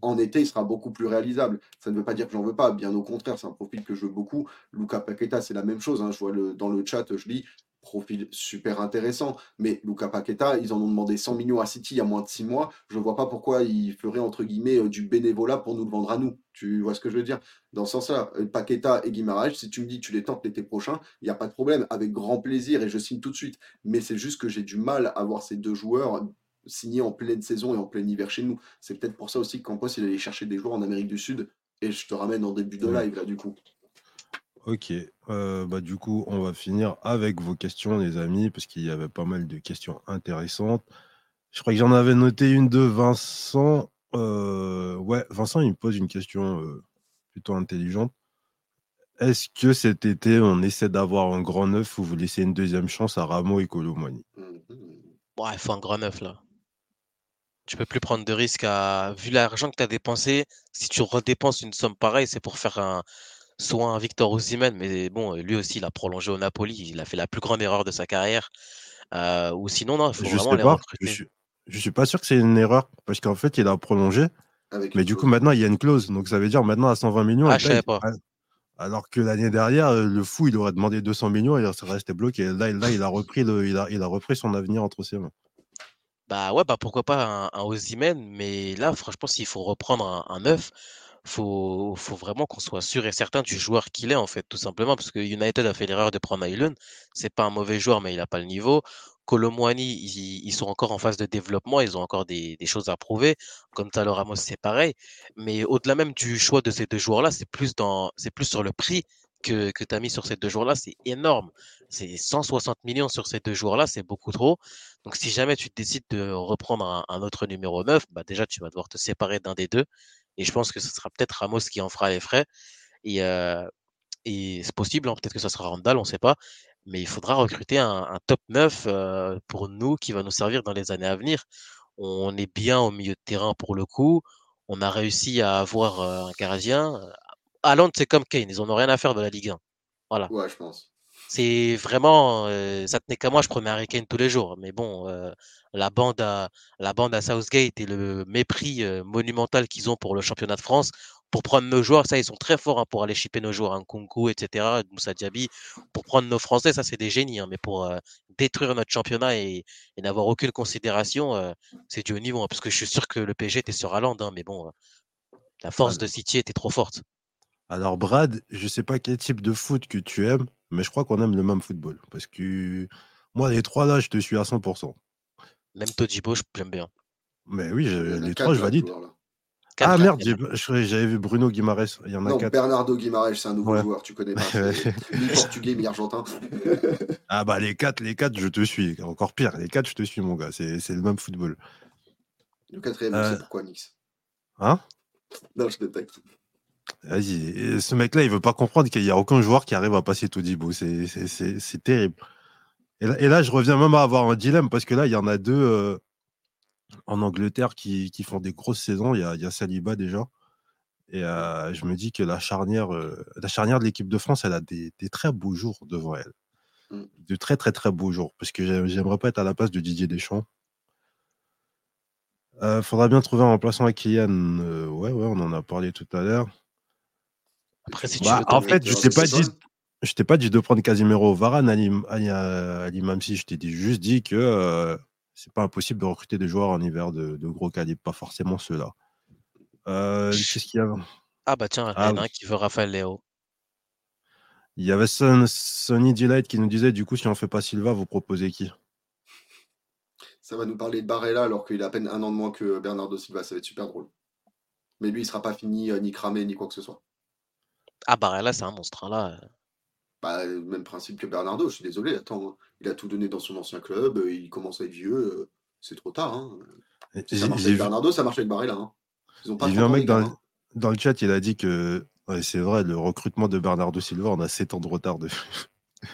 en été, il sera beaucoup plus réalisable. Ça ne veut pas dire que j'en veux pas, bien au contraire, c'est un profil que je veux beaucoup. Luca Paqueta, c'est la même chose. hein. Je vois le, dans le chat, je lis profil super intéressant. Mais Luca Paqueta, ils en ont demandé 100 millions à City il y a moins de 6 mois. Je ne vois pas pourquoi ils feraient entre guillemets euh, du bénévolat pour nous le vendre à nous. Tu vois ce que je veux dire? Dans ce sens-là, euh, Paqueta et Guimaraes, si tu me dis tu les tentes l'été prochain, il n'y a pas de problème, avec grand plaisir et je signe tout de suite. Mais c'est juste que j'ai du mal à voir ces deux joueurs signés en pleine saison et en plein hiver chez nous. C'est peut-être pour ça aussi que Campos il allait chercher des joueurs en Amérique du Sud. Et je te ramène en début de Ouais. live là du coup. Ok, euh, bah du coup, on va finir avec vos questions, les amis, parce qu'il y avait pas mal de questions intéressantes. Je crois que j'en avais noté une de Vincent. Euh, ouais, Vincent, il me pose une question euh, plutôt intelligente. Est-ce que cet été, on essaie d'avoir un grand neuf ou vous laissez une deuxième chance à Rameau et Colomani? Ouais, il faut un grand neuf là. Tu peux plus prendre de risques à. Vu l'argent que tu as dépensé, si tu redépenses une somme pareille, c'est pour faire un. Soit un Victor Osimhen, mais bon, lui aussi, il a prolongé au Napoli, il a fait la plus grande erreur de sa carrière. Euh, ou sinon, non, il faut Je vraiment sais les pas. recruter. Je suis, je suis pas sûr que c'est une erreur parce qu'en fait, il a prolongé, Avec mais du coup, maintenant, il y a une clause. Donc, ça veut dire maintenant à 120 millions, Ah, je paye. pas. Alors que l'année dernière, euh, le fou, il aurait demandé 200 millions et il serait resté bloqué. Là, là il, a repris le, il, a, il a repris son avenir entre ses mains. Bah ouais, bah pourquoi pas un, un mais là, franchement, s'il faut reprendre un, un neuf, faut, faut vraiment qu'on soit sûr et certain du joueur qu'il est, en fait, tout simplement, parce que United a fait l'erreur de prendre Aylun. C'est pas un mauvais joueur, mais il a pas le niveau. Colomwani, ils, ils sont encore en phase de développement, ils ont encore des, des choses à prouver. Comme Talo Ramos, c'est pareil. Mais au-delà même du choix de ces deux joueurs-là, c'est plus dans, c'est plus sur le prix que, que tu as mis sur ces deux joueurs-là, c'est énorme. C'est 160 millions sur ces deux joueurs-là, c'est beaucoup trop. Donc, si jamais tu décides de reprendre un, autre numéro 9, bah déjà, tu vas devoir te séparer d'un des deux. Et je pense que ce sera peut-être Ramos qui en fera les frais. Et, euh, et c'est possible, hein, peut-être que ça sera Randall, on ne sait pas. Mais il faudra recruter un, un top 9 euh, pour nous qui va nous servir dans les années à venir. On est bien au milieu de terrain pour le coup. On a réussi à avoir euh, un gardien. Haaland, c'est comme Kane, ils n'en ont rien à faire de la Ligue 1. Voilà. Ouais, je pense. C'est vraiment, euh, ça tenait qu'à moi, je prenais Harry Kane tous les jours. Mais bon, euh, la bande à la bande à Southgate et le mépris euh, monumental qu'ils ont pour le championnat de France, pour prendre nos joueurs, ça ils sont très forts hein, pour aller shipper nos joueurs, hein, Nkunku, etc., Moussa Diaby, pour prendre nos Français, ça c'est des génies. hein, mais pour détruire notre championnat et, et n'avoir aucune considération, c'est du haut niveau. hein, parce que je suis sûr que le PSG était sur Haaland, mais bon, la force de City était trop forte. Alors, Brad, je sais pas quel type de foot que tu aimes, mais je crois qu'on aime le même football. Parce que moi, les trois là, je te suis à 100%. Même Todibo, je- j'aime bien. Mais oui, je- les quatre, trois, je valide. joueurs, là. Quatre, Ah quatre, merde, j'avais vu Bruno Guimarães. Il y en a Non, quatre. Bernardo Guimaraes, c'est un nouveau Ouais. joueur, tu connais pas. c'est Mi-portugais, mi-argentin. Ah bah les quatre, les quatre, je te suis. Encore pire, les quatre, je te suis, mon gars. C'est c'est le même football. Le quatrième, Euh. c'est pourquoi Nix. Hein? Non, je détecte. Vas-y. Et Ce mec-là, il veut pas comprendre qu'il y a aucun joueur qui arrive à passer Todibo. C'est c'est- c'est- c'est terrible. Et là, je reviens même à avoir un dilemme parce que là, il y en a deux euh, en Angleterre qui, font des grosses saisons. Il y a, Saliba déjà. Et euh, je me dis que la charnière, euh, la charnière de l'équipe de France, elle a des, très beaux jours devant elle. Mm. De très, très, très beaux jours. Parce que j'aimerais pas être à la place de Didier Deschamps. Il faudra bien trouver un remplaçant à Kylian. ouais, ouais, on en a parlé tout à l'heure. Après, si tu bah, en fait, je t'ai pas dit, je t'ai pas dit de prendre Casimiro Varane, Ali, Ali, Mamsi. Je t'ai dit, juste dit que euh, c'est pas impossible de recruter des joueurs en hiver de, gros calibre, pas forcément ceux-là. Euh, qu'est-ce qu'il y a? Ah bah tiens, il y en a ah un qui veut Raphaël Léo. Il y avait Son, Sonny Delight qui nous disait du coup, si on fait pas Silva, vous proposez qui? Ça va nous parler de Barella alors qu'il a à peine un an de moins que Bernardo Silva. Ça va être super drôle. Mais lui, il sera pas fini, euh, ni cramé, ni quoi que ce soit. Ah, Barella, c'est un monstre. Hein, là. Bah, même principe que Bernardo, je suis désolé, attends, hein. il a tout donné dans son ancien club, euh, il commence à être vieux, euh, c'est trop tard. Hein. ça marche avec Bernardo, ça marche avec Barrella. Hein. Ils ont pas un mec dans, dans, le chat, il a dit que c'est vrai, le recrutement de Bernardo Silva, on a 7 ans de retard de...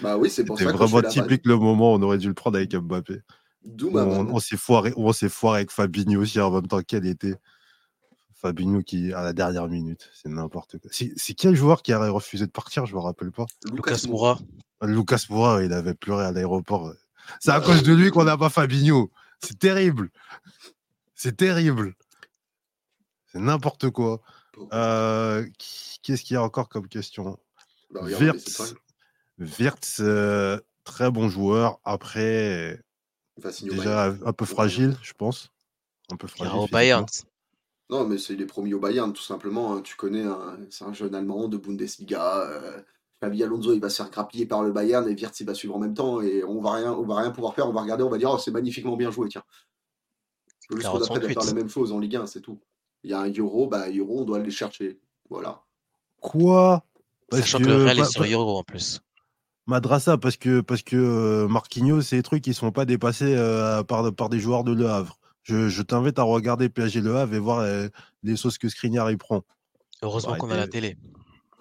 Bah oui, c'est pour ça que vraiment typique le moment où on aurait dû le prendre avec Mbappé. D'où on, on s'est foiré, on s'est foiré avec Fabinho aussi en même temps qu'elle était. Fabinho qui à la dernière minute, c'est n'importe quoi. C'est quel joueur qui aurait refusé de partir? Je me rappelle pas. Lucas Moura. Lucas Moura, il avait pleuré à l'aéroport. C'est à cause de lui qu'on n'a pas Fabinho. C'est terrible. C'est terrible. C'est n'importe quoi. Euh, qu'est-ce qu'il y a encore comme question? Bah, Wirtz, euh, très bon joueur. Après, déjà un peu fragile, je pense. Un peu fragile. Au Bayern. Non, mais c'est les premiers au Bayern, tout simplement. Hein. Tu connais, c'est un jeune Allemand de Bundesliga. Euh, Alonso, il va se faire grappiller par le Bayern et Wirtz, il va suivre en même temps. Et on va rien, on va rien pouvoir faire. On va regarder, on va dire, oh, c'est magnifiquement bien joué, tiens. Le juste d'après de faire la même chose en Ligue 1, c'est tout. Il y a un Euro, bah Euro, on doit aller chercher. Voilà. Quoi? Sachant que le Real est sur Euro en plus. Madrassa, parce que, parce que euh, Marquinhos, ces trucs, qui ne sont pas dépassés euh, par, par des joueurs de Le Havre. Je, t'invite à regarder PSG Le Havre et voir euh, les, sauces que Skriniar y prend. Heureusement qu'on a la télé.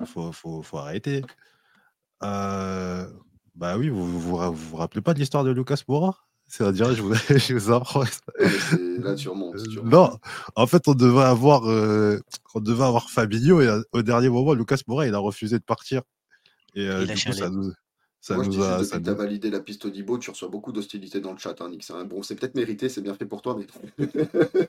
Faut, faut, faut arrêter. Euh, bah oui, vous vous, vous rappelez pas de l'histoire de Lucas Moura? C'est à dire, je vous, je vous apprends. Là, tu remontes, Non, en fait, on devait avoir, euh, on devait avoir Fabinho et au dernier moment, Lucas Moura, il a refusé de partir. Et du coup, ça nous, ça Moi, je depuis que tu as validé la piste Audibo, tu reçois beaucoup d'hostilité dans le chat, hein, Nick. Bon, c'est peut-être mérité, c'est bien fait pour toi, mais.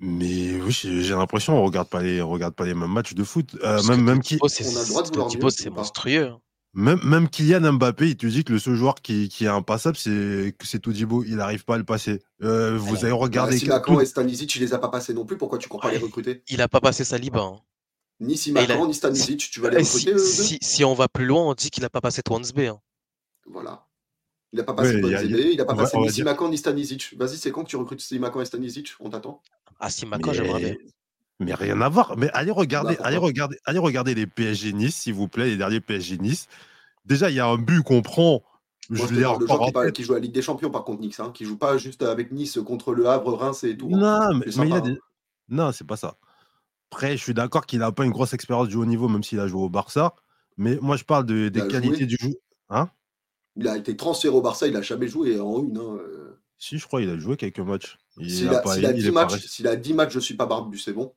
mais oui, j'ai l'impression on regarde pas les, on regarde pas les mêmes matchs de foot. Euh, même, même qui. On a le droit de vouloir c'est monstrueux. Hein. Même, même Kylian Mbappé, il te dit que le seul joueur qui, qui est impassable, c'est c'est Todibo. Il n'arrive pas à le passer. Euh, vous avez regardé. Bah, si et Stanisic, tu les as pas passés non plus. Pourquoi tu crois pas les recruter? Il a pas passé Saliba. Hein. Ni Simakan, ni Stanisic, tu vas les recruter. Si, si, on va plus loin, on dit qu'il a pas passé Twansbe. Hein. Voilà. Il n'a pas passé ouais, il n'a pas passé ni Simakan ni Stanisic. Vas-y, c'est quand que tu recrutes Simakan et Stanisic? On t'attend Ah, Simakan, j'aimerais bien. Mais rien à voir. Mais allez regarder, allez regarder, allez regarder les PSG Nice, s'il vous plaît, les derniers PSG Nice. Déjà, il y a un but qu'on prend. je dire, le joueur qui, qui, joue à la Ligue des Champions, par contre, Nice, hein, qui joue pas juste avec Nice contre le Havre, Reims et tout. Hein. Non, mais, il y a des... non, c'est pas ça. Après, je suis d'accord qu'il n'a pas une grosse expérience du haut niveau, même s'il a joué au Barça. Mais moi, je parle de, des qualités du jeu. Hein? Il a été transféré au Barça, il n'a jamais joué en une. Hein, euh. Si, je crois, il a joué quelques matchs. S'il a, a, 10 matchs, a 10 matchs, je ne suis pas barbu, c'est bon.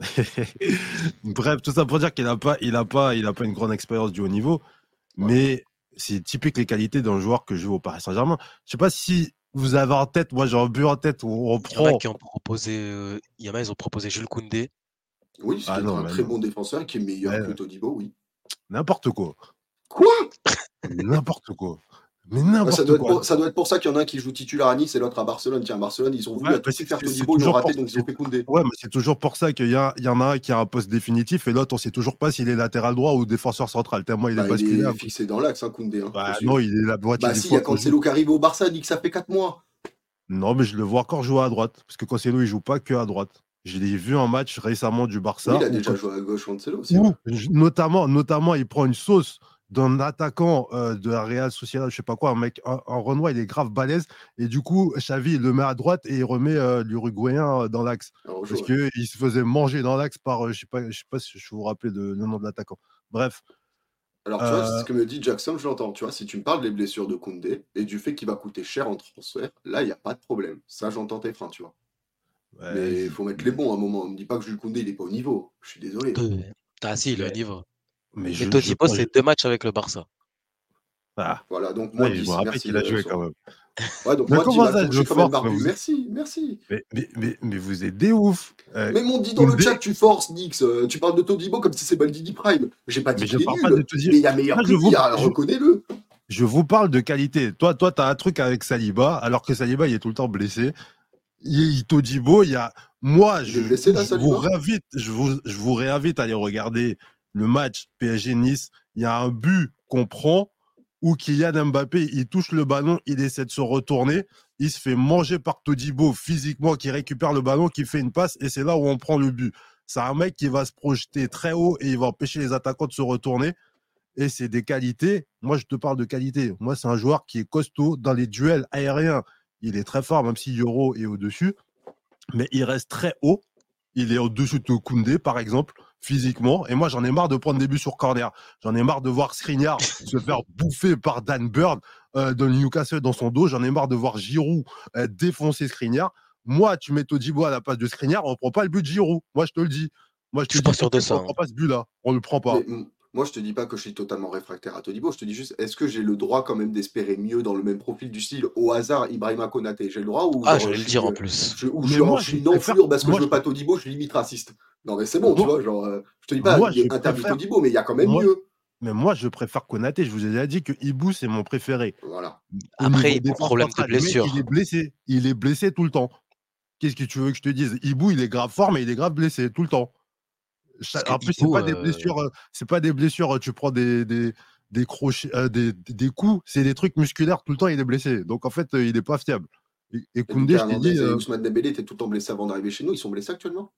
Bref, tout ça pour dire qu'il n'a pas, il a pas, il a pas une grande expérience du haut niveau, mais c'est typique les qualités d'un joueur que je joue au Paris Saint-Germain. Je sais pas si vous avez en tête, moi j'ai un but en tête où on prend. Il y en a qui ont proposé, euh, il y en a, ils ont proposé Jules Koundé. Oui, c'est ah un très bon défenseur qui est meilleur que Todibo, oui. N'importe quoi. Quoi? N'importe quoi. Mais n'importe ça doit quoi. Être, ça doit être pour ça qu'il y en a un qui joue titulaire à Nice et l'autre à Barcelone. Tiens, Barcelone, ils ont voulu ouais, tout faire Todibo, ils ont raté, donc ils ont fait Koundé. Ouais, mais c'est toujours pour ça qu'il y, y, en a un qui a un poste définitif et l'autre, on sait toujours pas s'il est latéral droit ou défenseur central. Tellement il est bah, Il est fixé dans l'axe, hein, Koundé. Hein, bah, non, il est la boîte. Bah, si, il y a Cancelo qui arrive au Barça, il dit que ça fait 4 mois. Non, mais je le vois encore jouer à droite. Parce que Cancelo, il joue pas que à droite. Je l'ai vu en match récemment du Barça. Oui, il a déjà joué à gauche, Cancelo aussi. Notamment, notamment, il prend une sauce d'un attaquant euh, de la Real Sociedad, je sais pas quoi, un mec, un, Renoir, il est grave balèze. Et du coup, Xavi, il le met à droite et il remet euh, l'Uruguayen euh, dans l'axe. Parce qu'il se faisait manger dans l'axe par, je sais pas, je sais pas si je vous rappelle le nom de l'attaquant. Bref. Alors, tu vois, ce que me dit Jackson, je l'entends. Tu vois, si tu me parles des blessures de Koundé et du fait qu'il va coûter cher en transfert, là, il n'y a pas de problème. Ça, j'entends tes freins, tu vois. Mais il faut mettre les bons à un moment. On ne dit pas que Jules Koundé, il n'est pas au niveau. Je suis désolé. Ah si, le niveau. Mais je, Todibo, c'est deux matchs avec le Barça. Ah. Voilà, donc moi, je me rappelle qu'il a joué quand même. Ouais, donc moi, comment ça, je quand même Merci, merci. Mais, mais, mais, mais, vous êtes des ouf. Euh, mais m'ont dit dans le chat, tu forces, Nix. Euh, tu parles de Todibo comme si c'est Baldini Prime. J'ai pas dit qu'il est nul. Mais il y a meilleur que lui, reconnais-le. Je vous parle de qualité. Toi, toi, t'as un truc avec Saliba, alors que Saliba, il est tout le temps blessé. Il, Todibo, il y a. Moi, je, vous réinvite, je, vous, je vous réinvite à aller regarder le match PSG-Nice. Il y a un but qu'on prend où Kylian Mbappé, il touche le ballon, il essaie de se retourner, il se fait manger par Todibo physiquement, qui récupère le ballon, qui fait une passe, et c'est là où on prend le but. C'est un mec qui va se projeter très haut et il va empêcher les attaquants de se retourner. Et c'est des qualités. Moi, je te parle de qualité. Moi, c'est un joueur qui est costaud dans les duels aériens. Il est très fort, même si Euro est au-dessus. Mais il reste très haut. Il est au-dessus de Koundé, par exemple physiquement. Et moi, j'en ai marre de prendre des buts sur corner. J'en ai marre de voir Skriniar se faire bouffer par Dan Bird euh, de Newcastle dans son dos. J'en ai marre de voir Giroud euh, défoncer Skriniar. Moi, tu mets Todibo à la place de Skriniar, on ne prend pas le but de Giroud. Moi, je te le dis. Moi, je te suis pas sûr de ça. On ne prend pas ce but-là. On ne le prend pas. Moi, je te dis pas que je suis totalement réfractaire à Todibo. Je te dis juste, est-ce que j'ai le droit quand même d'espérer mieux dans le même profil du style au hasard Ibrahima Konaté J'ai le droit ou Ah, je vais le dire en plus. Je, ou je, moi, je suis non parce que je veux pas Todibo, je suis limite raciste. Non, mais c'est bon, tu vois, genre, euh, je te dis pas, il est interdit Todibo, mais il y a quand même mieux. Mais moi, je préfère Konaté. Je vous ai déjà dit que Ibou, c'est mon préféré. Voilà. Après, il a problème de blessure. Il est blessé. Il est blessé tout le temps. Qu'est-ce que tu veux que je te dise? Ibou, il est grave fort, mais il est grave blessé tout le temps. En plus, c'est pas des euh, blessures. Euh, c'est pas des blessures. Tu prends des, des, des crochets, des, des, coups. C'est des trucs musculaires tout le temps. Il est blessé. Donc en fait, il n'est pas fiable. Et, Koundé, je t'ai dit. Ousmane Dembélé était tout le temps blessé avant d'arriver chez nous. Ils sont blessés actuellement?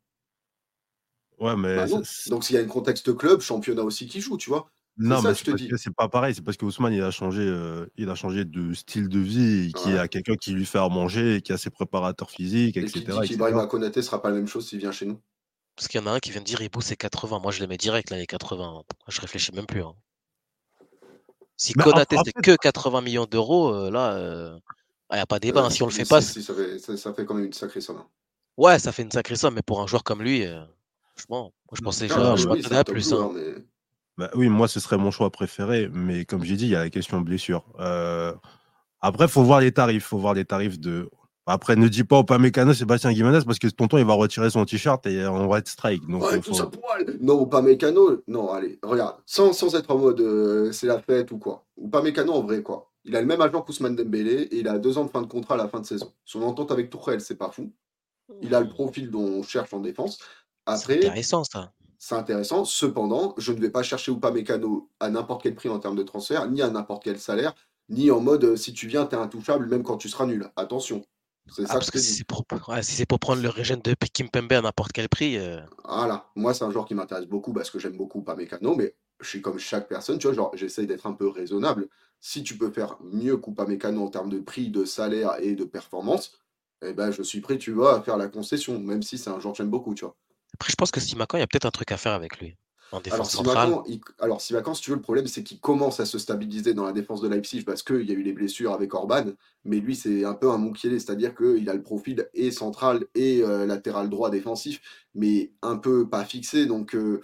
Ouais, mais. Bah Donc, s'il y a un contexte club, championnat aussi qui joue, tu vois. Non, mais c'est pas pareil. C'est parce que Ousmane, il a changé, euh, il a changé de style de vie, qui a quelqu'un qui lui fait à manger, qui a ses préparateurs physiques, etc. Et qui dit Konaté sera pas la même chose s'il vient chez nous. Parce qu'il y en a un qui vient de dire Ibo c'est 80. Moi, je le mets direct là, les 80. Je réfléchis même plus. Hein. Si Konaté c'est que 80 millions d'euros, euh, là, il euh, n'y a pas débat. Hein. si on le fait pas. ça, fait, ça, fait, quand même une sacrée somme. Hein. Ouais, ça fait une sacrée somme, mais pour un joueur comme lui. Franchement, moi je pensais ah, je oui, plus. Hein. Bah, oui, moi ce serait mon choix préféré, mais comme j'ai dit, il y a la question blessure. Euh... Après, faut voir les tarifs, faut voir les tarifs de. Après, ne dis pas au Pamecano Sébastien Guimanes parce que tonton il va retirer son t-shirt et on va être strike. Donc, ouais, tout ça poil. Non, au Pamecano, non, allez, regarde, sans, sans être en mode euh, c'est la fête ou quoi. Ou Pamecano en vrai quoi. Il a le même agent qu'Ousmane Dembélé et il a deux ans de fin de contrat à la fin de saison. Son entente avec Tourelle, c'est pas fou. Il a le profil dont on cherche en défense. C'est intéressant ça. C'est intéressant. Cependant, je ne vais pas chercher ou pas Mécano à n'importe quel prix en termes de transfert, ni à n'importe quel salaire, ni en mode euh, si tu viens, tu es intouchable même quand tu seras nul. Attention. C'est ah, parce que, si c'est pour, si pour prendre le régime de Kimpembe à n'importe quel prix. Euh. Voilà. Moi, c'est un joueur qui m'intéresse beaucoup parce que j'aime beaucoup Mécano, mais je suis comme chaque personne, tu vois, genre j'essaye d'être un peu raisonnable. Si tu peux faire mieux Mécano en termes de prix, de salaire et de performance, eh ben, je suis prêt, tu vois, à faire la concession, même si c'est un joueur que j'aime beaucoup, tu vois. Après, je pense que Simakan, il y a peut-être un truc à faire avec lui. En défense alors, centrale. alors, Simakan, si tu veux, le problème, c'est qu'il commence à se stabiliser dans la défense de Leipzig parce qu'il y a eu les blessures avec Orban. Mais lui, c'est un peu un Moukielé, c'est-à-dire qu'il a le profil et central et euh, latéral droit défensif, mais un peu pas fixé. Donc, euh,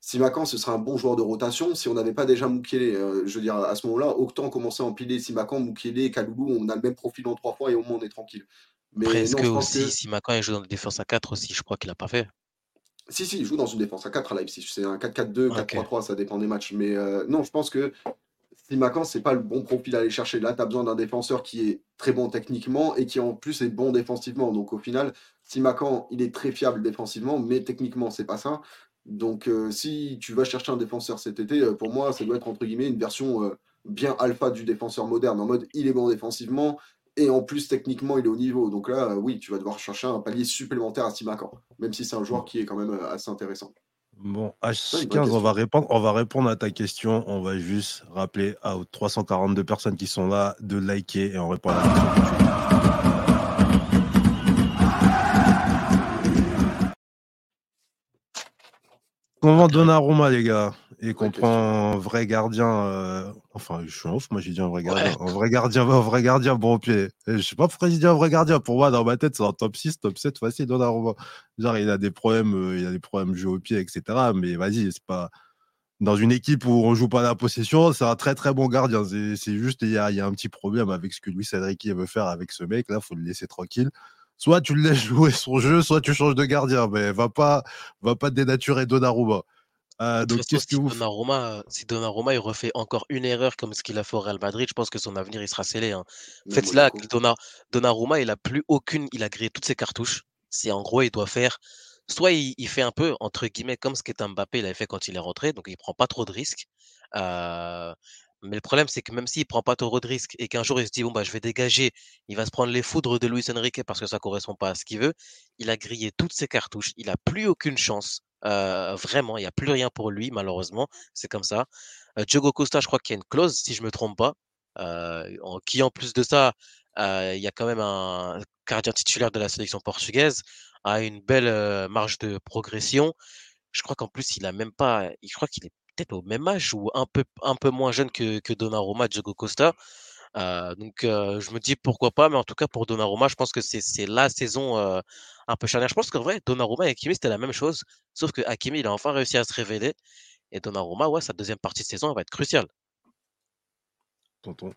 Simakan, ce serait un bon joueur de rotation si on n'avait pas déjà Moukielé. Euh, je veux dire, à ce moment-là, autant commencer à empiler Simakan, Moukielé, Kaloulou, on a le même profil en trois fois et au moins on est tranquille. Mais Presque non, aussi, Simakan, il joue dans la défense à 4 aussi, je crois qu'il n'a pas fait. Si, si, il joue dans une défense à 4 à Leipzig. C'est un 4-4-2, 4-3-3, ça dépend des matchs. Mais euh, non, je pense que Simakan, c'est pas le bon profil à aller chercher. Là, tu as besoin d'un défenseur qui est très bon techniquement et qui en plus est bon défensivement. Donc au final, Simakan, il est très fiable défensivement, mais techniquement, c'est pas ça. Donc euh, si tu vas chercher un défenseur cet été, euh, pour moi, ça doit être entre guillemets une version bien alpha du défenseur moderne, en mode il est bon défensivement, et en plus, techniquement, il est au niveau. Donc là, euh, oui, tu vas devoir chercher un palier supplémentaire à Simakan, même si c'est un joueur qui est quand même euh, assez intéressant. Bon, H15, on va, répondre, on va répondre à ta question. On va juste rappeler aux 342 personnes qui sont là de liker et on répond à la question. On vend Donnarumma, les gars? Et qu'on prend un vrai gardien, euh, enfin, je suis un ouf, moi j'ai dit un vrai gardien, un vrai gardien, un vrai gardien bon pied. Et je sais pas pourquoi j'ai dit un vrai gardien. Pour moi, dans ma tête, c'est un top 6, top 7 facile. Genre, il a des problèmes, euh, il a des problèmes jeu au pied, etc. Mais vas-y, c'est pas dans une équipe où on joue pas la possession, c'est un très très bon gardien. C'est juste, il y a, y a, un petit problème avec ce que Luis Enrique veut faire avec ce mec. Là, faut le laisser tranquille. Soit tu le laisses jouer son jeu, soit tu changes de gardien. Mais va pas, va pas dénaturer Donnarumma. Euh, donc, qu'est-ce que si, Donnarumma, si Donnarumma il refait encore une erreur comme ce qu'il a fait au Real Madrid, je pense que son avenir il sera scellé. Hein. En fait, là, Donnarumma, il a plus aucune, il a grillé toutes ses cartouches. C'est en gros, il doit faire, soit il, fait un peu entre guillemets comme ce qu'est Mbappé, il avait fait quand il est rentré, donc il prend pas trop de risques. Euh, mais le problème, c'est que même s'il prend pas trop de risques et qu'un jour il se dit bon bah je vais dégager, il va se prendre les foudres de Luis Enrique parce que ça correspond pas à ce qu'il veut. Il a grillé toutes ses cartouches, il a plus aucune chance vraiment, il n'y a plus rien pour lui, malheureusement. C'est comme ça. Diogo Costa, je crois qu'il y a une clause, si je me trompe pas. En, qui, en plus de ça, il y a quand même un gardien titulaire de la sélection portugaise, a une belle marge de progression. Je crois qu'en plus, il a même pas. Je crois qu'il est peut-être au même âge ou un peu, un peu moins jeune que, que Donnarumma, Diogo Costa. Donc je me dis pourquoi pas, mais en tout cas pour Donnarumma, je pense que c'est la saison un peu charnière. Je pense qu'en vrai, Donnarumma et Hakimi, c'était la même chose, sauf que Hakimi, il a enfin réussi à se révéler. Et Donnarumma, ouais, sa deuxième partie de saison, va être cruciale. Tonton.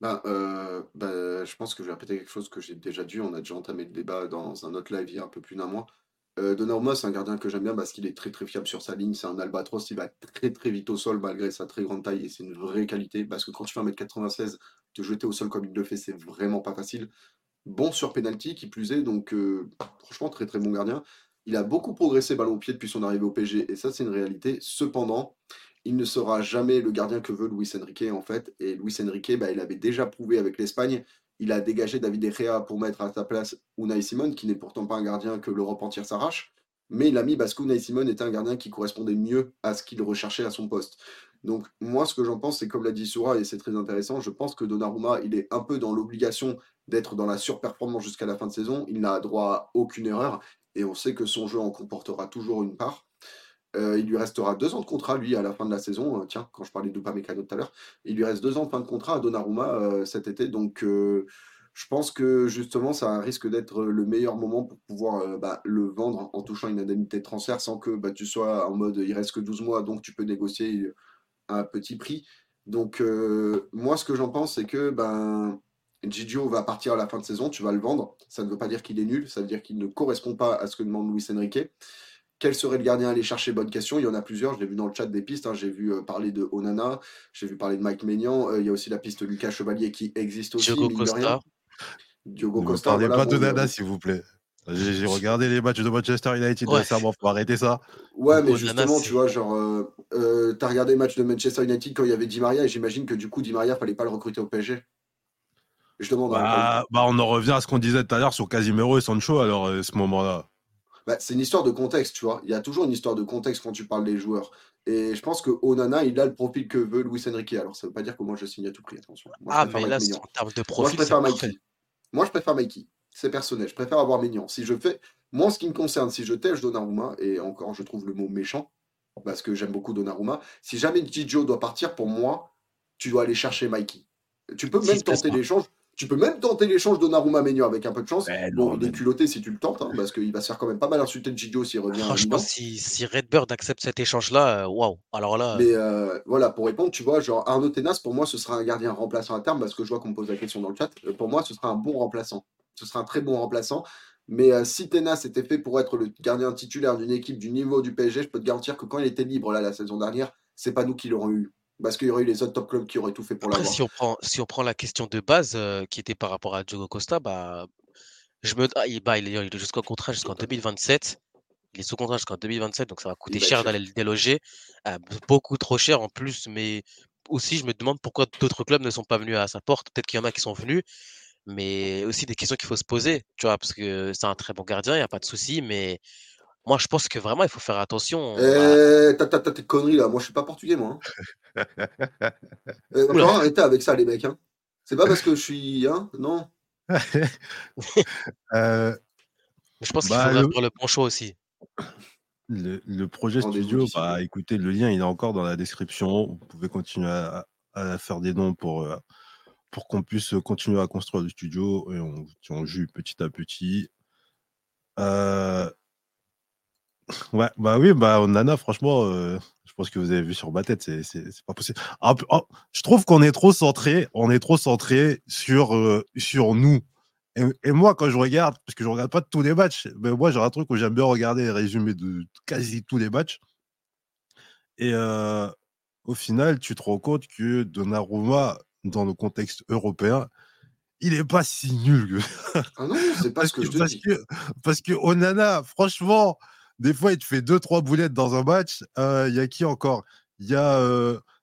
Bah, euh, bah, je pense que je vais répéter quelque chose que j'ai déjà dit. On a déjà entamé le débat dans un autre live il y a un peu plus d'un mois. Euh, un gardien que j'aime bien parce qu'il est très très fiable sur sa ligne. C'est un albatros, il va très très vite au sol malgré sa très grande taille et c'est une vraie qualité parce que quand tu fais 1m96, te jeter au sol comme il le fait, c'est vraiment pas facile bon sur penalty, qui plus est, donc euh, franchement très très bon gardien. Il a beaucoup progressé ballon au pied depuis son arrivée au PG, et ça c'est une réalité. Cependant, il ne sera jamais le gardien que veut Luis Enrique en fait. Et Luis Enrique, bah, il avait déjà prouvé avec l'Espagne. Il a dégagé David Echea pour mettre à sa place Unai Simon, qui n'est pourtant pas un gardien que l'Europe entière s'arrache. Mais il a mis parce qu'Unai Simon était un gardien qui correspondait mieux à ce qu'il recherchait à son poste. Donc moi, ce que j'en pense, c'est comme l'a dit Soura, et c'est très intéressant, je pense que Donnarumma, il est un peu dans l'obligation d'être dans la surperformance jusqu'à la fin de saison. Il n'a droit à aucune erreur, et on sait que son jeu en comportera toujours une part. Euh, il lui restera deux ans de contrat, lui, à la fin de la saison. Euh, tiens, quand je parlais d'Upamecano tout à l'heure, il lui reste deux ans de fin de contrat à Donnarumma euh, cet été. Donc, je pense que justement, ça risque d'être le meilleur moment pour pouvoir bah, le vendre en touchant une indemnité de transfert sans que bah, tu sois en mode il reste que 12 mois, donc tu peux négocier un petit prix. Donc, moi, ce que j'en pense, c'est que ben, Gigio va partir à la fin de saison, tu vas le vendre. Ça ne veut pas dire qu'il est nul, ça veut dire qu'il ne correspond pas à ce que demande Luis Enrique. Quel serait le gardien à aller chercher? Bonne question. Il y en a plusieurs. Je l'ai vu dans le chat des pistes. Hein. J'ai vu euh, parler de Onana. J'ai vu parler de Mike Maignan. Euh, il y a aussi la piste Lucas Chevalier qui existe aussi. Diogo Costa. Diogo Costa. Ne parlez pas d'Onana, s'il vous plaît. J'ai regardé les matchs de Manchester United ouais. récemment, faut arrêter ça. Ouais, mais justement, tu vois, genre, euh, euh, t'as regardé les matchs de Manchester United quand il y avait Di Maria, et j'imagine que du coup, Di Maria, fallait pas le recruter au PSG. Je demande. Bah, bah, on en revient à ce qu'on disait tout à l'heure sur Casimiro et Sancho, alors, à euh, ce moment-là. Bah, c'est une histoire de contexte, tu vois. Il y a toujours une histoire de contexte quand tu parles des joueurs. Et je pense que Onana, il a le profil que veut Luis Enrique. Alors, ça veut pas dire que moi, je signe à tout prix, attention. ah, mais là, en termes de profil, moi, je préfère Mikey. Moi, je préfère Mikey c'est personnel. Je préfère avoir Mignon. Si je fais, moi, en ce qui me concerne, si je tèche Donnarumma, et encore, je trouve le mot méchant, parce que j'aime beaucoup Donnarumma, si jamais Gigio doit partir, pour moi, tu dois aller chercher Mikey. Tu peux même tenter l'échange. Tu peux même tenter l'échange Donnarumma Ménio avec un peu de chance. bon, il est culotté si tu le tentes, hein, parce qu'il va se faire quand même pas mal insulter de Gigio s'il revient. Franchement, si, si Redbird accepte cet échange-là, euh, waouh. Alors là. Mais euh, voilà, pour répondre, tu vois, genre Arnaud Tenas, pour moi, ce sera un gardien remplaçant à terme, parce que je vois qu'on me pose la question dans le chat. Euh, pour moi, ce sera un bon remplaçant ce sera un très bon remplaçant. Mais euh, si Tenas était fait pour être le gardien titulaire d'une équipe du niveau du PSG, je peux te garantir que quand il était libre là la saison dernière, c'est pas nous qui l'aurons eu. Parce qu'il y aurait eu les autres top clubs qui auraient tout fait pour l'avoir. Si on prend, si on prend la question de base euh, qui était par rapport à Diogo Costa, bah, je me, ah, il, bah, il est, jusqu'au contrat jusqu'en 2027. Il est sous contrat jusqu'en 2027, donc ça va coûter cher d'aller le déloger. Euh, beaucoup trop cher en plus, mais aussi je me demande pourquoi d'autres clubs ne sont pas venus à sa porte. Peut-être qu'il y en a qui sont venus, mais aussi des questions qu'il faut se poser, tu vois, parce que c'est un très bon gardien, il n'y a pas de souci, mais moi, je pense que vraiment, il faut faire attention. Eh, t'as tes conneries là, moi, je suis pas portugais, moi. Hein. arrêtez avec ça, les mecs. Hein. C'est pas parce que je suis. Hein non. euh... Je pense qu'il bah, faudrait le... faire le bon choix aussi. Le, projet studio, bah, écoutez, le lien il est encore dans la description. Vous pouvez continuer à, faire des dons pour, euh, pour qu'on puisse continuer à construire le studio et on, on joue petit à petit. Euh, ouais, bah oui, bah Nana, franchement, euh, je pense que vous avez vu sur ma tête, c'est pas possible. Ah, oh, je trouve qu'on est trop centré, on est trop centré sur, sur nous. Et, moi, quand je regarde, parce que je regarde pas tous les matchs, mais moi, j'ai un truc où j'aime bien regarder les résumés de quasi tous les matchs. Et au final, tu te rends compte que Donnarumma, dans le contexte européen, il est pas si nul. ah non, c'est pas ce que, je te parce dis. Que, parce que Onana, franchement, des fois, il te fait deux, trois boulettes dans un match. Il y a qui encore? Il y a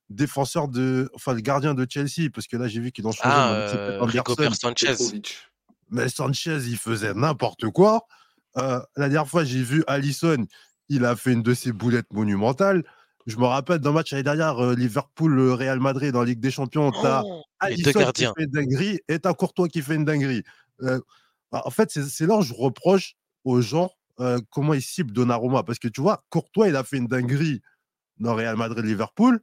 défenseur de, enfin le gardien de Chelsea, parce que là j'ai vu qu'ils ont changé. Ah, euh, Rico Sanchez mais Sanchez, il faisait n'importe quoi. Euh, la dernière fois, j'ai vu Allison, il a fait une de ses boulettes monumentales. Je me rappelle d'un match l'année dernière, euh, Liverpool-Real Madrid dans Ligue des Champions, t'as oh, Allison qui fait une dinguerie et t'as Courtois qui fait une dinguerie. Euh, bah, en fait, c'est là où je reproche aux gens comment ils ciblent Donnarumma? Parce que tu vois, Courtois, il a fait une dinguerie dans Real Madrid-Liverpool.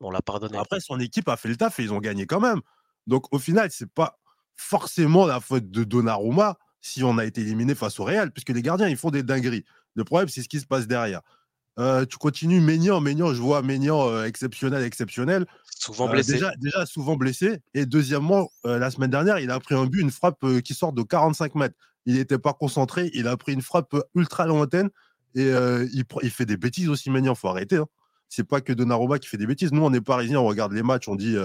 On l'a pardonné. Après, son équipe a fait le taf et ils ont gagné quand même. Donc, au final, c'est pas forcément la faute de Donnarumma si on a été éliminé face au Real, puisque les gardiens, ils font des dingueries. Le problème, c'est ce qui se passe derrière. Euh, tu continues Ménian, Ménian, je vois Ménian euh, exceptionnel, exceptionnel. Souvent euh, blessé. déjà, déjà, souvent blessé. Et deuxièmement, la semaine dernière, il a pris un but, une frappe qui sort de 45 mètres. Il n'était pas concentré, il a pris une frappe ultra lointaine et il, il, fait des bêtises aussi, Ménian, faut arrêter. Hein. C'est pas que Donnarumma qui fait des bêtises. Nous, on est parisiens, on regarde les matchs, on dit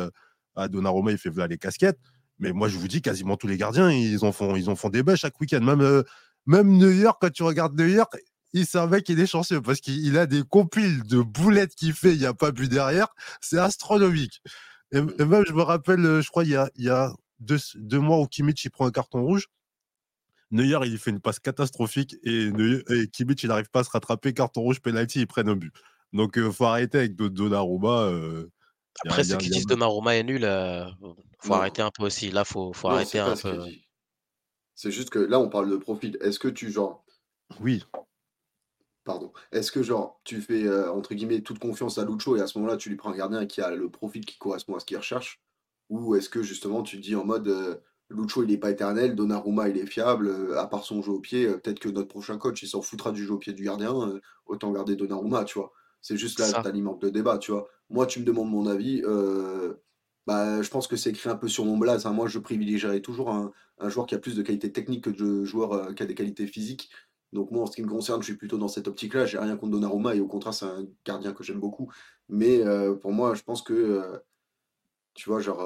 ah, Donnarumma, il fait voilà les casquettes. Mais moi, je vous dis, quasiment tous les gardiens, ils en font, ils en font des bêtes chaque week-end. Même, euh, même New York, quand tu regardes New York, il c'est un mec qui est chanceux parce qu'il a des compiles de boulettes qu'il fait, il n'y a pas but derrière. C'est astronomique. Et, même, je me rappelle, euh, je crois, il y a, il y a deux, deux, mois où Kimmich il prend un carton rouge. Neuer, il fait une passe catastrophique et, Kimmich, il n'arrive pas à se rattraper. Carton rouge, penalty, ils prennent un but. Donc, il euh, faut arrêter avec Donnarumma. Euh, après, ceux qui disent Donnarumma est nul, euh, faut arrêter un peu aussi. Là, faut, faut arrêter un peu. C'est juste que là, on parle de profil. Est-ce que tu, genre. Oui. Pardon. Est-ce que, genre, tu fais, euh, entre guillemets, toute confiance à Lucho et à ce moment-là, tu lui prends un gardien qui a le profil qui correspond à ce qu'il recherche? Ou est-ce que, justement, tu dis en mode. Euh, Lucho, il n'est pas éternel, Donnarumma, il est fiable, euh, à part son jeu au pied, peut-être que notre prochain coach, il s'en foutra du jeu au pied du gardien, autant garder Donnarumma, tu vois. C'est juste là, tu alimentes le débat, tu vois. Moi, tu me demandes mon avis. Euh, bah, je pense que c'est écrit un peu sur mon blaze. Hein. Moi, je privilégierais toujours un, joueur qui a plus de qualité technique que de joueur euh, qui a des qualités physiques. Donc moi, en ce qui me concerne, je suis plutôt dans cette optique-là. J'ai rien contre Donnarumma et au contraire, c'est un gardien que j'aime beaucoup. Mais euh, pour moi, je pense que, tu vois, genre,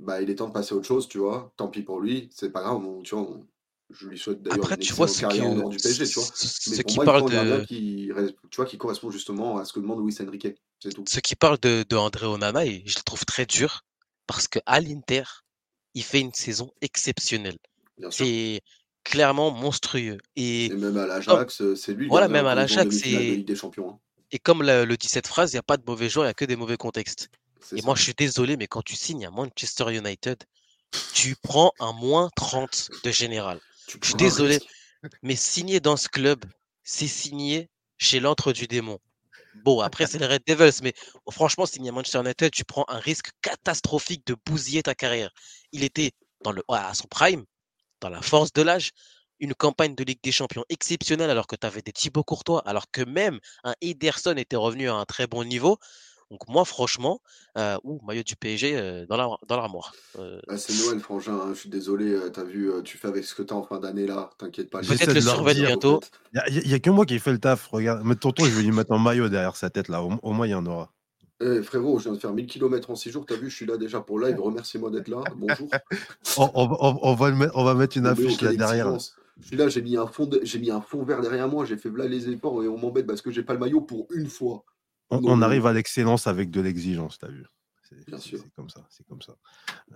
bah, il est temps de passer à autre chose, tu vois. Tant pis pour lui, c'est pas grave. tu vois, je lui souhaite d'ailleurs une tu vois, carrière en dehors du PSG, tu vois. Mais pour qui moi, il de... qui, tu vois, qui correspond justement à ce que demande Luis Enrique. C'est tout. Ceux qui parlent de, de André Onana, je le trouve très dur parce qu'à l'Inter, il fait une saison exceptionnelle. C'est clairement monstrueux. Et, et même à l'Ajax, c'est lui. Voilà, même à l'Ajax, c'est. des Champions. Hein. Et comme le, le dit cette phrase, il n'y a pas de mauvais joueurs, il n'y a que des mauvais contextes. Et moi, je suis désolé, mais quand tu signes à Manchester United, tu prends un moins 30 de général. Je suis désolé, mais signer dans ce club, c'est signer chez l'antre du démon. Bon, après, c'est les Red Devils, mais franchement, signer à Manchester United, tu prends un risque catastrophique de bousiller ta carrière. Il était dans le, à son prime, dans la force de l'âge, une campagne de Ligue des Champions exceptionnelle alors que tu avais des Thibaut Courtois, alors que même un Ederson était revenu à un très bon niveau. Donc moi, franchement, euh, ou maillot du PSG euh, dans l'armoire. Euh, bah, c'est Noël, frangin. Hein, je suis désolé. tu as vu, tu fais avec ce que tu as en fin d'année là. T'inquiète pas. Peut-être le survêt bientôt. Il n'y a, que moi qui fais le taf. Regarde, mais tonton, je vais lui mettre un maillot derrière sa tête là. Au, moins, il y en aura. Eh, frérot, je viens de faire 1000 km en 6 jours. T'as vu, je suis là déjà pour live. Remercie-moi d'être là. Bonjour. on, va mettre, on, va mettre, une affiche là derrière. Je suis là, j'ai mis un fond, j'ai mis un fond vert derrière moi. J'ai fait là les efforts et on m'embête parce que j'ai pas le maillot pour une fois. On, arrive à l'excellence avec de l'exigence, tu as vu. C'est comme ça, c'est comme ça.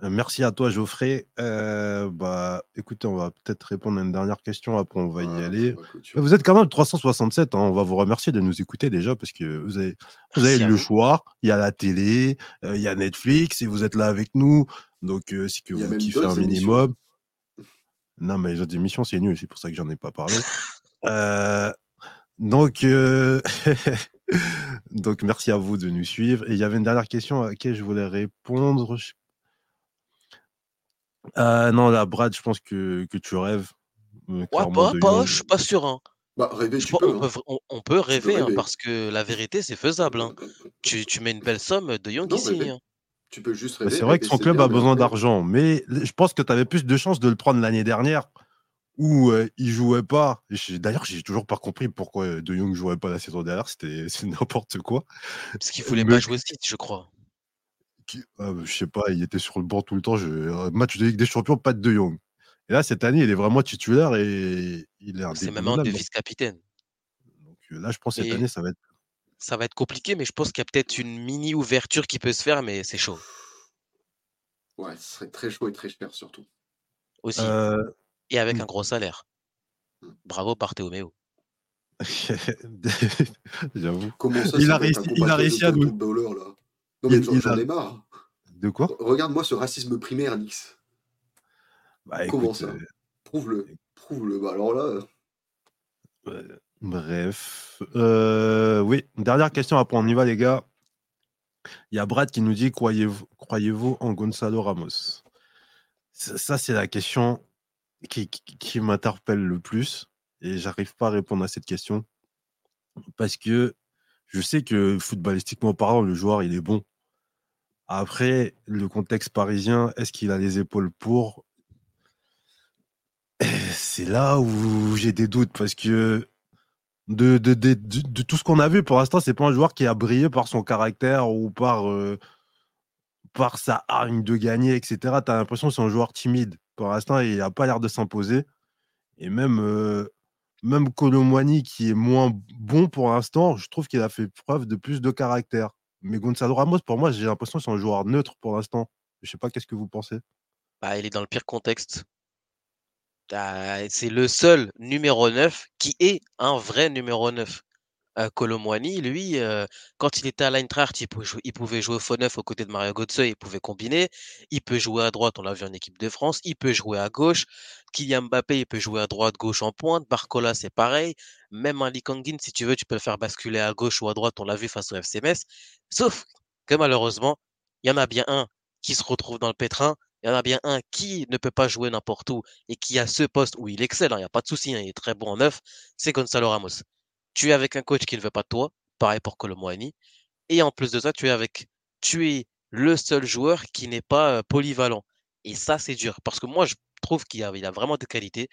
Euh, merci à toi, Geoffrey. Euh, bah, écoutez, on va peut-être répondre à une dernière question, après on va y aller. Vous êtes quand même 367, hein, on va vous remercier de nous écouter déjà, parce que vous avez, vous avez le choix. Il y a la télé, euh, il y a Netflix, et vous êtes là avec nous. Donc, c'est que vous kiffez un minimum. Non, mais les autres émissions, c'est nul, c'est pour ça que j'en ai pas parlé. Donc, euh, donc, merci à vous de nous suivre. Et il y avait une dernière question à laquelle je voulais répondre. Euh, non, là, Brad, je pense que, que tu rêves. Euh, ouais, pas, pas, je suis pas sûr. Hein. Bah, rêver, tu peux, on, peut, hein. on, peut rêver, hein, parce que la vérité, c'est faisable. Hein. Tu, tu, mets une belle somme de Young ici. Tu peux juste bah, rêver. c'est vrai que son club a besoin d'argent, mais je pense que tu avais plus de chances de le prendre l'année dernière où euh, il jouait pas. D'ailleurs, j'ai toujours pas compris pourquoi De Jong jouait pas la saison dernière. C'était n'importe quoi. Parce qu'il voulait pas jouer aussi, je crois. Ah, je sais pas, il était sur le banc tout le temps. Je... Match de Ligue des Champions, pas de De Jong. Et là, cette année, il est vraiment titulaire et il est un C'est même un de vice-capitaine. Donc là, je pense que cette année, ça va être. Ça va être compliqué, mais je pense qu'il y a peut-être une mini ouverture qui peut se faire, mais c'est chaud. Ouais, ce serait très chaud et très cher surtout. Aussi. Euh, et avec mmh. un gros salaire. Bravo Barthéoméo. J'avoue. Il, a réussi, il a réussi à nous. Non, mais j'en ai marre. De quoi? Regarde-moi ce racisme primaire, Nix. Bah, Comment ça? euh, Prouve-le. Prouve-le. Bah, alors là. Euh, bref. Euh, oui, dernière question. Après, on y va, les gars. Il y a Brad qui nous dit Croyez-vous croyez en Gonzalo Ramos? Ça, c'est la question qui, m'interpelle le plus et j'arrive pas à répondre à cette question parce que je sais que footballistiquement parlant, le joueur il est bon. Après, le contexte parisien, est-ce qu'il a les épaules pour? C'est là où j'ai des doutes parce que de, de, de, tout ce qu'on a vu pour l'instant, c'est pas un joueur qui a brillé par son caractère ou par, euh, par sa hargne de gagner, etc. Tu as l'impression que c'est un joueur timide. Pour l'instant, il n'a pas l'air de s'imposer. Et même, euh, même Colomwani, qui est moins bon pour l'instant, je trouve qu'il a fait preuve de plus de caractère. Mais Gonzalo Ramos, pour moi, j'ai l'impression que c'est un joueur neutre pour l'instant. Je sais pas, qu'est-ce que vous pensez? Bah, Il est dans le pire contexte. C'est le seul numéro 9 qui est un vrai numéro 9. Euh, lui, euh, quand il était à l'Eintracht, il, il, pouvait jouer au faux neuf aux côtés de Mario Götze, il pouvait combiner. Il peut jouer à droite, on l'a vu en équipe de France. Il peut jouer à gauche. Kylian Mbappé, il peut jouer à droite, gauche en pointe. Barcola, c'est pareil. Même un Likangin, si tu veux, tu peux le faire basculer à gauche ou à droite. On l'a vu face au FC Sauf que malheureusement, il y en a bien un qui se retrouve dans le pétrin. Il y en a bien un qui ne peut pas jouer n'importe où et qui a ce poste où il excelle. Hein, il n'y a pas de souci, hein, il est très bon en neuf. C'est Gonzalo Ramos tu es avec un coach qui ne veut pas de toi, pareil pour Colomboigny, et en plus de ça, tu es avec, tu es le seul joueur qui n'est pas polyvalent. Et ça, c'est dur, parce que moi, je trouve qu'il a, vraiment des qualités.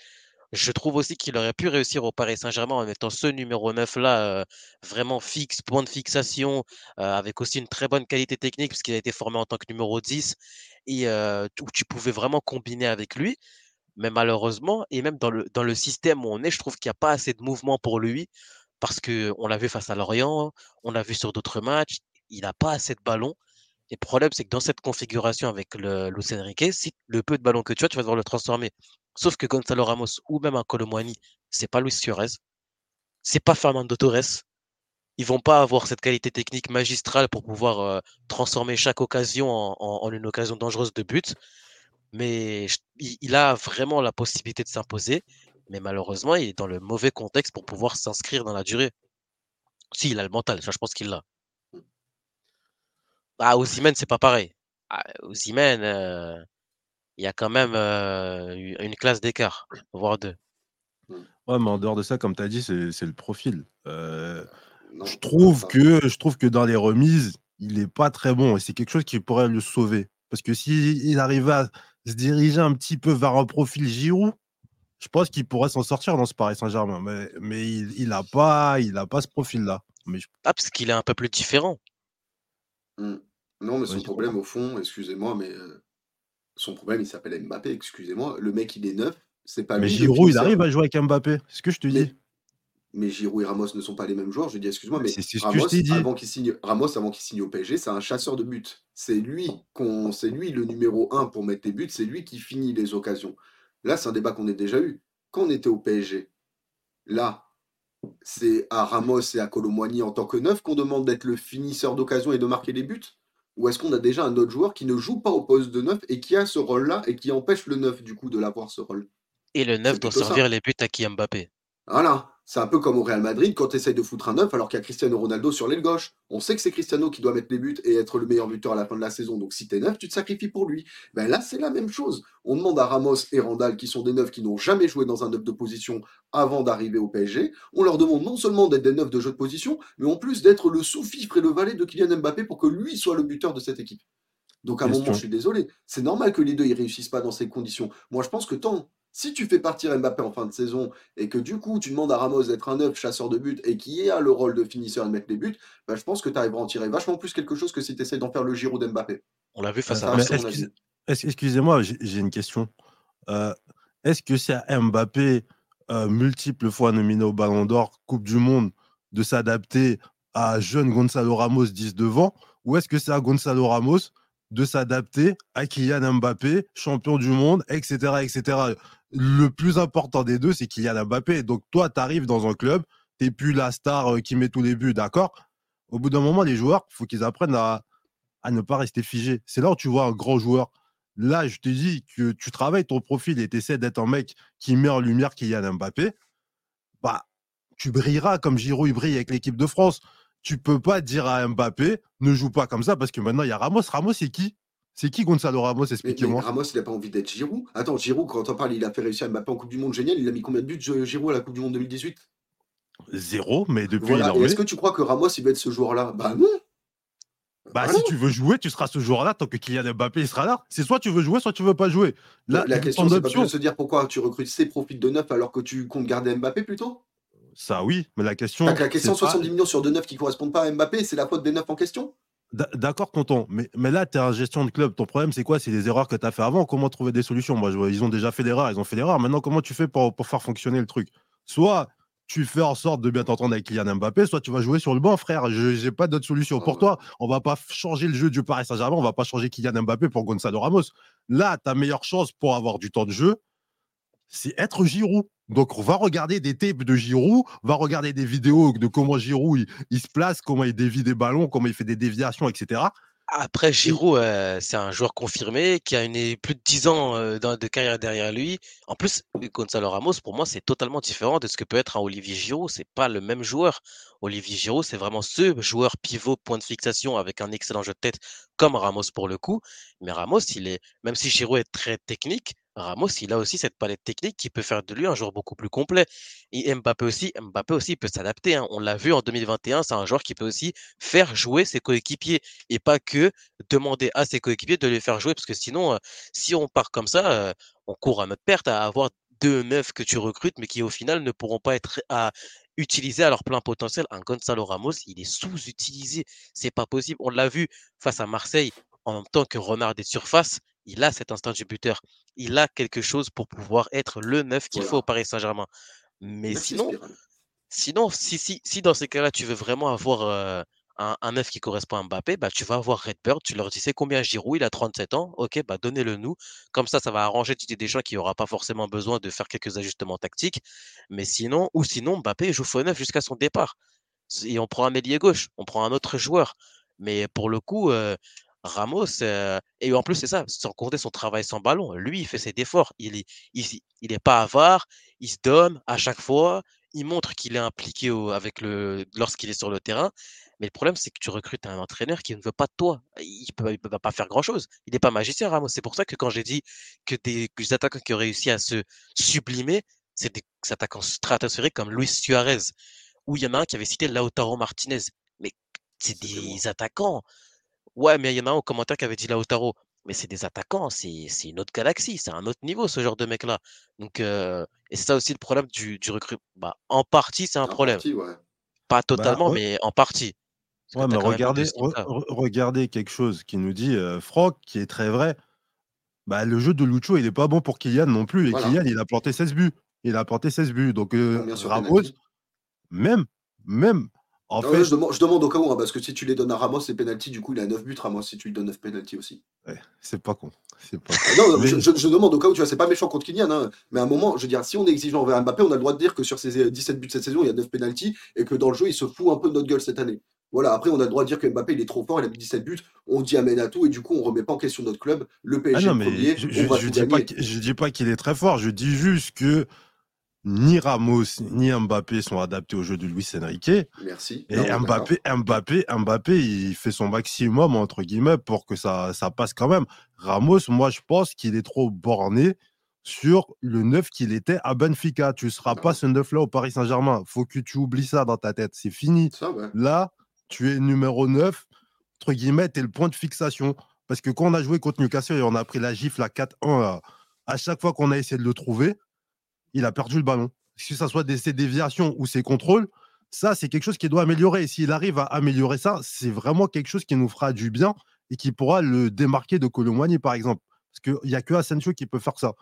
Je trouve aussi qu'il aurait pu réussir au Paris Saint-Germain en étant ce numéro 9 là, vraiment fixe, point de fixation, avec aussi une très bonne qualité technique, puisqu'il a été formé en tant que numéro 10, et où tu pouvais vraiment combiner avec lui. Mais malheureusement, et même dans le, dans le système où on est, je trouve qu'il n'y a pas assez de mouvement pour lui parce qu'on l'a vu face à Lorient, on l'a vu sur d'autres matchs, il n'a pas assez de ballons. Le problème, c'est que dans cette configuration avec le Enrique, si le peu de ballons que tu as, tu vas devoir le transformer. Sauf que Gonzalo Ramos ou même un Colomwani, c'est pas Luis Suarez, c'est pas Fernando Torres. Ils vont pas avoir cette qualité technique magistrale pour pouvoir euh, transformer chaque occasion en, une occasion dangereuse de but. Mais il a vraiment la possibilité de s'imposer. Mais malheureusement, il est dans le mauvais contexte pour pouvoir s'inscrire dans la durée. Si, il a le mental, ça je pense qu'il l'a. Ah, Ozymen, c'est pas pareil. Ah, Ozymen, euh, il y a quand même euh, une classe d'écart, voire deux. Ouais, mais en dehors de ça, comme tu as dit, c'est le profil. Euh, je, trouve que, je trouve que dans les remises, il n'est pas très bon et c'est quelque chose qui pourrait le sauver. Parce que s'il il arrivait à se diriger un petit peu vers un profil Giroud, je pense qu'il pourrait s'en sortir dans ce Paris Saint-Germain, mais, mais il n'a pas, il a pas ce profil-là. Mais Ah, parce qu'il est un peu plus différent. Mmh. Non, mais son problème, au fond, excusez-moi, mais euh, son problème, il s'appelle Mbappé, excusez-moi. Le mec, il est neuf, c'est pas Mais Giroud, il arrive à jouer avec Mbappé, c'est ce que je te dis. Mais Giroud et Ramos ne sont pas les mêmes joueurs. Je dis, excuse-moi, mais Ramos, avant qu'il signe, Ramos, avant qu'il signe au PSG, c'est un chasseur de buts. C'est lui, qu'on, c'est lui le numéro un pour mettre les buts, c'est lui qui finit les occasions. Là, c'est un débat qu'on a déjà eu. Quand on était au PSG, là, c'est à Ramos et à Colomboigny en tant que neuf qu'on demande d'être le finisseur d'occasion et de marquer les buts? Ou est-ce qu'on a déjà un autre joueur qui ne joue pas au poste de neuf et qui a ce rôle-là et qui empêche le neuf, du coup, de l'avoir ce rôle? Et le neuf doit servir les buts à qui Mbappé. Voilà, C'est un peu comme au Real Madrid quand tu essayes de foutre un neuf alors qu'il y a Cristiano Ronaldo sur l'aile gauche. On sait que c'est Cristiano qui doit mettre les buts et être le meilleur buteur à la fin de la saison. Donc si t'es neuf, tu te sacrifies pour lui. Ben là, c'est la même chose. On demande à Ramos et Randall, qui sont des neufs qui n'ont jamais joué dans un neuf de position avant d'arriver au PSG, on leur demande non seulement d'être des neufs de jeu de position, mais en plus d'être le sous-fifre et le valet de Kylian Mbappé pour que lui soit le buteur de cette équipe. Donc à un moment, je suis désolé. C'est normal que les deux ne réussissent pas dans ces conditions. Moi, je pense que tant si tu fais partir Mbappé en fin de saison et que du coup tu demandes à Ramos d'être un neuf chasseur de but et qui a le rôle de finisseur et de mettre les buts, bah, je pense que tu arriveras à en tirer vachement plus quelque chose que si tu essaies d'en faire le Giroud d'Mbappé. On l'a vu face à. Excusez-moi, j'ai une question. Euh, est-ce que c'est à Mbappé, euh, multiples fois nominé au Ballon d'Or, Coupe du Monde, de s'adapter à jeune Gonzalo Ramos 10 devant Ou est-ce que c'est à Gonzalo Ramos de s'adapter à Kylian Mbappé, champion du monde, etc., etc le plus important des deux, c'est qu'il y a Mbappé. Donc, toi, tu arrives dans un club, tu n'es plus la star euh, qui met tous les buts, d'accord? Au bout d'un moment, les joueurs, il faut qu'ils apprennent à, ne pas rester figés. C'est là où tu vois un grand joueur. Là, je te dis que tu travailles ton profil et tu essaies d'être un mec qui met en lumière Kylian Mbappé. Bah, tu brilleras comme Giroud brille avec l'équipe de France. Tu peux pas dire à Mbappé, ne joue pas comme ça parce que maintenant il y a Ramos. Ramos, c'est qui? C'est qui Gonzalo Ramos Expliquez-moi. Ramos, il n'a pas envie d'être Giroud. Attends, Giroud, quand on parle, il a fait réussir à Mbappé en Coupe du Monde génial. Il a mis combien de buts, Giroud, à la Coupe du Monde 2018 Zéro, mais depuis voilà. Est-ce que tu crois que Ramos, il va être ce joueur-là? Bah non bah, si tu veux jouer, tu seras ce joueur-là tant que Kylian Mbappé il sera là. C'est soit tu veux jouer, soit tu veux pas jouer. la question, c'est pas de se dire pourquoi tu recrutes ces profils de neuf alors que tu comptes garder Mbappé plutôt? Ça, oui, mais la question. la question 70 millions sur deux neufs qui correspondent pas à Mbappé, c'est la faute des neufs en question? D'accord, tonton. Mais, mais là, tu es en gestion de club. Ton problème, c'est quoi? C'est les erreurs que tu as fait avant? Comment trouver des solutions? Moi, je ils ont déjà fait l'erreur. Ils ont fait l'erreur. Maintenant, comment tu fais pour, pour faire fonctionner le truc? Soit tu fais en sorte de bien t'entendre avec Kylian Mbappé, soit tu vas jouer sur le banc, frère. Je n'ai pas d'autre solution. Pour toi, on va pas changer le jeu du Paris Saint-Germain. On va pas changer Kylian Mbappé pour Gonzalo Ramos. Là, ta meilleure chance pour avoir du temps de jeu, c'est être Giroud. Donc, on va regarder des tapes de Giroud, on va regarder des vidéos de comment Giroud il, se place, comment il dévie des ballons, comment il fait des déviations, etc. Après, Giroud, euh, c'est un joueur confirmé qui a une, plus de 10 ans euh, de carrière derrière lui. En plus, Gonzalo Ramos, pour moi, c'est totalement différent de ce que peut être un Olivier Giroud. C'est pas le même joueur. Olivier Giroud, c'est vraiment ce joueur pivot, point de fixation avec un excellent jeu de tête comme Ramos pour le coup. Mais Ramos, il est, même si Giroud est très technique, Ramos, il a aussi cette palette technique qui peut faire de lui un joueur beaucoup plus complet. Et Mbappé aussi, Mbappé aussi peut s'adapter. Hein. On l'a vu en 2021, c'est un joueur qui peut aussi faire jouer ses coéquipiers et pas que demander à ses coéquipiers de les faire jouer parce que sinon, euh, si on part comme ça, euh, on court à notre perte à avoir deux neufs que tu recrutes mais qui au final ne pourront pas être à utiliser à leur plein potentiel. Un Gonzalo Ramos, il est sous-utilisé. C'est pas possible. On l'a vu face à Marseille en temps que Renard des surfaces il a cet instinct du buteur. Il a quelque chose pour pouvoir être le neuf qu'il faut au Paris Saint-Germain. Mais sinon, sinon si, si, si dans ces cas-là, tu veux vraiment avoir un, un, neuf qui correspond à Mbappé, bah, tu vas avoir Redbird, tu leur dis c'est combien Giroud, il a 37 ans, ok, bah, donnez-le nous. Comme ça, ça va arranger Didier Deschamps qui n'aura pas forcément besoin de faire quelques ajustements tactiques. Mais sinon, ou sinon, Mbappé joue faux neuf jusqu'à son départ. Et on prend un ailier gauche, on prend un autre joueur. Mais pour le coup, Ramos, et en plus, c'est ça, sans compter son travail sans ballon. Lui, il fait ses efforts. Il est, il, est pas avare, il se donne à chaque fois. Il montre qu'il est impliqué avec le, lorsqu'il est sur le terrain. Mais le problème, c'est que tu recrutes un entraîneur qui ne veut pas de toi. Il ne peut, peut, pas faire grand-chose. Il n'est pas magicien, Ramos. C'est pour ça que quand j'ai dit que des, attaquants qui ont réussi à se sublimer, c'est des attaquants stratosphériques comme Luis Suarez, où il y en a un qui avait cité Lautaro Martinez. Mais c'est des attaquants Ouais, mais il y en a un au commentaire qui avait dit Lautaro. Mais c'est des attaquants, c'est une autre galaxie, c'est un autre niveau ce genre de mec-là. Donc, et c'est ça aussi le problème du, du recrutement. Bah, en partie, c'est un problème. Pas bah, totalement, mais en partie. Ouais, mais regardez, regardez quelque chose qui nous dit Franck, qui est très vrai. Bah, le jeu de Lucho, il n'est pas bon pour Kylian non plus. Et Kylian, il a planté 16 buts. Il a planté 16 buts. Donc, Ramos, même, même, je, demande, au cas où, hein, parce que si tu les donnes à Ramos, les pénalty, du coup, il a 9 buts, Ramos, si tu lui donnes 9 pénalty aussi. c'est pas con. Pas... non, je, demande au cas où, tu vois, c'est pas méchant contre Kylian, hein, mais à un moment, je veux dire, si on est exigeant envers Mbappé, on a le droit de dire que sur ses 17 buts cette saison, il y a 9 pénalty et que dans le jeu, il se fout un peu de notre gueule cette année. Voilà, après, on a le droit de dire que Mbappé, il est trop fort, il a mis 17 buts, on dit amène à tout, et du coup, on remet pas en question notre club, le PSG ah non, mais je, je, dis pas, je dis pas qu'il est très fort, je dis juste que ni Ramos ni Mbappé sont adaptés au jeu de Luis Enrique. Merci. Et Mbappé, Mbappé, Mbappé, il fait son maximum, entre guillemets, pour que ça, ça passe quand même. Ramos, moi, je pense qu'il est trop borné sur le neuf qu'il était à Benfica. Tu ne seras pas ce neuf-là au Paris Saint-Germain. faut que tu oublies ça dans ta tête. C'est fini. Là, tu es numéro 9, entre guillemets, tu es le point de fixation. Parce que quand on a joué contre Newcastle et on a pris la gifle à 4-1, à chaque fois qu'on a essayé de le trouver, il a perdu le ballon. Que ce soit ses déviations ou ses contrôles, ça, c'est quelque chose qui doit améliorer. Et s'il arrive à améliorer ça, c'est vraiment quelque chose qui nous fera du bien et qui pourra le démarquer de Colomboigny, par exemple. Parce qu'il n'y a que Asensio qui peut faire ça.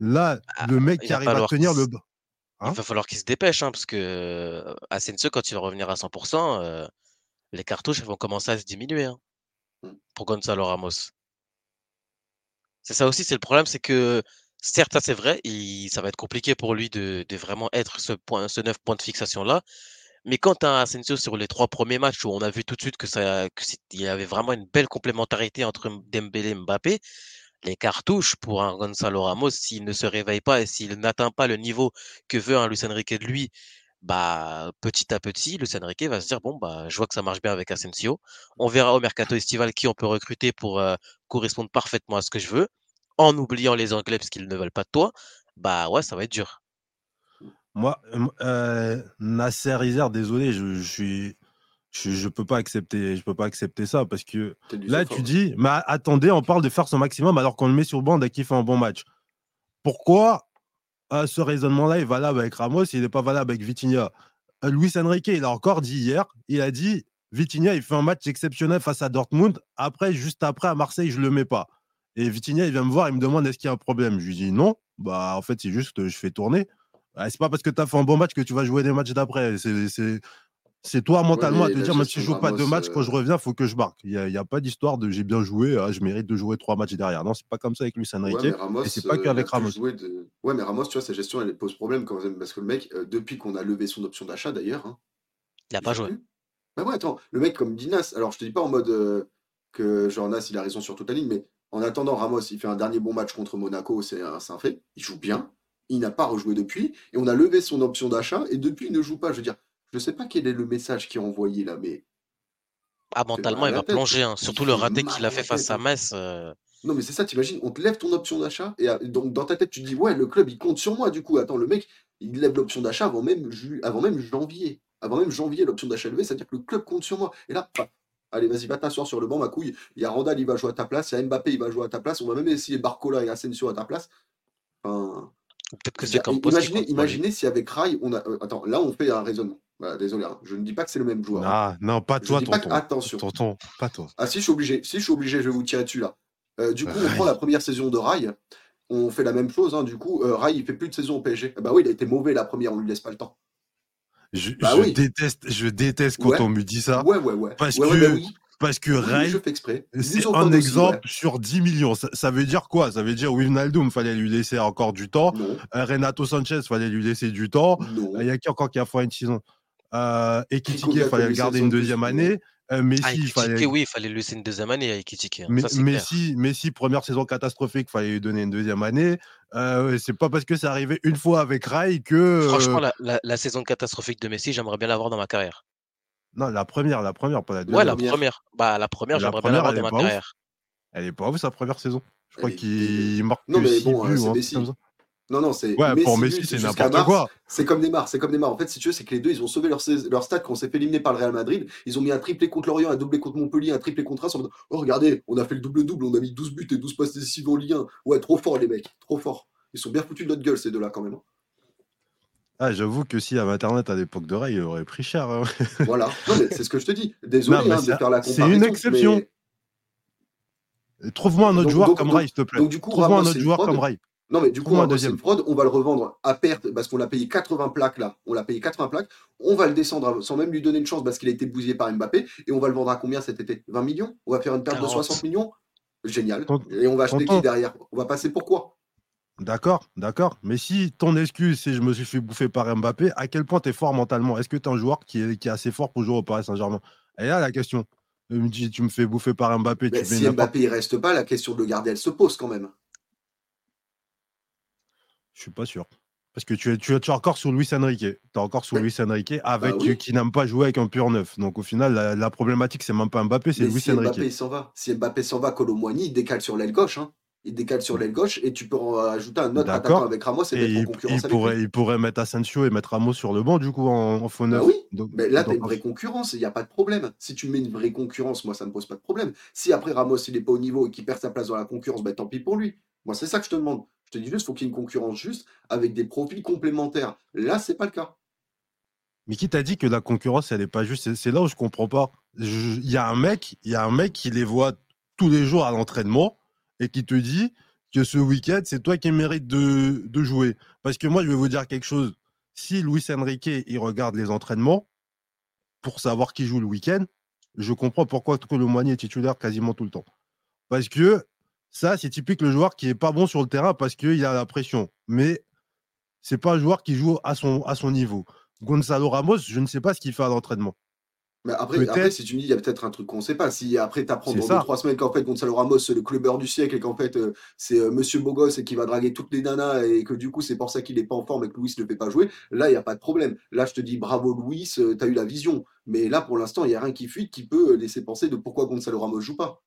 Là, ah, le mec qui arrive à tenir le. il hein? va falloir qu'il se dépêche, hein, parce que euh, Asensio, quand il va revenir à 100%, euh, les cartouches vont commencer à se diminuer hein, mmh. pour Gonzalo Ramos. C'est ça aussi, c'est le problème, c'est que certes, ça c'est vrai, ça va être compliqué pour lui de, vraiment être ce, point, ce neuf point de fixation-là. Mais quand tu as Asensio sur les trois premiers matchs où on a vu tout de suite que ça, qu'il y avait vraiment une belle complémentarité entre Dembélé et Mbappé, les cartouches pour un Gonzalo Ramos, s'il ne se réveille pas et s'il n'atteint pas le niveau que veut un Luis Enrique de lui, bah, petit à petit, Luis Enrique va se dire bon, bah, je vois que ça marche bien avec Asensio. On verra au mercato estival qui on peut recruter pour euh, correspondre parfaitement à ce que je veux, en oubliant les Anglais parce qu'ils ne veulent pas de toi. Bah ouais, ça va être dur. Moi, euh, Nasser Isère, désolé, je, je suis je, ne peux pas accepter, je peux pas accepter ça parce que là tu dis, mais attendez, on parle de faire son maximum alors qu'on le met sur le banc dès qu'il fait un bon match. Pourquoi euh, ce raisonnement-là est valable avec Ramos, il n'est pas valable avec Vitinha? Euh, Luis Enrique, il a encore dit hier, il a dit Vitinha, il fait un match exceptionnel face à Dortmund. Après, juste après à Marseille, je le mets pas. Et Vitinha, il vient me voir, il me demande est-ce qu'il y a un problème? Je lui dis non. Bah en fait, c'est juste que je fais tourner. c'est pas parce que tu as fait un bon match que tu vas jouer des matchs d'après. C'est c'est toi mentalement à te dire, même si je joue pas deux matchs, quand je reviens, il faut que je marque. Il n'y a, pas d'histoire de j'ai bien joué, ah, je mérite de jouer trois matchs derrière. Non, c'est pas comme ça avec Luis Enrique. Ouais, et c'est pas qu'avec Ramos. De... Ouais, mais Ramos, tu vois, sa gestion, elle pose problème quand même. Parce que le mec, depuis qu'on a levé son option d'achat d'ailleurs. Hein, il n'a pas joué. Bah ouais, attends, le mec comme Dinas, alors je te dis pas en mode que Jornas, il a raison sur toute la ligne, mais en attendant, Ramos, il fait un dernier bon match contre Monaco, c'est un, un fait. Il joue bien. Il n'a pas rejoué depuis. Et on a levé son option d'achat. Et depuis, il ne joue pas. Je veux dire, je sais pas quel est le message qui est envoyé là, mais. Ah, mentalement, il va plonger, hein. surtout le raté qu'il a fait face à Metz. Euh. Non, mais c'est ça, t'imagines, on te lève ton option d'achat, et euh, donc dans ta tête, tu te dis, ouais, le club, il compte sur moi, du coup. Attends, le mec, il lève l'option d'achat avant même, avant même janvier. Avant même janvier, l'option d'achat levée, c'est-à-dire que le club compte sur moi. Et là, allez, vas-y, va t'asseoir sur le banc, ma couille. Il y a Randall, il va jouer à ta place. Il y a Mbappé, il va jouer à ta place. On va même essayer Barcola et Asensio à ta place. Enfin, Peut-être que c'est comme Imaginez, imaginez si avec Rai, on a. Euh, attends, là, on fait un raisonnement. Bah, désolé, hein. je ne dis pas que c'est le même joueur. Ah, non, pas toi, tonton. Attention. Tonton, pas toi. Ah, si je suis obligé, si je suis obligé, je vais vous tirer dessus là. Euh, du coup, on prend la première saison de Rai. On fait la même chose. Hein. Du coup, euh, Rai, il fait plus de saison au PSG. bah oui, il a été mauvais la première, on lui laisse pas le temps. Je, bah déteste, je déteste quand on me dit ça. Ouais, ouais, ouais. Parce que bah parce que Rai, c'est un exemple sur 10 millions. Ça, veut dire quoi? Ça veut dire Wijnaldum, fallait lui laisser encore du temps. Euh, Renato Sanchez, fallait lui laisser du temps. Il y a qui encore qui a fait une saison? Euh, Ekitike, il fallait le garder une deuxième année. Euh, Messi, ah, il fallait... oui, il fallait lui laisser une deuxième année à Ekitike. Hein. Messi, Messi, première saison catastrophique, il fallait lui donner une deuxième année. Euh, c'est pas parce que c'est arrivé une fois avec Rai que. Franchement, la, la, saison catastrophique de Messi, j'aimerais bien l'avoir dans ma carrière. Non, la première, la première, pas la deuxième. Ouais, la première. Bah, la première, j'aimerais bien l'avoir dans ma carrière. Elle est pas ouf, sa première saison. Je crois qu'il marque non, mais bon, c'est Messi. Non, non, c'est. Ouais, pour Messi, c'est n'importe quoi. C'est comme Neymar, c'est comme Neymar. En fait, si tu veux, c'est que les deux, ils ont sauvé leur, leur stade quand on s'est fait éliminer par le Real Madrid. Ils ont mis un triplé contre Lorient, un doublé contre Montpellier, un triplé contre Reims. Oh, regardez, on a fait le double-double, on a mis 12 buts et 12 passes décisives en Ligue 1. Ouais, trop fort, les mecs, trop fort. Ils sont bien foutus de notre gueule, ces deux-là, quand même. Hein. Ah, j'avoue que si avait Internet à l'époque de Ray, il aurait pris cher. Hein. voilà, c'est ce que je te dis. Désolé hein, de faire la comparaison. C'est une exception. Trouve-moi un autre joueur comme Ray, s'il te plaît. Trouve-moi un autre joueur comme Ray. Non, mais du coup, un deuxième fraude, on va le revendre à perte parce qu'on l'a payé 80 plaques là. On l'a payé 80 plaques. On va le descendre sans même lui donner une chance parce qu'il a été bousillé par Mbappé. Et on va le vendre à combien cet été? 20 millions? On va faire une perte de 60 millions? Génial. Et on va acheter qui derrière? On va passer pourquoi D'accord, d'accord. Mais si ton excuse, c'est je me suis fait bouffer par Mbappé, à quel point tu es fort mentalement? Est-ce que tu es un joueur qui est, qui est assez fort pour jouer au Paris Saint-Germain? Et là, la question. Tu me dis, tu me fais bouffer par Mbappé. tu si Mbappé il reste pas, la question de le garder, elle se pose quand même. Je suis pas sûr. Parce que tu es, tu, es, encore sur Luis Enrique. Tu es encore sur Luis Enrique avec bah qui n'aime pas jouer avec un pur neuf. Donc au final, la, problématique, c'est même pas Mbappé, c'est Luis si Enrique. Mbappé s'en va. Si Mbappé s'en va, Colomboigny, il décale sur l'aile gauche. Hein. Il décale sur l'aile gauche et tu peux ajouter un autre attaquant avec Ramos et, mettre en concurrence il, pourrait, il pourrait mettre Asensio et mettre Ramos sur le banc du coup en, faux neuf. Bah oui, mais là, tu as une vraie concurrence, il n'y a pas de problème. Si tu mets une vraie concurrence, moi, ça ne me pose pas de problème. Si après Ramos, il n'est pas au niveau et qu'il perd sa place dans la concurrence, ben, tant pis pour lui. Moi, c'est ça que je te demande. Te dis juste, faut qu'il y ait une concurrence juste avec des profils complémentaires. Là, c'est pas le cas. Mais qui t'a dit que la concurrence, elle n'est pas juste? C'est là où je comprends pas. Il y a un mec, il y a un mec qui les voit tous les jours à l'entraînement et qui te dit que ce week-end, c'est toi qui mérites de, jouer. Parce que moi, je vais vous dire quelque chose. Si Luis Enrique, il regarde les entraînements pour savoir qui joue le week-end, je comprends pourquoi le Moigny est titulaire quasiment tout le temps. Parce que ça, c'est typique le joueur qui est pas bon sur le terrain parce qu'il a la pression. Mais c'est pas un joueur qui joue à son, à son niveau. Gonzalo Ramos, je ne sais pas ce qu'il fait à l'entraînement. Mais après, après, si tu me dis, il y a peut-être un truc qu'on ne sait pas. Si après, tu apprends dans deux, trois semaines qu'en fait, Gonzalo Ramos, c'est le clubbeur du siècle et qu'en fait, euh, c'est euh, Monsieur Bogos et qui va draguer toutes les nanas et que du coup, c'est pour ça qu'il n'est pas en forme et que Louis ne le fait pas jouer, là, il n'y a pas de problème. Là, je te dis, bravo Louis, euh, tu as eu la vision. Mais là, pour l'instant, il n'y a rien qui fuite qui peut laisser penser de pourquoi Gonzalo Ramos joue pas.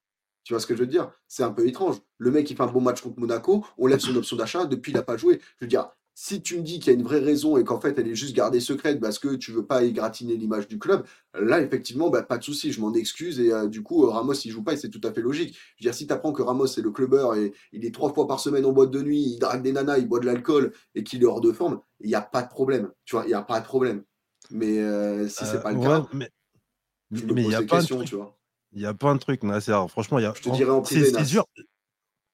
Tu vois ce que je veux dire? C'est un peu étrange. Le mec, il fait un bon match contre Monaco, on lève son option d'achat, depuis, il n'a pas joué. Je veux dire, si tu me dis qu'il y a une vraie raison et qu'en fait, elle est juste gardée secrète parce que tu veux pas égratiner l'image du club, là, effectivement, bah, pas de souci, je m'en excuse. Et euh, du coup, euh, Ramos, il joue pas et c'est tout à fait logique. Je veux dire, si tu apprends que Ramos, c'est le clubbeur et il est trois fois par semaine en boîte de nuit, il drague des nanas, il boit de l'alcool et qu'il est hors de forme, il n'y a pas de problème. Tu vois, il n'y a pas de problème. Mais euh, si c'est pas le cas, mais il y a pas tu vois. Il n'y a pas un truc, Nasser. Franchement, il y a. Je te dirais en privé. C'est dur.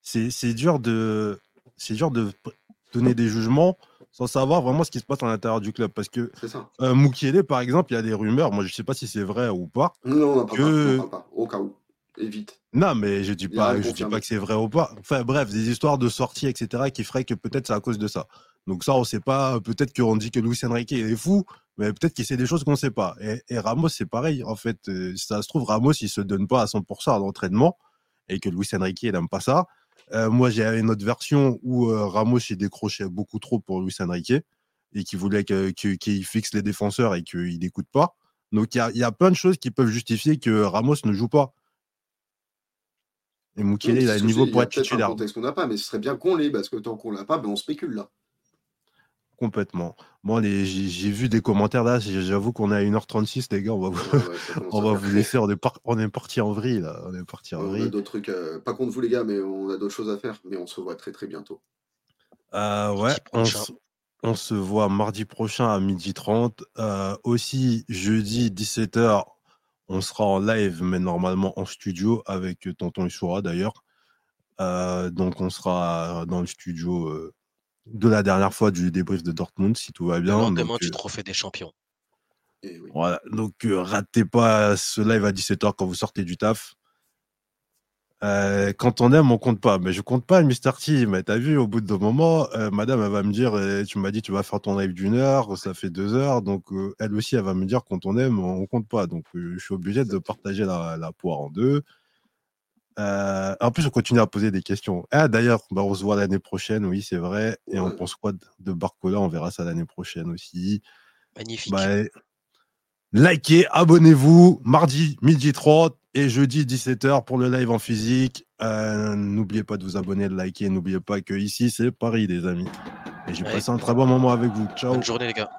C'est dur de. C'est dur de donner des jugements sans savoir vraiment ce qui se passe à l'intérieur du club. Parce que euh, Moukielé, par exemple, il y a des rumeurs. Moi, je ne sais pas si c'est vrai ou pas. Non, on que... pas, pas, Au cas où. Évite. Non, mais je dis pas, je dis pas que c'est vrai ou pas. Enfin, bref, des histoires de sortie, etc., qui feraient que peut-être c'est à cause de ça. Donc ça, on ne sait pas. Peut-être qu'on dit que Luis Enrique est fou, mais peut-être qu'il sait des choses qu'on ne sait pas. Et, Ramos, c'est pareil. En fait, euh, ça se trouve, Ramos, il se donne pas à 100% à l'entraînement et que Luis Enrique, n'aime pas ça. Euh, moi, j'ai une autre version où euh, Ramos, il décrochait beaucoup trop pour Luis Enrique et qui voulait qu'il fixe les défenseurs et qu'il n'écoute pas. Donc, il y a, plein de choses qui peuvent justifier que Ramos ne joue pas. Et Mukele, il a le niveau pour être titulaire. un contexte qu'on n'a pas, mais ce serait bien qu'on l'ait, parce que tant qu'on l'a pas, ben on spécule là. Complètement. Bon, j'ai vu des commentaires là, j'avoue qu'on est à 1h36, les gars, on va vous, on va vous laisser, on est, on est parti en vrille là. On est parti en on a d'autres trucs, euh, pas contre vous les gars, mais on a d'autres choses à faire, mais on se voit très très bientôt. Euh, ouais, on se, voit mardi prochain à 12h30. Euh, aussi, jeudi 17h, on sera en live, mais normalement en studio avec Tonton Issoura d'ailleurs. donc on sera dans le studio de la dernière fois du débrief de Dortmund, si tout va bien. Le lendemain du euh, trophée des champions. Voilà, donc euh, ratez pas ce live à 17h quand vous sortez du taf. Euh, quand on aime, on compte pas. Mais je compte pas, Mister T. Mais t'as vu, au bout d'un moment, madame, elle va me dire, tu m'as dit, tu vas faire ton live d'une heure, ça fait deux heures. Donc, elle aussi, elle va me dire, quand on aime, on compte pas. Donc, je suis obligé de partager la, la poire en deux. Euh, en plus, on continue à poser des questions. Ah, d'ailleurs, bah, on se voit l'année prochaine, oui, c'est vrai. Et on pense quoi de Barcola? On verra ça l'année prochaine aussi. Magnifique. Bah, likez, abonnez-vous. Mardi, midi 30 et jeudi, 17h pour le live en physique. Euh, n'oubliez pas de vous abonner, de liker. N'oubliez pas que ici, c'est Paris, les amis. Et j'ai passé un très bon moment avec vous. Ciao. Bonne journée, les gars.